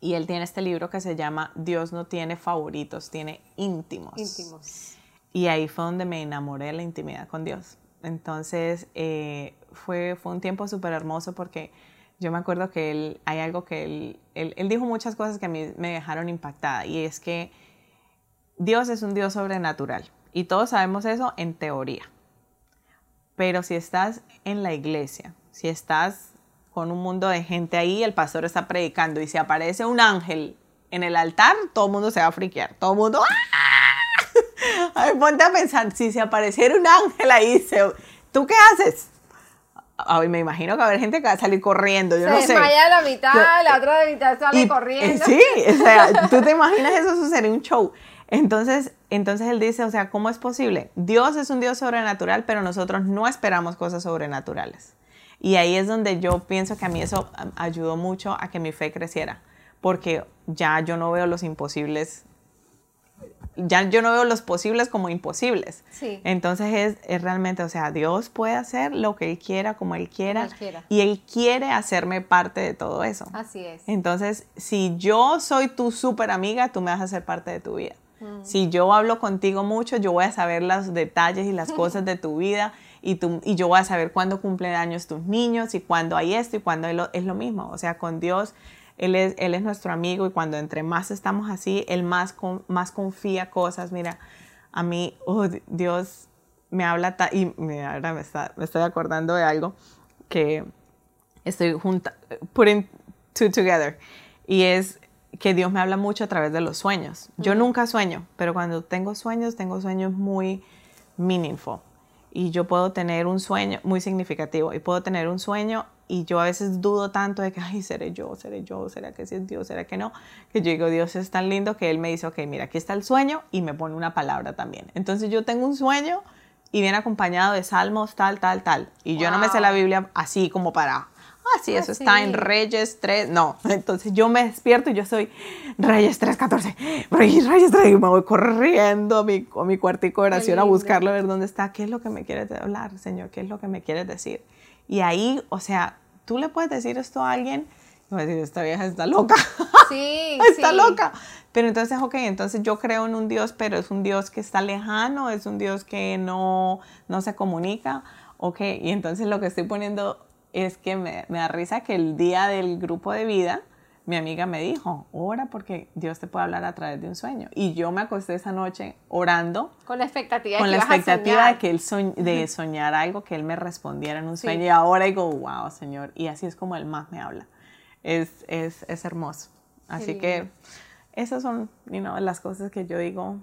Y él tiene este libro que se llama Dios no tiene favoritos, tiene íntimos. Íntimos. Y ahí fue donde me enamoré de la intimidad con Dios. Entonces eh, fue, fue un tiempo súper hermoso porque yo me acuerdo que él, hay algo que él, él, él, dijo muchas cosas que a mí me dejaron impactada y es que Dios es un Dios sobrenatural y todos sabemos eso en teoría. Pero si estás en la iglesia, si estás con un mundo de gente ahí, el pastor está predicando y si aparece un ángel en el altar, todo el mundo se va a friquear. Todo el mundo. ¡ah! A ver, ponte a pensar, si se apareciera un ángel ahí, se- ¿tú qué haces? Ay, me imagino que va a haber gente que va a salir corriendo, yo Se no sé. desmaya la mitad, la otra de mitad sale Y- corriendo. Sí, o sea, tú te imaginas eso suceder en un show. Entonces, entonces él dice, o sea, ¿cómo es posible? Dios es un Dios sobrenatural, pero nosotros no esperamos cosas sobrenaturales. Y ahí es donde yo pienso que a mí eso ayudó mucho a que mi fe creciera, porque ya yo no veo los imposibles, ya yo no veo los posibles como imposibles. Sí. Entonces es, es realmente, o sea, Dios puede hacer lo que Él quiera, como Él quiera, Como Él quiera. y Él quiere hacerme parte de todo eso. Así es. Entonces, si yo soy tu súper amiga, tú me vas a hacer parte de tu vida. Mm. Si yo hablo contigo mucho, yo voy a saber los detalles y las cosas de tu vida y, tú, y yo voy a saber cuándo cumplen años tus niños y cuándo hay esto y cuándo hay lo- es lo mismo. O sea, con Dios, Él es, él es nuestro amigo y cuando entre más estamos así, Él más, con- más confía cosas. Mira, a mí, oh, Dios me habla ta- y mira, ahora me, está- me estoy acordando de algo que estoy junta, putting two together. Y es que Dios me habla mucho a través de los sueños. Yo nunca sueño, pero cuando tengo sueños, tengo sueños muy meaningful. Y yo puedo tener un sueño muy significativo. Y puedo tener un sueño y yo a veces dudo tanto de que, ay, seré yo, seré yo, será que sí es Dios, será que no. Que yo digo, Dios es tan lindo que Él me dice, ok, mira, aquí está el sueño y me pone una palabra también. Entonces yo tengo un sueño y viene acompañado de salmos, tal, tal, tal. Y yo no me sé la. Biblia así como para, ah, sí, Ah, eso está en. Reyes 3. No, entonces yo me despierto y yo soy Reyes 3, 14. Reyes, Reyes 3. Y me voy corriendo a mi, a mi cuartico de oración a buscarlo, a ver dónde está. ¿Qué es lo que me quieres hablar, Señor? ¿Qué es lo que me quieres decir? Y ahí, o sea, tú le puedes decir esto a alguien y va a decir, esta vieja está loca. Sí, está sí. loca. Pero entonces, ok, entonces yo creo en un Dios, pero es un Dios que está lejano, es un Dios que no, no se comunica. Ok, y entonces lo que estoy poniendo es que me, me da risa que el día del grupo de vida, mi amiga me dijo, ora porque Dios te puede hablar a través de un sueño. Y yo me acosté esa noche orando Con la expectativa, con la expectativa de que él soñ- de soñar algo, que él me respondiera en un Sí. sueño. Y ahora digo, wow, Señor. Y así es como él más me habla. Es, es, es hermoso. Así que esas son you know, las cosas que yo digo.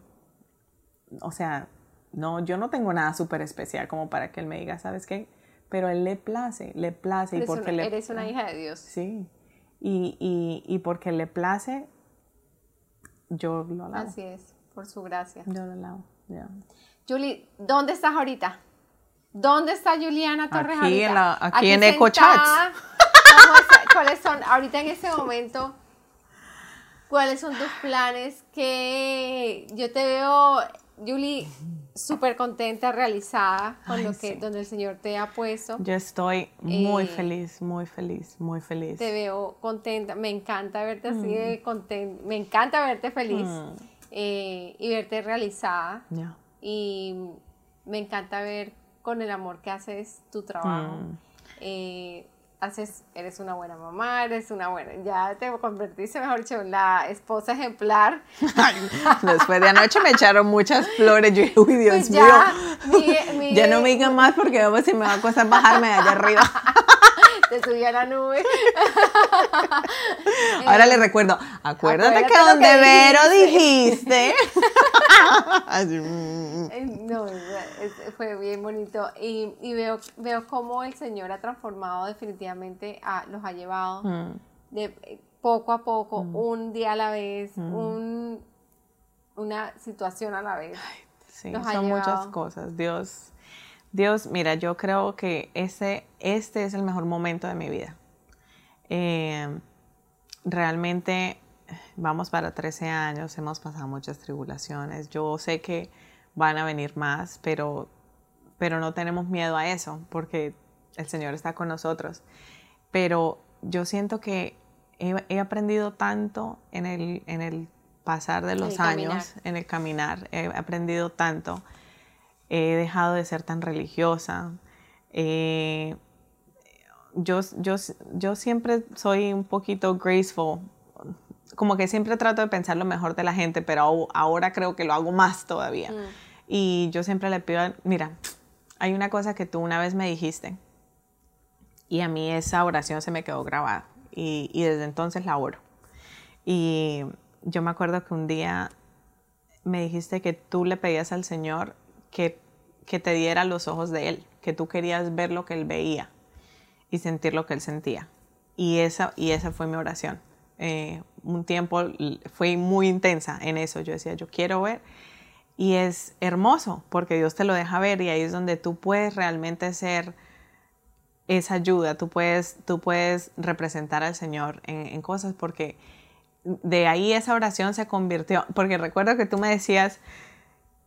O sea, no, yo no tengo nada súper especial como para que él me diga, ¿sabes qué? Pero a él le place, le place. y porque una, le, eres una hija de Dios. Sí. Y, y, y porque le place, yo lo alabo. Así es, por su gracia. Yo lo alabo. ya. Julie, ¿dónde estás ahorita? ¿Dónde está Juliana Torres Aquí ahorita? en la- aquí en sentada. Chats. ¿Cómo está- ¿Cuáles son, ahorita en ese momento, cuáles son tus planes? Que yo te veo, Julie, súper contenta, realizada con Ay, lo que, sí. donde el Señor te ha puesto. Yo estoy muy Eh, feliz, muy feliz, muy feliz. Te veo contenta, me encanta verte así Mm. de contenta, me encanta verte feliz eh, y verte realizada. Y me encanta ver con el amor que haces tu trabajo. Mm. Eh, haces, eres una buena mamá, eres una buena, ya te convertiste, mejor dicho, en la esposa ejemplar. Después de anoche me echaron muchas flores. Yo dije, uy, Dios Pues ya, mío. mi- mi- ya no me digan más porque vamos si me va a costar bajarme de allá arriba. Te subí a la nube. Ahora le recuerdo, acuérdate, acuérdate que donde que Vero dijiste. Mm. Eh, No, fue bien bonito. Y, y veo, veo cómo el Señor ha transformado definitivamente, a, los ha llevado Mm. de eh, poco a poco, un día a la vez, un, una situación a la vez. Sí, Los son muchas cosas. Dios, Dios, mira, yo creo que ese, este es el mejor momento de mi vida. Eh, realmente vamos para 13 años, hemos pasado muchas tribulaciones. Yo sé que van a venir más, pero, pero no tenemos miedo a eso porque el Señor está con nosotros. Pero yo siento que he, he aprendido tanto en el, en el pasar de los el caminar. años, en el caminar, he aprendido tanto. He dejado de ser tan religiosa. Eh, yo, yo, yo siempre soy un poquito graceful. Como que siempre trato de pensar lo mejor de la gente, pero ahora creo que lo hago más todavía. Mm. Y yo siempre le pido, mira, hay una cosa que tú una vez me dijiste y a mí esa oración se me quedó grabada y, y desde entonces la oro. Y yo me acuerdo que un día me dijiste que tú le pedías al Señor que, que te diera los ojos de Él, que tú querías ver lo que Él veía y sentir lo que Él sentía. Y esa, y esa fue mi oración. Eh, un tiempo fue muy intensa en eso. Yo decía, yo quiero ver. Y es hermoso porque Dios te lo deja ver y ahí es donde tú puedes realmente ser esa ayuda, tú puedes, tú puedes representar al Señor en, en cosas porque de ahí esa oración se convirtió, porque recuerdo que tú me decías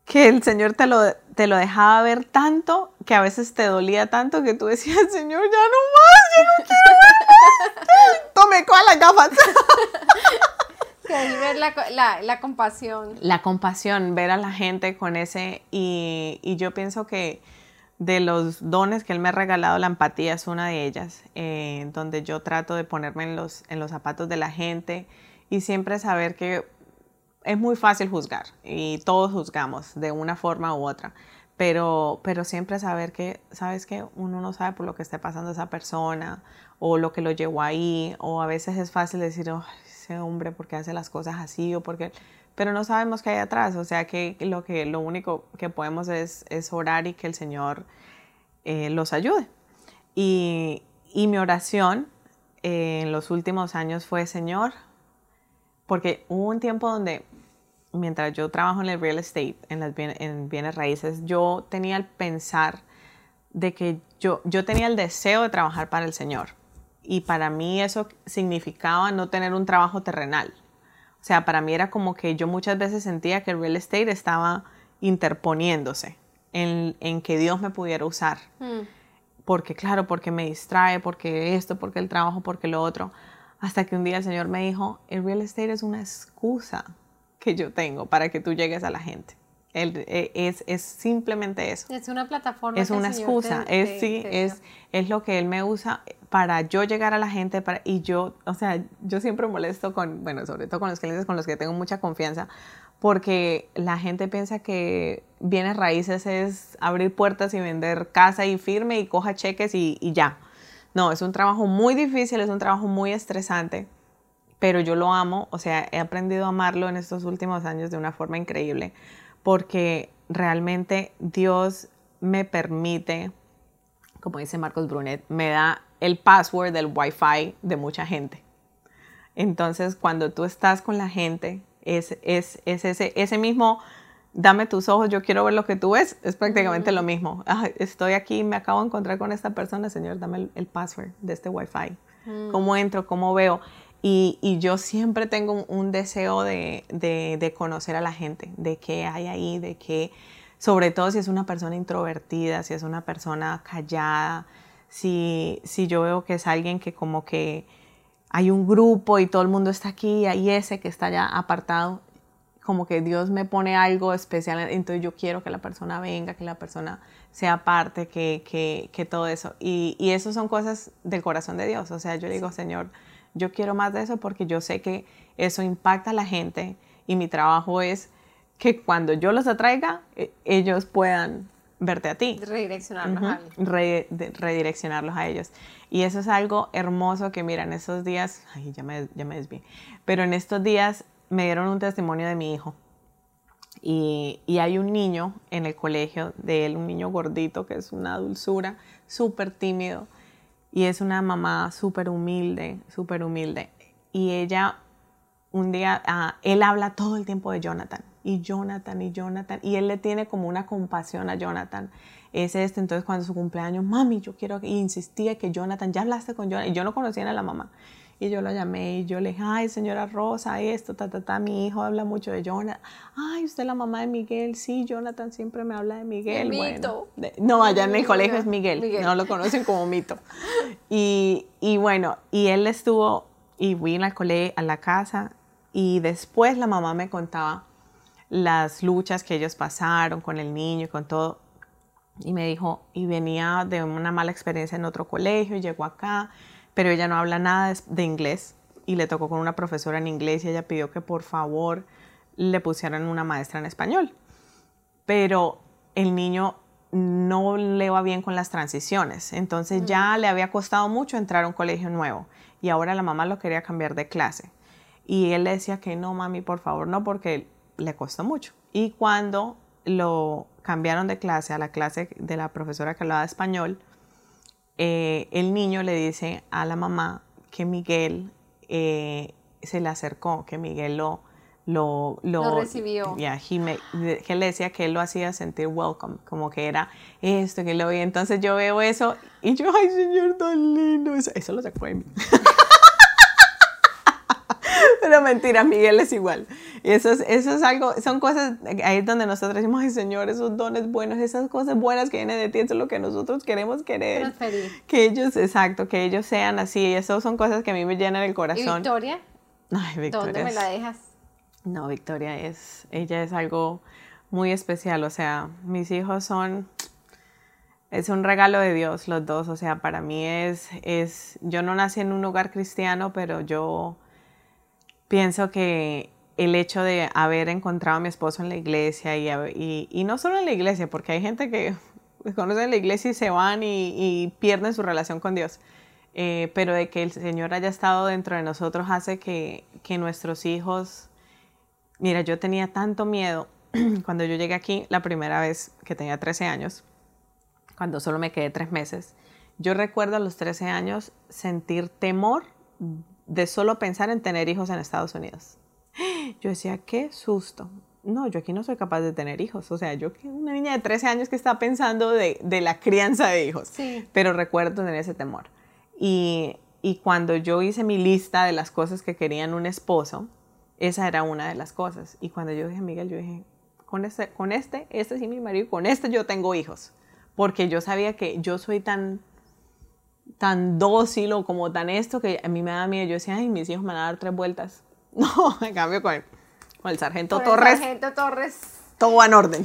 que el Señor te lo, te lo dejaba ver tanto que a veces te dolía tanto que tú decías, Señor, ya no más, yo no quiero ver más. Tome con las gafas. ver la, la, la, compasión. La compasión, ver a la gente con ese, y, y, yo pienso que de los dones que Él me ha regalado, la empatía es una de ellas, eh, donde yo trato de ponerme en los, en los zapatos de la gente y siempre saber que es muy fácil juzgar y todos juzgamos de una forma u otra, pero, pero siempre saber que, ¿sabes que Uno no sabe por lo que esté pasando esa persona o lo que lo llevó ahí, o a veces es fácil decir, oh, ese hombre, ¿por qué hace las cosas así? o porque pero no sabemos qué hay atrás, o sea que lo, que, lo único que podemos es, es orar y que el Señor eh, los ayude. Y, y mi oración eh, en los últimos años fue, Señor, porque hubo un tiempo donde, mientras yo trabajo en el real estate, en, las en bienes raíces, yo tenía el pensar de que yo, yo tenía el deseo de trabajar para el Señor. Y para mí eso significaba no tener un trabajo terrenal. O sea, para mí era como que yo muchas veces sentía que el real estate estaba interponiéndose en, en que Dios me pudiera usar. Hmm. Porque, claro, porque me distrae, porque esto, porque el trabajo, porque lo otro. Hasta que un día el Señor me dijo, el real estate es una excusa que yo tengo para que tú llegues a la gente. E, es, es, simplemente eso. Es una plataforma. Es una excusa. es, sí, es, es lo que Él me usa para yo llegar a la gente para, y yo, o sea, yo siempre molesto con, bueno, sobre todo con los clientes con los que tengo mucha confianza, porque la gente piensa que bienes raíces es abrir puertas y vender casa y firme y coja cheques y, y ya. No, es un trabajo muy difícil, es un trabajo muy estresante, pero yo lo amo, o sea, he aprendido a amarlo en estos últimos años de una forma increíble, porque realmente Dios me permite, como dice Marcos Brunet, me da el password del Wi-Fi de mucha gente. Entonces, cuando tú estás con la gente, es, es, es ese, ese mismo dame tus ojos, yo quiero ver lo que tú ves, es prácticamente lo mismo. estoy aquí, me acabo de encontrar con esta persona, señor, dame el, password de este Wi-Fi. Mm. ¿Cómo entro? ¿Cómo veo? Y, yo siempre tengo un, deseo de, conocer a la gente, de qué hay ahí, de qué, sobre todo si es una persona introvertida, si es una persona callada, si, si yo veo que es alguien que como que hay un grupo y todo el mundo está aquí, y hay ese que está allá apartado, como que Dios me pone algo especial, entonces yo quiero que la persona venga, que la persona sea parte, que, que, que todo eso. Y, y eso son cosas del corazón de Dios. O sea, yo digo, Señor, yo quiero más de eso porque yo sé que eso impacta a la gente y mi trabajo es que cuando yo los atraiga, e, ellos puedan verte a ti. Redireccionarlos a redireccionarlos a ellos. Y eso es algo hermoso que, mira, en estos días, ay, ya me, ya me desvié, pero en estos días me dieron un testimonio de mi hijo. Y, hay un niño en el colegio de él, un niño gordito que es una dulzura, súper tímido. Y es una mamá súper humilde, súper humilde. Y ella, un día, ah, él habla todo el tiempo de Jonathan. Y Jonathan, y Jonathan. Y él le tiene como una compasión a Jonathan. Es este, entonces cuando su cumpleaños, mami, yo quiero, y insistía que Jonathan, ya hablaste con Jonathan. Y yo no conocía a la mamá. Y yo lo llamé y yo le dije, ay, señora Rosa, esto, ta, ta, ta, mi hijo habla mucho de Jonathan. Ay, usted es la mamá de Miguel. Sí, Jonathan siempre me habla de Miguel. Bueno, no, allá en el colegio es Miguel, no lo conocen como Mito. Y, y bueno, y él estuvo, y fui al colegio, a la casa, y después la mamá me contaba las luchas que ellos pasaron con el niño y con todo. Y me dijo, y venía de una mala experiencia en otro colegio y llegó acá pero ella no habla nada de inglés y le tocó con una profesora en inglés y ella pidió que por favor le pusieran una maestra en español. Pero el niño no le va bien con las transiciones, entonces ya le había costado mucho entrar a un colegio nuevo y ahora la mamá lo quería cambiar de clase. Y él le decía que no, mami, por favor, no, porque le costó mucho. Y cuando lo cambiaron de clase a la clase de la profesora que hablaba español, eh, el niño le dice a la mamá que Miguel eh, se le acercó, que Miguel lo, lo, lo, recibió. Ya, que le decía que él lo hacía sentir welcome, como que era esto, que lo veía. Entonces yo veo eso y yo, ay, señor, tan lindo. Eso, eso lo sacó de mí. Pero mentira, Miguel es igual. Y eso es, eso es algo, son cosas, ahí es donde nosotros decimos, ay Señor, esos dones buenos, esas cosas buenas que vienen de ti, eso es lo que nosotros queremos querer. Que ellos, exacto, que ellos sean así. Y eso son cosas que a mí me llenan el corazón. ¿Y Victoria? Ay, Victoria. ¿Dónde me la dejas? No, Victoria es, ella es algo muy especial. O sea, mis hijos son, es un regalo de Dios los dos. O sea, para mí es, es, yo no nací en un hogar cristiano, pero yo pienso que el hecho de haber encontrado a mi esposo en la iglesia y, y, no solo en la iglesia, porque hay gente que conocen la iglesia y se van y, pierden su relación con Dios, eh, pero de que el Señor haya estado dentro de nosotros hace que, que nuestros hijos, mira, yo tenía tanto miedo cuando yo llegué aquí la primera vez que tenía 13 años, cuando solo me quedé tres meses, yo recuerdo a los 13 años sentir temor de solo pensar en tener hijos en Estados Unidos. Yo decía, qué susto. No, yo aquí no soy capaz de tener hijos. O sea, yo una niña de 13 años que está pensando de, la crianza de hijos. Sí. Pero recuerdo tener ese temor. Y, cuando yo hice mi lista de las cosas que querían un esposo, esa era una de las cosas. Y cuando yo dije, Miguel, yo dije, con este, con este, este sí mi marido, con este yo tengo hijos. Porque yo sabía que yo soy tan tan dócil o como tan esto que a mí me da miedo. Yo decía, ay, mis hijos me van a dar tres vueltas. No, en cambio con el, sargento Torres. El sargento Torres. Todo va en orden.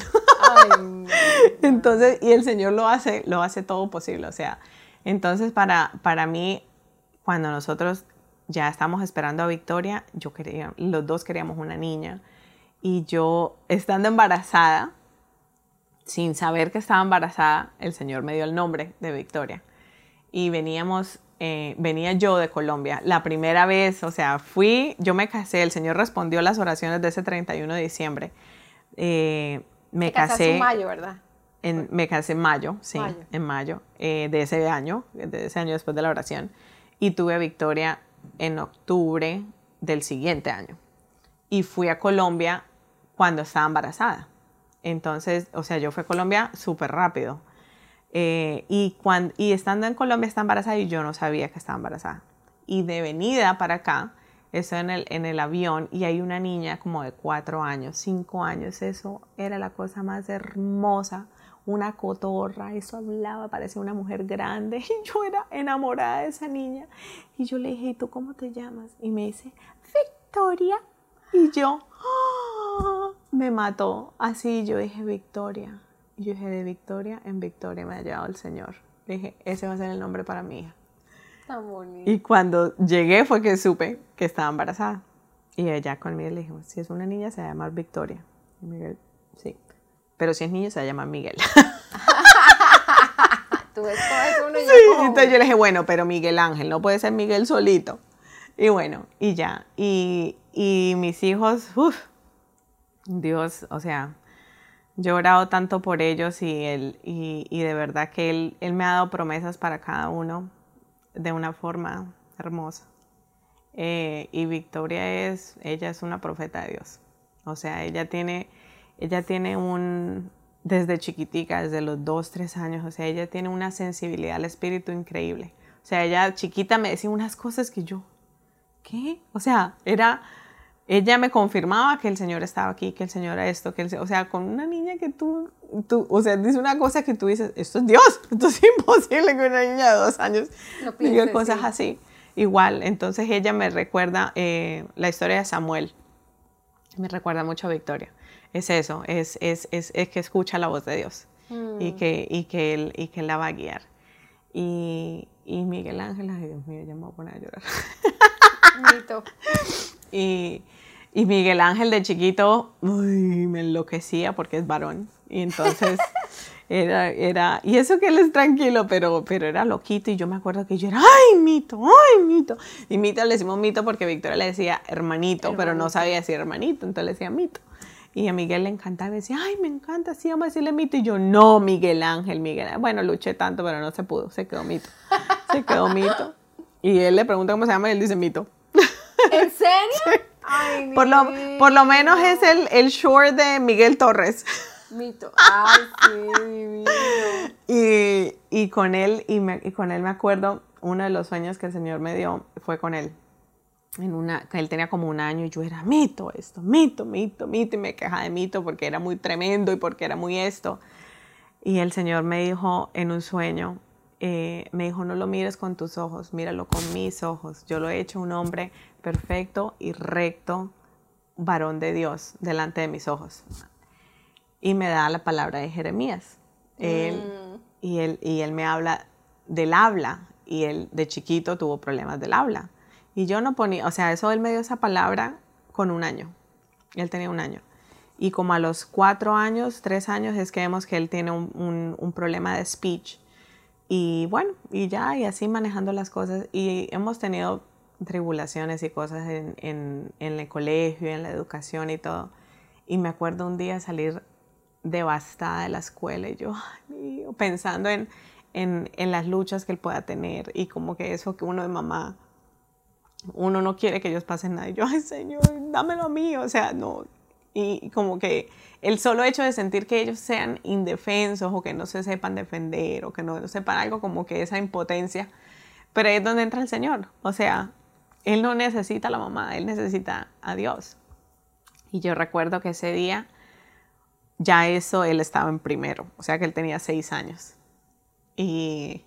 entonces, y el Señor lo hace, lo hace todo posible. O sea, entonces para, para mí, cuando nosotros ya estamos esperando a Victoria, yo quería, los dos queríamos una niña. Y yo, estando embarazada, sin saber que estaba embarazada, el Señor me dio el nombre de Victoria y veníamos, eh, venía yo de Colombia. La primera vez, o sea, fui, yo me casé, el Señor respondió las oraciones de ese 31 de diciembre. Eh, me casé en mayo, ¿verdad? En, me casé en mayo, sí, en mayo eh, de ese año, de ese año después de la oración. Y tuve a Victoria en octubre del siguiente año. Y fui a Colombia cuando estaba embarazada. Entonces, o sea, yo fui a Colombia súper rápido. Eh, y, cuando, y estando en Colombia está embarazada y yo no sabía que estaba embarazada. Y de venida para acá, estoy en el, en el avión y hay una niña como de cuatro años, cinco años. Eso era la cosa más hermosa. Una cotorra, eso hablaba, parecía una mujer grande. Y yo era enamorada de esa niña. Y yo le dije, ¿y tú cómo te llamas? Y me dice, Victoria. Y yo, ¡ah! me mató. Así yo dije, Victoria. Y yo dije, de Victoria en Victoria me ha llevado el Señor. dije, ese va a ser el nombre para mi hija. Tan bonito. Y cuando llegué fue que supe que estaba embarazada. Y ella conmigo le dijo, si es una niña se va a llamar Victoria. Y Miguel, sí. Pero si es niño se va a llamar Miguel. Tú escoges uno y sí, entonces yo le dije, bueno, pero Miguel Ángel, no puede ser Miguel solito. Y bueno, y ya. Y, y mis hijos, uff, Dios, o sea, yo he orado tanto por ellos y, él, y, de verdad que él, él, me ha dado promesas para cada uno de una forma hermosa. Eh, y Victoria es, ella es una profeta de Dios. O sea, ella tiene, ella tiene un, desde chiquitica, desde los dos, tres años, o sea, ella tiene una sensibilidad al espíritu increíble. O sea, ella chiquita me decía unas cosas que yo, ¿qué? O sea, era ella me confirmaba que el Señor estaba aquí, que el Señor era esto, que el, o sea, con una niña que tú, tú, o sea, dice una cosa que tú dices, esto es Dios, esto es imposible que una niña de dos años diga cosas así. Igual, entonces ella me recuerda eh, la historia de Samuel, me recuerda mucho a Victoria. Es eso, es, es, es, es que escucha la voz de Dios y, mm. que, y, que él, y que la va a guiar. Y, y Miguel Ángel, ay Dios mío, ya me voy a poner a llorar. Y, y Miguel Ángel de chiquito, uy, me enloquecía porque es varón. Y entonces, Era, era, y eso que él es tranquilo, pero, pero era loquito. Y yo me acuerdo que yo era, ¡ay, mito! ¡ay, mito! Y mito le decimos mito porque Victoria le decía hermanito, pero no sabía decir hermanito, entonces le decía mito. Y a Miguel le encantaba y decía, ¡ay, me encanta! Sí, vamos a decirle mito. Y yo, no, Miguel Ángel, Miguel Ángel. Bueno, luché tanto, pero no se pudo, se quedó mito. Se quedó mito. Y él le pregunta cómo se llama y él dice mito. ¿En serio? Ay, por, lo, por lo menos es el, el short de Miguel Torres. Mito. Ay, sí, y, y, con él, y, me, y, con él me acuerdo, uno de los sueños que el Señor me dio fue con él. En una, él tenía como un año y yo era mito esto, mito, mito, mito, y me quejaba de mito porque era muy tremendo y porque era muy esto. Y el Señor me dijo en un sueño, eh, me dijo, no lo mires con tus ojos, míralo con mis ojos. Yo lo he hecho un hombre perfecto y recto, varón de Dios, delante de mis ojos y me da la palabra de Jeremías. Él, mm. y, él, y él me habla del habla y él de chiquito tuvo problemas del habla. Y yo no ponía, o sea, eso él me dio esa palabra con un año. Él tenía un año. Y como a los cuatro años, tres años, es que vemos que él tiene un, un, problema de speech. Y bueno, y ya, y así manejando las cosas. Y hemos tenido tribulaciones y cosas en, en, el colegio, en la educación y todo. Y me acuerdo un día salir devastada de la escuela y yo, pensando en, en, en, las luchas que él pueda tener y como que eso que uno de mamá, uno no quiere que ellos pasen nada. Y yo, ay Señor, dámelo a mí, o sea, no. Y como que el solo hecho de sentir que ellos sean indefensos o que no se sepan defender o que no, sepan algo, como que esa impotencia. Pero ahí es donde entra el Señor. O sea, Él no necesita a la mamá, Él necesita a Dios. Y yo recuerdo que ese día ya eso él estaba en primero, o sea que él tenía seis años. Y,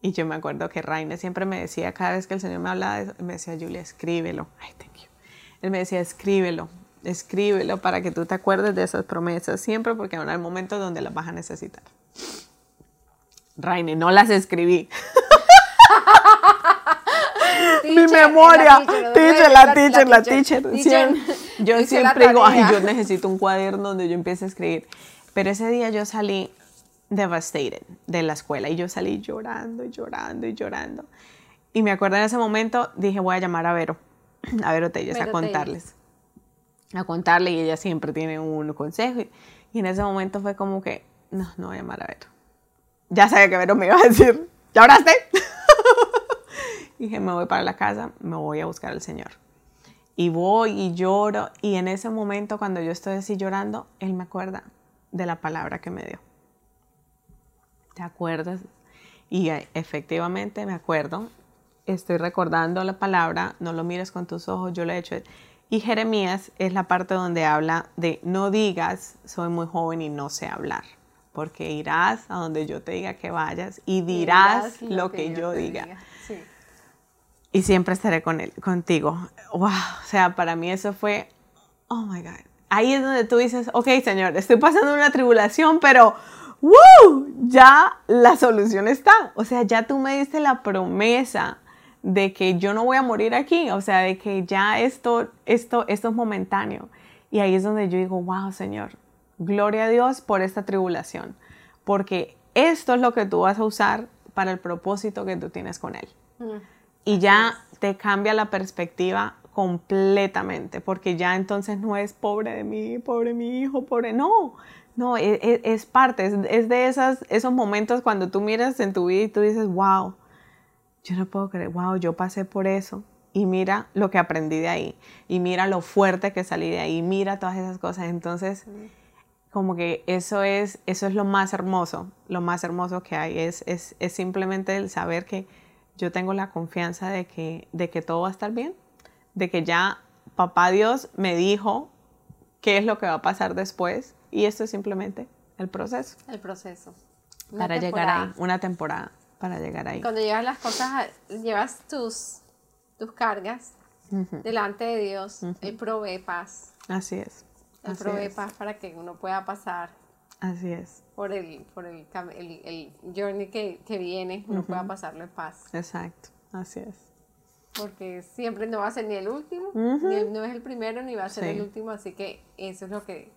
y yo me acuerdo que Raine siempre me decía, cada vez que el Señor me hablaba, me decía, Julia, escríbelo. Ay, thank you. Él me decía, escríbelo, escríbelo para que tú te acuerdes de esas promesas siempre, porque hay momentos donde las vas a necesitar. Raine, no las escribí. Mi memoria, teacher, la teacher, la teacher. Yo siempre digo, ay, yo necesito un cuaderno donde yo empiece a escribir. Pero ese día yo salí devastated de la escuela y yo salí llorando y llorando y llorando. Y me acuerdo en ese momento, dije, voy a llamar a Vero, a Vero Telles, a contarles. A contarle y ella siempre tiene un consejo. Y, y en ese momento fue como que, no, no voy a llamar a Vero. Ya sabía que Vero me iba a decir, ¿ya oraste? dije, me voy para la casa, me voy a buscar al Señor y voy y lloro y en ese momento cuando yo estoy así llorando, Él me acuerda de la palabra que me dio. ¿Te acuerdas? Y eh, efectivamente me acuerdo, estoy recordando la palabra, no lo mires con tus ojos, yo lo he hecho. Y Jeremías es la parte donde habla de no digas, soy muy joven y no sé hablar, porque irás a donde yo te diga que vayas y dirás, lo, que, yo, diga. Sí y siempre estaré con él, contigo. Wow, o sea, para mí eso fue, oh my God. Ahí es donde tú dices, ok, Señor, estoy pasando una tribulación, pero ¡Woo! Ya la solución está. O sea, ya tú me diste la promesa de que yo no voy a morir aquí. O sea, de que ya esto, esto, esto es momentáneo. Y ahí es donde yo digo, wow, Señor, gloria a Dios por esta tribulación. Porque esto es lo que tú vas a usar para el propósito que tú tienes con Él. Mm y ya te cambia la perspectiva completamente, porque ya entonces no es pobre de mí, pobre mi hijo, pobre, no, no, es, e, es parte, es, de esas, esos momentos cuando tú miras en tu vida y tú dices, wow, yo no puedo creer, wow, yo pasé por eso. Y mira lo que aprendí de ahí. Y mira lo fuerte que salí de ahí. Mira todas esas cosas. Entonces, como que eso es, eso es lo más hermoso. Lo más hermoso que hay. Es, es, es simplemente el saber que yo tengo la confianza de que, de que todo va a estar bien, de que ya papá Dios me dijo qué es lo que va a pasar después y esto es simplemente el proceso. El proceso. para llegar ahí, una temporada para llegar ahí. Cuando llevas las cosas, llevas tus, tus cargas delante de Dios, Él provee paz. Así es. Él provee paz para que uno pueda pasar Así es. Por el, por el, el, journey que, que viene, uno pueda pasarlo en paz. Exacto, así es. Porque siempre no va a ser ni el último, ni no es el primero, ni va a ser el último, así que eso es lo que...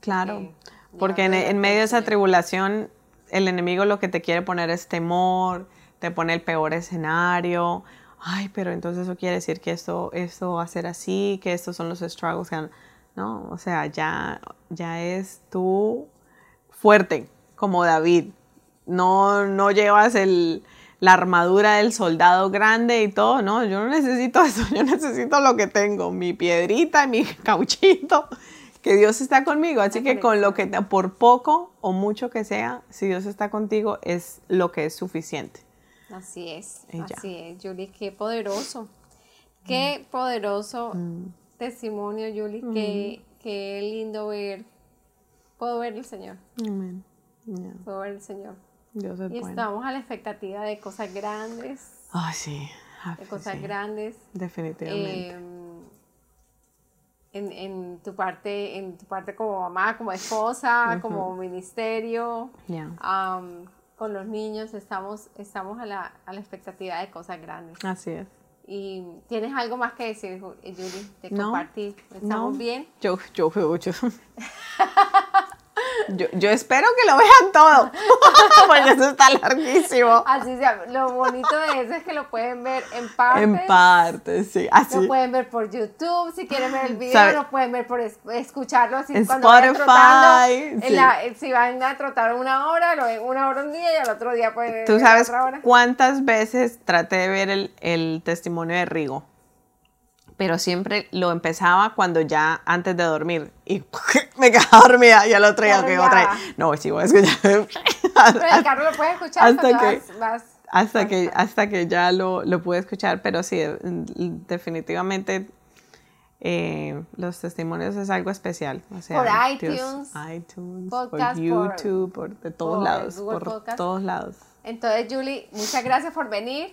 Claro, Porque en, medio de esa tribulación, el enemigo lo que te quiere poner es temor, te pone el peor escenario. Ay, pero entonces eso quiere decir que esto, esto va a ser así, que estos son los struggles. No, o sea, ya, ya es tú fuerte, como David. No, no llevas el, la armadura del soldado grande y todo, no, yo no necesito eso, yo necesito lo que tengo, mi piedrita y mi cauchito, que Dios está conmigo, así que con lo que, por poco o mucho que sea, si Dios está contigo, es lo que es suficiente. Así es, así es, Julie, qué poderoso, qué mm. poderoso mm. testimonio, Julie, qué, mm. qué, lindo ver, puedo ver el Señor. Amén. Puedo ver el Señor. Dios es y estamos a la expectativa de cosas grandes. Ah, sí. de cosas grandes. Definitivamente. Em, en, en, tu parte, en tu parte como mamá, como esposa, como ministerio, con los niños, estamos, estamos a, la, a la expectativa de cosas grandes. Así es. ¿Y tienes algo más que decir, Julie, de compartir? ¿Estamos bien? Yo, yo, yo. Yo, yo, espero que lo vean todo, porque eso está larguísimo. Así sea, lo bonito de eso es que lo pueden ver en partes. En partes, sí. Así. Lo pueden ver por YouTube, si quieren ver el video, lo pueden ver por escucharlo así cuando Spotify, sí. si van a trotar una hora, lo ven una hora un día y al otro día pueden ¿Tú sabes cuántas veces traté de ver el, el testimonio de Rigo? Pero siempre lo empezaba cuando ya antes de dormir y me quedaba dormida y al otro día, que otra vez. No, sí, voy a escuchar. Pero el carro lo puedes escuchar hasta que, vas, hasta, que, hasta que ya lo, lo pude escuchar, pero sí, definitivamente eh, los testimonios es algo especial. O sea, por iTunes, iTunes por YouTube, por, de todos lados, por todos lados. Entonces, Julie, muchas gracias por venir.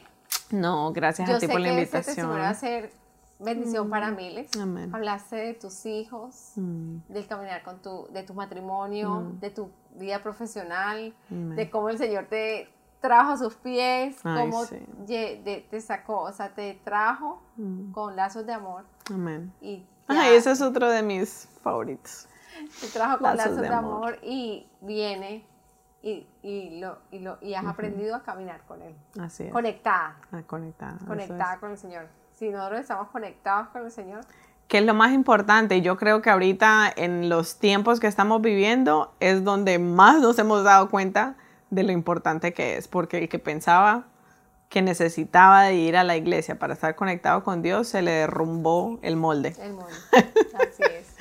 No, gracias a ti por la este invitación. Yo sé que este bendición para mm. miles. Hablaste de tus hijos, mm. del caminar con tu, de tu matrimonio, mm. de tu vida profesional, de cómo el Señor te trajo a sus pies, cómo te sacó, o sea, te trajo con lazos de amor. Amén. Y ese es otro de mis favoritos. Te trajo con lazos, de, amor. y viene y, y, lo, y, lo, y has aprendido a caminar con Él. Así es. Conectada. Ah, conectada. Conectada con el Señor si nosotros estamos conectados con el Señor. Que es lo más importante. Yo creo que ahorita en los tiempos que estamos viviendo es donde más nos hemos dado cuenta de lo importante que es, porque el que pensaba que necesitaba de ir a la iglesia para estar conectado con Dios, se le derrumbó el molde. El molde. Así es.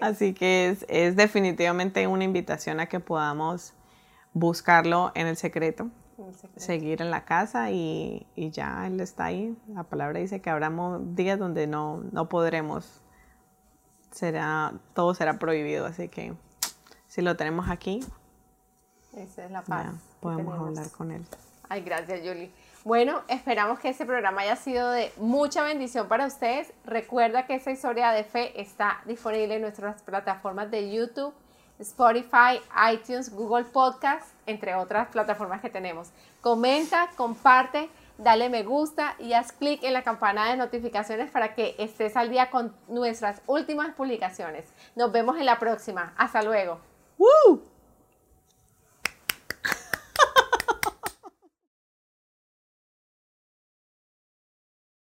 Así, que es, es definitivamente una invitación a que podamos buscarlo en el secreto, seguir en la casa y, y, ya Él está ahí. La palabra dice que habrá días donde no, no podremos, será, todo será prohibido, así que si lo tenemos aquí, esa es la paz. podemos hablar con Él. Ay, gracias, Julie. Bueno, esperamos que este programa haya sido de mucha bendición para ustedes. Recuerda que esta historia de fe está disponible en nuestras plataformas de YouTube, Spotify, iTunes, Google Podcast, entre otras plataformas que tenemos. Comenta, comparte, dale me gusta y haz clic en la campana de notificaciones para que estés al día con nuestras últimas publicaciones. Nos vemos en la próxima. Hasta luego.